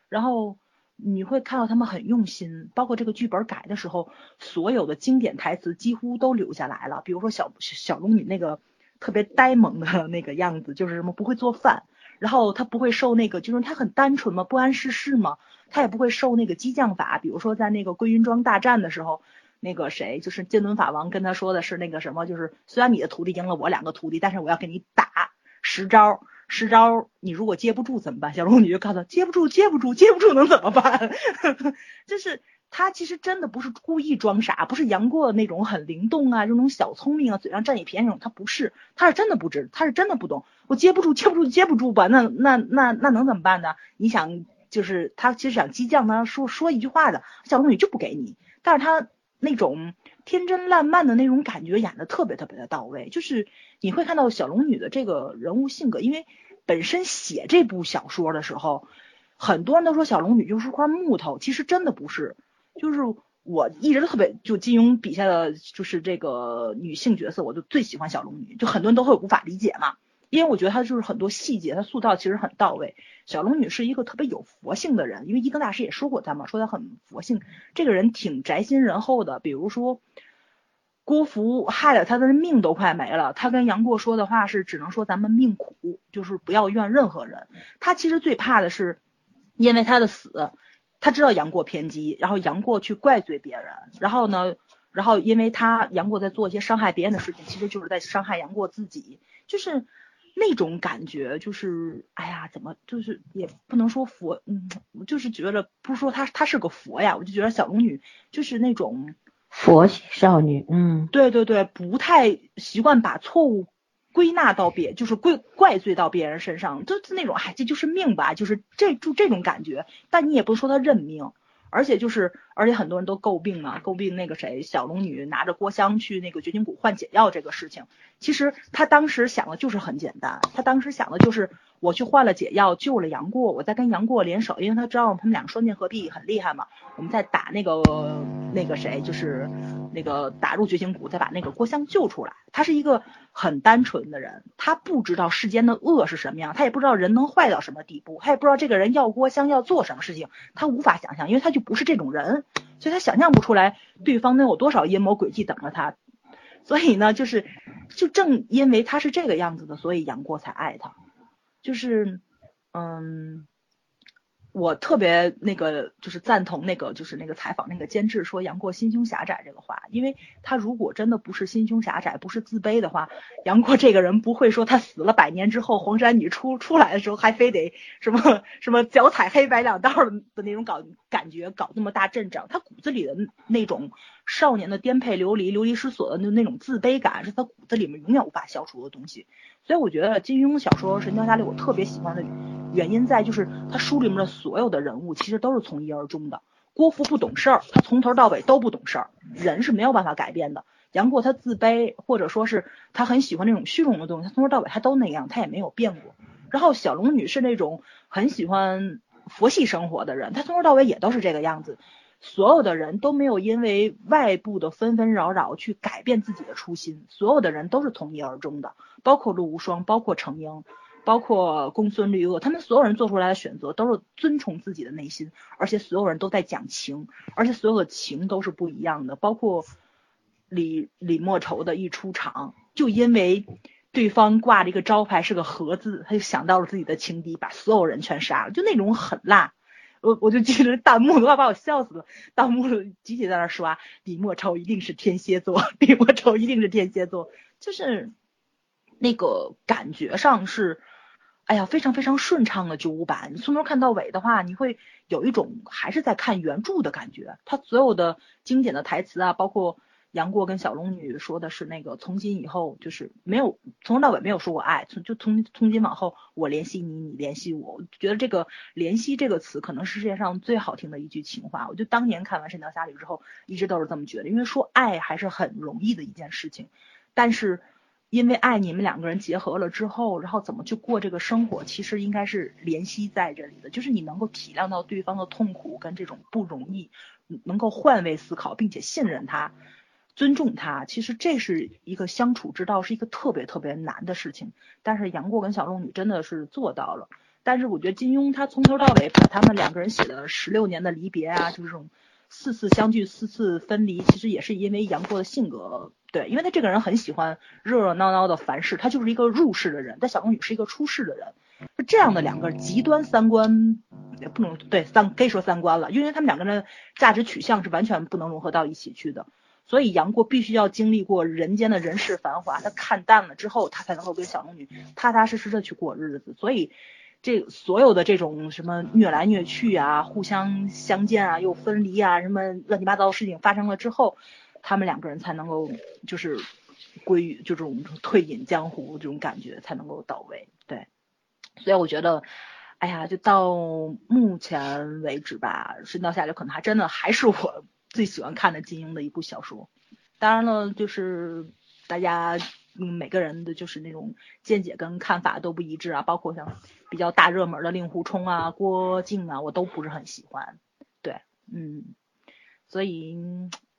然后你会看到他们很用心，包括这个剧本改的时候，所有的经典台词几乎都留下来了，比如说小小龙女那个特别呆萌的那个样子，就是什么不会做饭。然后他不会受那个，就是他很单纯嘛，不谙世事嘛，他也不会受那个激将法。比如说在那个归云庄大战的时候，那个谁就是金轮法王跟他说的是那个什么，就是虽然你的徒弟赢了我两个徒弟，但是我要给你打十招，十招你如果接不住怎么办？小龙女就告诉他接不住，接不住，接不住能怎么办？就是。他其实真的不是故意装傻，不是杨过那种很灵动啊，这种小聪明啊，嘴上占你便宜那种，他不是，他是真的不知，他是真的不懂。我接不住，接不住，接不住吧，那那那那能怎么办呢？你想，就是他其实想激将，他说说一句话的，小龙女就不给你，但是他那种天真烂漫的那种感觉演的特别特别的到位，就是你会看到小龙女的这个人物性格，因为本身写这部小说的时候，很多人都说小龙女就是块木头，其实真的不是。就是我一直特别，就金庸笔下的就是这个女性角色，我就最喜欢小龙女。就很多人都会无法理解嘛，因为我觉得他就是很多细节，他塑造其实很到位。小龙女是一个特别有佛性的人，因为一更大师也说过她嘛，说她很佛性，这个人挺宅心仁厚的。比如说郭芙害了他的命都快没了，他跟杨过说的话是只能说咱们命苦，就是不要怨任何人。他其实最怕的是因为他的死。他知道杨过偏激，然后杨过去怪罪别人，然后呢，然后因为他杨过在做一些伤害别人的事情，其实就是在伤害杨过自己，就是那种感觉，就是哎呀，怎么就是也不能说佛，嗯，我就是觉得不是说她她是个佛呀，我就觉得小龙女就是那种佛系少女，嗯，对对对，不太习惯把错误。归纳到别就是归怪罪到别人身上，就是那种哎，这就是命吧，就是这就这种感觉。但你也不说她认命，而且就是而且很多人都诟病嘛，诟病那个谁小龙女拿着郭襄去那个绝情谷换解药这个事情。其实他当时想的就是很简单，他当时想的就是我去换了解药，救了杨过，我再跟杨过联手，因为他知道他们俩双剑合璧很厉害嘛，我们在打那个那个谁就是。那个打入绝情谷，再把那个郭襄救出来。他是一个很单纯的人，他不知道世间的恶是什么样，他也不知道人能坏到什么地步，他也不知道这个人要郭襄要做什么事情，他无法想象，因为他就不是这种人，所以他想象不出来对方能有多少阴谋诡计等着他。所以呢，就是就正因为他是这个样子的，所以杨过才爱他。就是，嗯。我特别那个就是赞同那个就是那个采访那个监制说杨过心胸狭窄这个话，因为他如果真的不是心胸狭窄，不是自卑的话，杨过这个人不会说他死了百年之后，黄山女出出来的时候还非得什么什么脚踩黑白两道的的那种搞感觉，搞那么大阵仗，他骨子里的那种少年的颠沛流离、流离失所的那那种自卑感，是他骨子里面永远无法消除的东西。所以我觉得金庸小说《神雕侠侣》我特别喜欢的。原因在就是他书里面的所有的人物其实都是从一而终的。郭芙不懂事儿，他从头到尾都不懂事儿。人是没有办法改变的。杨过他自卑，或者说是他很喜欢那种虚荣的东西，他从头到尾他都那样，他也没有变过。然后小龙女是那种很喜欢佛系生活的人，她从头到尾也都是这个样子。所有的人都没有因为外部的纷纷扰扰去改变自己的初心，所有的人都是从一而终的，包括陆无双，包括程英。包括公孙绿萼，他们所有人做出来的选择都是遵从自己的内心，而且所有人都在讲情，而且所有的情都是不一样的。包括李李莫愁的一出场，就因为对方挂着一个招牌是个和字，他就想到了自己的情敌，把所有人全杀了，就那种狠辣。我我就记得弹幕都快把我笑死了，弹幕集体在那刷李莫愁一定是天蝎座，李莫愁一定是天蝎座，就是那个感觉上是。哎呀，非常非常顺畅的九五版，你从头看到尾的话，你会有一种还是在看原著的感觉。他所有的经典的台词啊，包括杨过跟小龙女说的是那个从今以后就是没有从头到尾没有说过爱，从就从从今往后我联系你，你联系我。我觉得这个联系这个词可能是世界上最好听的一句情话。我就当年看完《神雕侠侣》之后，一直都是这么觉得，因为说爱还是很容易的一件事情，但是。因为爱你们两个人结合了之后，然后怎么去过这个生活，其实应该是联系在这里的，就是你能够体谅到对方的痛苦跟这种不容易，能够换位思考，并且信任他。尊重他，其实这是一个相处之道，是一个特别特别难的事情。但是杨过跟小龙女真的是做到了。但是我觉得金庸他从头到尾把他们两个人写的十六年的离别啊，就是这种四次相聚、四次分离，其实也是因为杨过的性格。对，因为他这个人很喜欢热热闹闹的凡事，他就是一个入世的人。但小龙女是一个出世的人，是这样的两个极端三观，也不能对三可以说三观了，因为他们两个人价值取向是完全不能融合到一起去的。所以杨过必须要经历过人间的人世繁华，他看淡了之后，他才能够跟小龙女踏踏实实的去过日子。所以，这所有的这种什么虐来虐去啊，互相相见啊，又分离啊，什么乱七八糟的事情发生了之后，他们两个人才能够就是归于就这种退隐江湖这种感觉才能够到位。对，所以我觉得，哎呀，就到目前为止吧，深到下就可能还真的还是我。最喜欢看的金庸的一部小说，当然了，就是大家嗯每个人的就是那种见解跟看法都不一致啊，包括像比较大热门的令狐冲啊、郭靖啊，我都不是很喜欢。对，嗯，所以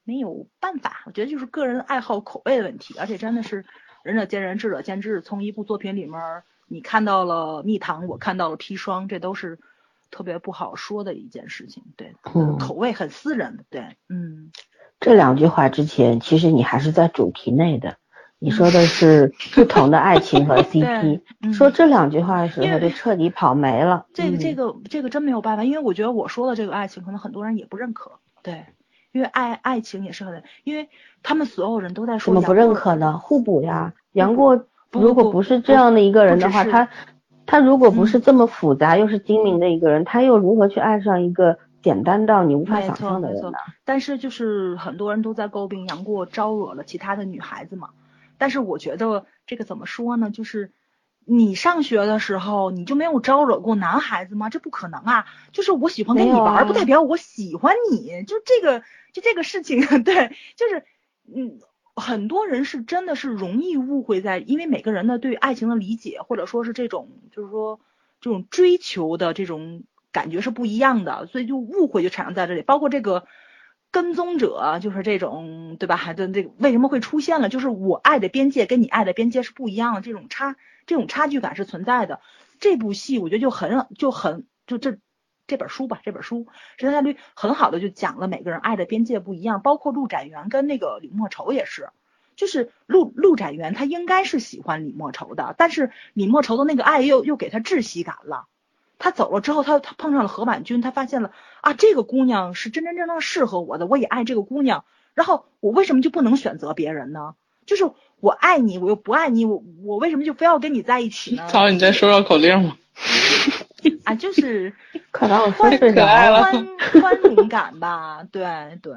没有办法，我觉得就是个人爱好口味的问题，而且真的是仁者见仁，智者见智。从一部作品里面，你看到了蜜糖，我看到了砒霜，这都是。特别不好说的一件事情，对，口味很私人，对，嗯，这两句话之前，其实你还是在主题内的，你说的是不同的爱情和 CP，说这两句话的时候就彻底跑没了。这个这个这个真没有办法，因为我觉得我说的这个爱情，可能很多人也不认可，对，因为爱爱情也是很，因为他们所有人都在说，怎么不认可呢？互补呀，杨过如果不是这样的一个人的话，他。他如果不是这么复杂又是精明的一个人，他又如何去爱上一个简单到你无法想象的人呢？但是就是很多人都在诟病杨过招惹了其他的女孩子嘛。但是我觉得这个怎么说呢？就是你上学的时候你就没有招惹过男孩子吗？这不可能啊！就是我喜欢跟你玩，不代表我喜欢你。就这个就这个事情，对，就是嗯。很多人是真的是容易误会在，因为每个人的对爱情的理解，或者说是这种就是说这种追求的这种感觉是不一样的，所以就误会就产生在这里。包括这个跟踪者，就是这种对吧？的这个为什么会出现了？就是我爱的边界跟你爱的边界是不一样的，这种差这种差距感是存在的。这部戏我觉得就很就很就这。这本书吧，这本书时间概率很好的就讲了每个人爱的边界不一样，包括陆展元跟那个李莫愁也是，就是陆陆展元他应该是喜欢李莫愁的，但是李莫愁的那个爱又又给他窒息感了，他走了之后，他他碰上了何婉君，他发现了啊这个姑娘是真真正正适合我的，我也爱这个姑娘，然后我为什么就不能选择别人呢？就是我爱你，我又不爱你，我我为什么就非要跟你在一起呢？操，你在说绕口令吗？啊，就是 可能宽宽宽容感吧，对对，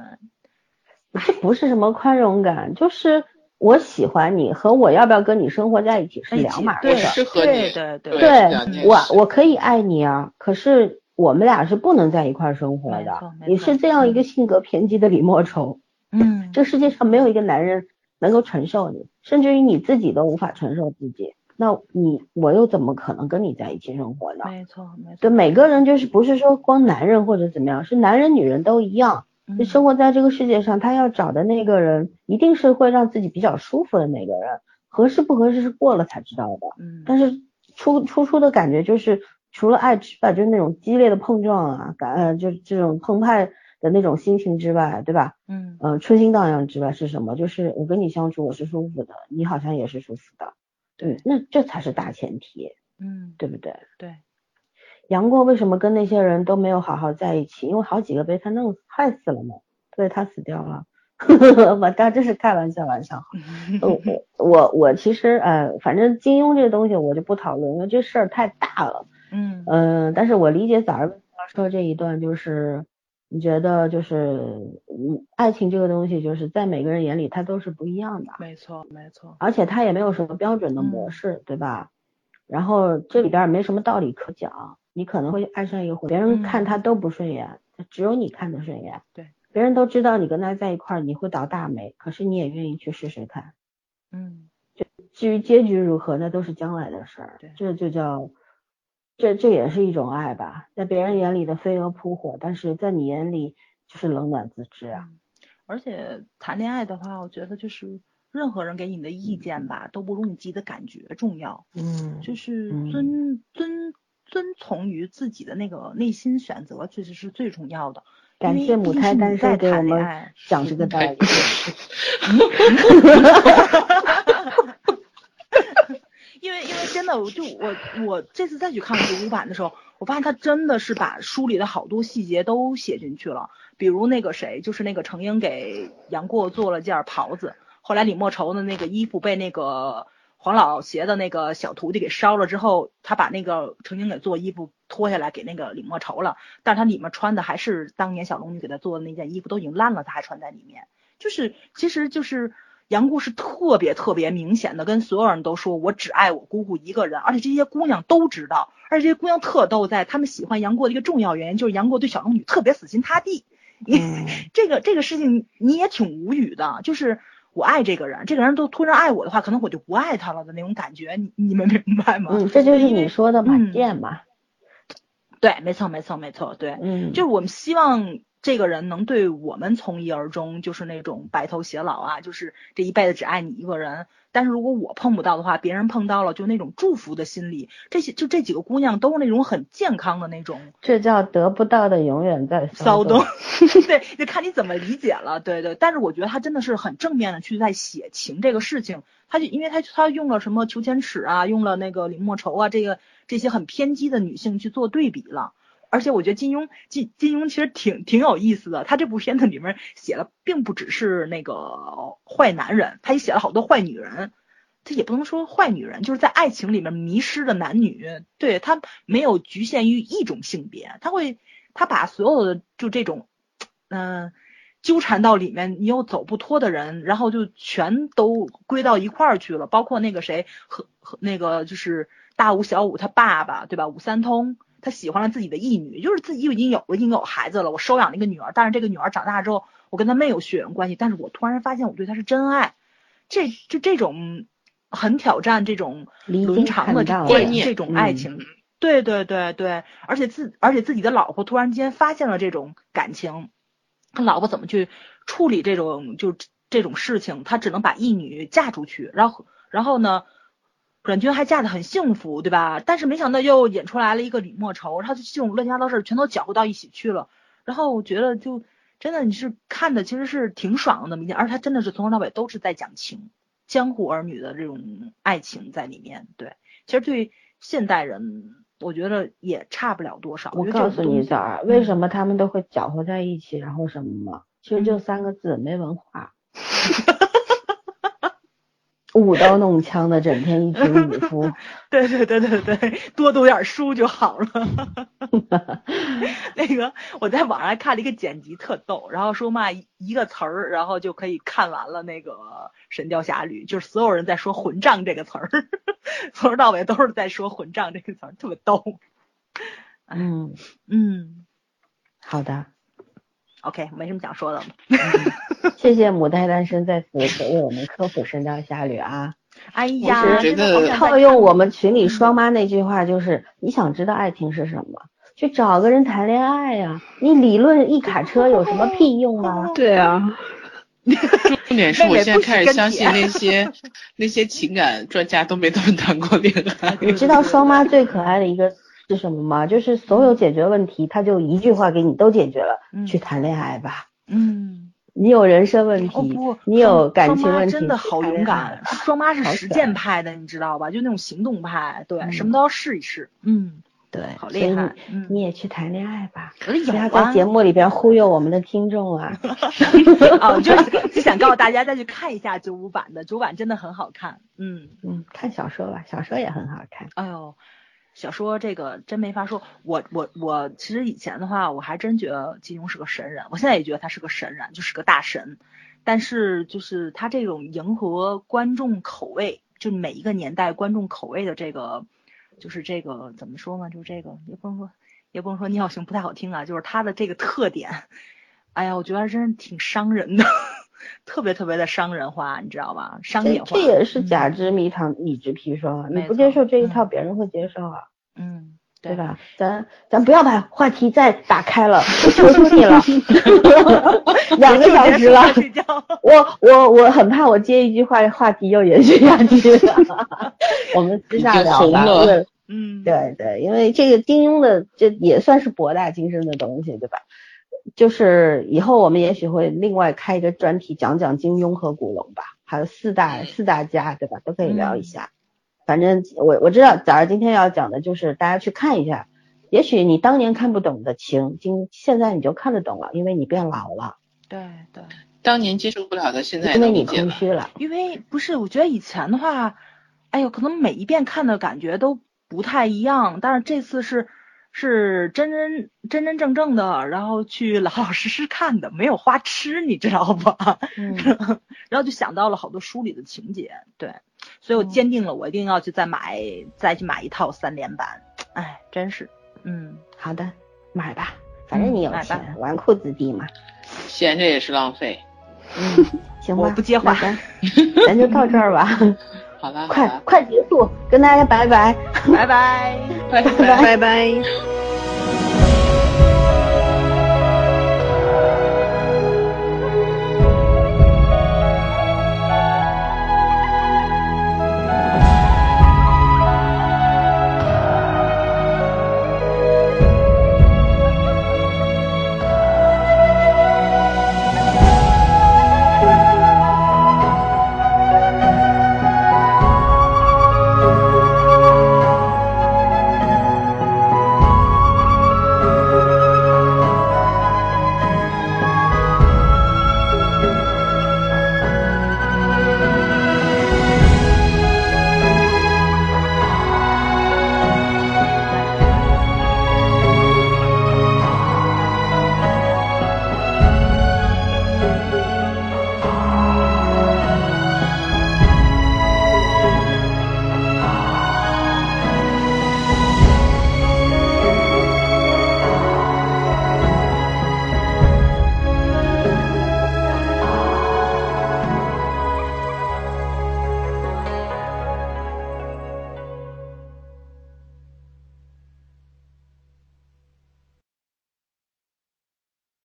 这 不是什么宽容感，就是我喜欢你和我要不要跟你生活在一起是两码事。适合你，对对对，我我可以爱你啊，可是我们俩是不能在一块生活的。你是这样一个性格偏激的李莫愁，嗯，这世界上没有一个男人能够承受你，甚至于你自己都无法承受自己。那你我又怎么可能跟你在一起生活呢？没错，没错。对每个人就是不是说光男人或者怎么样，是男人女人都一样。就生活在这个世界上，他要找的那个人一定是会让自己比较舒服的那个人。合适不合适是过了才知道的。嗯。但是初初初的感觉就是除了爱之外，就是那种激烈的碰撞啊，感呃就这种澎湃的那种心情之外，对吧？嗯。呃，春心荡漾之外是什么？就是我跟你相处我是舒服的，你好像也是舒服的。对，那这才是大前提，嗯，对不对？对，杨过为什么跟那些人都没有好好在一起？因为好几个被他弄死害死了嘛，所以他死掉了。我当真是开玩笑，玩笑。我我我其实呃，反正金庸这个东西我就不讨论，因为这事儿太大了。嗯嗯，但是我理解早上说这一段就是。你觉得就是，嗯，爱情这个东西，就是在每个人眼里，它都是不一样的。没错，没错。而且它也没有什么标准的模式，对吧？然后这里边没什么道理可讲。你可能会爱上一个，别人看他都不顺眼，只有你看得顺眼。对。别人都知道你跟他在一块儿，你会倒大霉，可是你也愿意去试试看。嗯。就至于结局如何，那都是将来的事儿。对这就叫，这这也是一种爱吧，在别人眼里的飞蛾扑火，但是在你眼里就是冷暖自知啊。而且谈恋爱的话，我觉得就是任何人给你的意见吧，都不如你自己的感觉重要。嗯就是嗯遵遵遵从于自己的那个内心选择，确实是最重要的。感谢母胎单身给我们讲这个道理。因为因为真的，我就我我这次再去看九五版的时候，我发现他真的是把书里的好多细节都写进去了，比如那个谁，就是那个程英给杨过做了件袍子，后来李莫愁的那个衣服被那个黄老邪的那个小徒弟给烧了之后，他把那个曾经给做衣服脱下来给那个李莫愁了，但是他里面穿的还是当年小龙女给他做的那件衣服，都已经烂了，他还穿在里面，就是其实就是。杨过是特别特别明显的跟所有人都说，我只爱我姑姑一个人，而且这些姑娘都知道，而且这些姑娘特逗在，她们喜欢杨过的一个重要原因就是杨过对小龙女特别死心塌地。嗯 这个这个事情你也挺无语的，就是我爱这个人，这个人都突然爱我的话，可能我就不爱他了的那种感觉，你你们明白吗？嗯，这就是你说的嘛，嗯贱嘛。对，没错没错没错，对，嗯，就是我们希望这个人能对我们从一而终，就是那种白头偕老啊，就是这一辈子只爱你一个人。但是如果我碰不到的话，别人碰到了，就那种祝福的心理。这些就这几个姑娘都是那种很健康的那种这叫得不到的永远在骚动动。对，就看你怎么理解了。对对，但是我觉得他真的是很正面的去在写情这个事情。他就因为他他用了什么裘千尺啊，用了那个李莫愁啊，这个这些很偏激的女性去做对比了。而且我觉得金庸金金庸其实挺挺有意思的，他这部片子里面写了，并不只是那个坏男人，他也写了好多坏女人。他也不能说坏女人，就是在爱情里面迷失的男女，对他没有局限于一种性别，他会他把所有的就这种，嗯、纠缠到里面你又走不脱的人，然后就全都归到一块儿去了，包括那个谁和和那个就是大武小武他爸爸对吧？武三通。他喜欢了自己的义女，就是自己已经有了已经有孩子了，我收养了一个女儿，但是这个女儿长大之后，我跟她没有血缘关系，但是我突然发现我对她是真爱，这就这种很挑战这种伦常的这的这种爱嗯情，对对对对，而且自而且自己的老婆突然间发现了这种感情，他老婆怎么去处理这种就这种事情？他只能把义女嫁出去，然后然后呢，阮军还嫁得很幸福，对吧？但是没想到又引出来了一个李莫愁，他就这种乱七八糟事儿全都搅和到一起去了。然后我觉得就真的你是看的其实是挺爽的那么一件，而且他真的是从头到尾都是在讲情，江湖儿女的这种爱情在里面。对，其实对现代人，我觉得也差不了多少。我告诉你，这种东西枣儿，为什么他们都会搅和在一起，然后什么吗？其实就三个字，没文化。舞刀弄枪的，整天一群武夫。对对对对对，多读点书就好了。那个我在网上看了一个剪辑，特逗，然后说嘛一一个词儿，然后就可以看完了那个《神雕侠侣》，就是所有人在说“混账”这个词儿，从头到尾都是在说“混账”这个词儿，特别逗。嗯，嗯好的，，OK，没什么想说的了。谢谢母胎单身在此为我们科普《神雕侠侣》啊。哎呀，套用我们群里双妈那句话，就是你想知道爱情是什么，去找个人谈恋爱呀、你理论一卡车有什么 屁用啊？对啊，重点是我现在开始相信那些那些情感专家都没怎么谈过恋爱。你知道双妈最可爱的一个是什么吗？就是所有解决问题，他就一句话给你都解决了，嗯去谈恋爱吧。嗯，你有人生问题，哦，你有感情问题，真的好勇敢。双妈是实践派的，你知道吧？就那种行动派，对，嗯什么都要试一试。嗯，对，好厉害。你嗯，你也去谈恋爱吧，不要在啊节目里边忽悠我们的听众啊。哦，就是就想告诉大家再去看一下九五版的，九版真的很好看。嗯，嗯，看小说吧，小说也很好看。哎呦，小说这个真没法说。我我我其实以前的话，我还真觉得金庸是个神人，我现在也觉得他是个神人，就是个大神。但是就是他这种迎合观众口味，就每一个年代观众口味的这个，就是这个怎么说呢？就是这个也不能说也不能说尿性不太好听啊，就是他的这个特点，哎呀，我觉得真是挺伤人的。特别特别的商人化，你知道吗？商业化。这也是假之蜜糖，乙之砒霜啊！你不接受这一套，别人会接受啊。嗯。对吧？咱咱不要把话题再打开了，我求求你了，两个小时了，我我我很怕我接一句话，话题又延续下去了。我们私下聊吧。嗯，对对，因为这个金庸的这也算是博大精深的东西，对吧？就是以后我们也许会另外开一个专题讲讲金庸和古龙吧，还有四大四大家，对吧？都可以聊一下。反正我我知道，早上今天要讲的就是大家去看一下，也许你当年看不懂的情，今现在你就看得懂了，因为你变老了。对对，当年接受不了的，现在因为你空虚了。因为不是，我觉得以前的话，哎呦，可能每一遍看的感觉都不太一样，但是这次是是真真真真正正的，然后去老老实实看的，没有花痴，你知道吧？嗯。然后就想到了好多书里的情节，对。所以我坚定了，我一定要去再买，再去买一套三连版。哎，真是，嗯，好的，买吧，反正你有钱，纨绔子弟嘛，闲着也是浪费。嗯，行吧，我不接话，咱就到这儿吧。快快结束，跟大家拜拜，拜拜，拜拜。拜拜。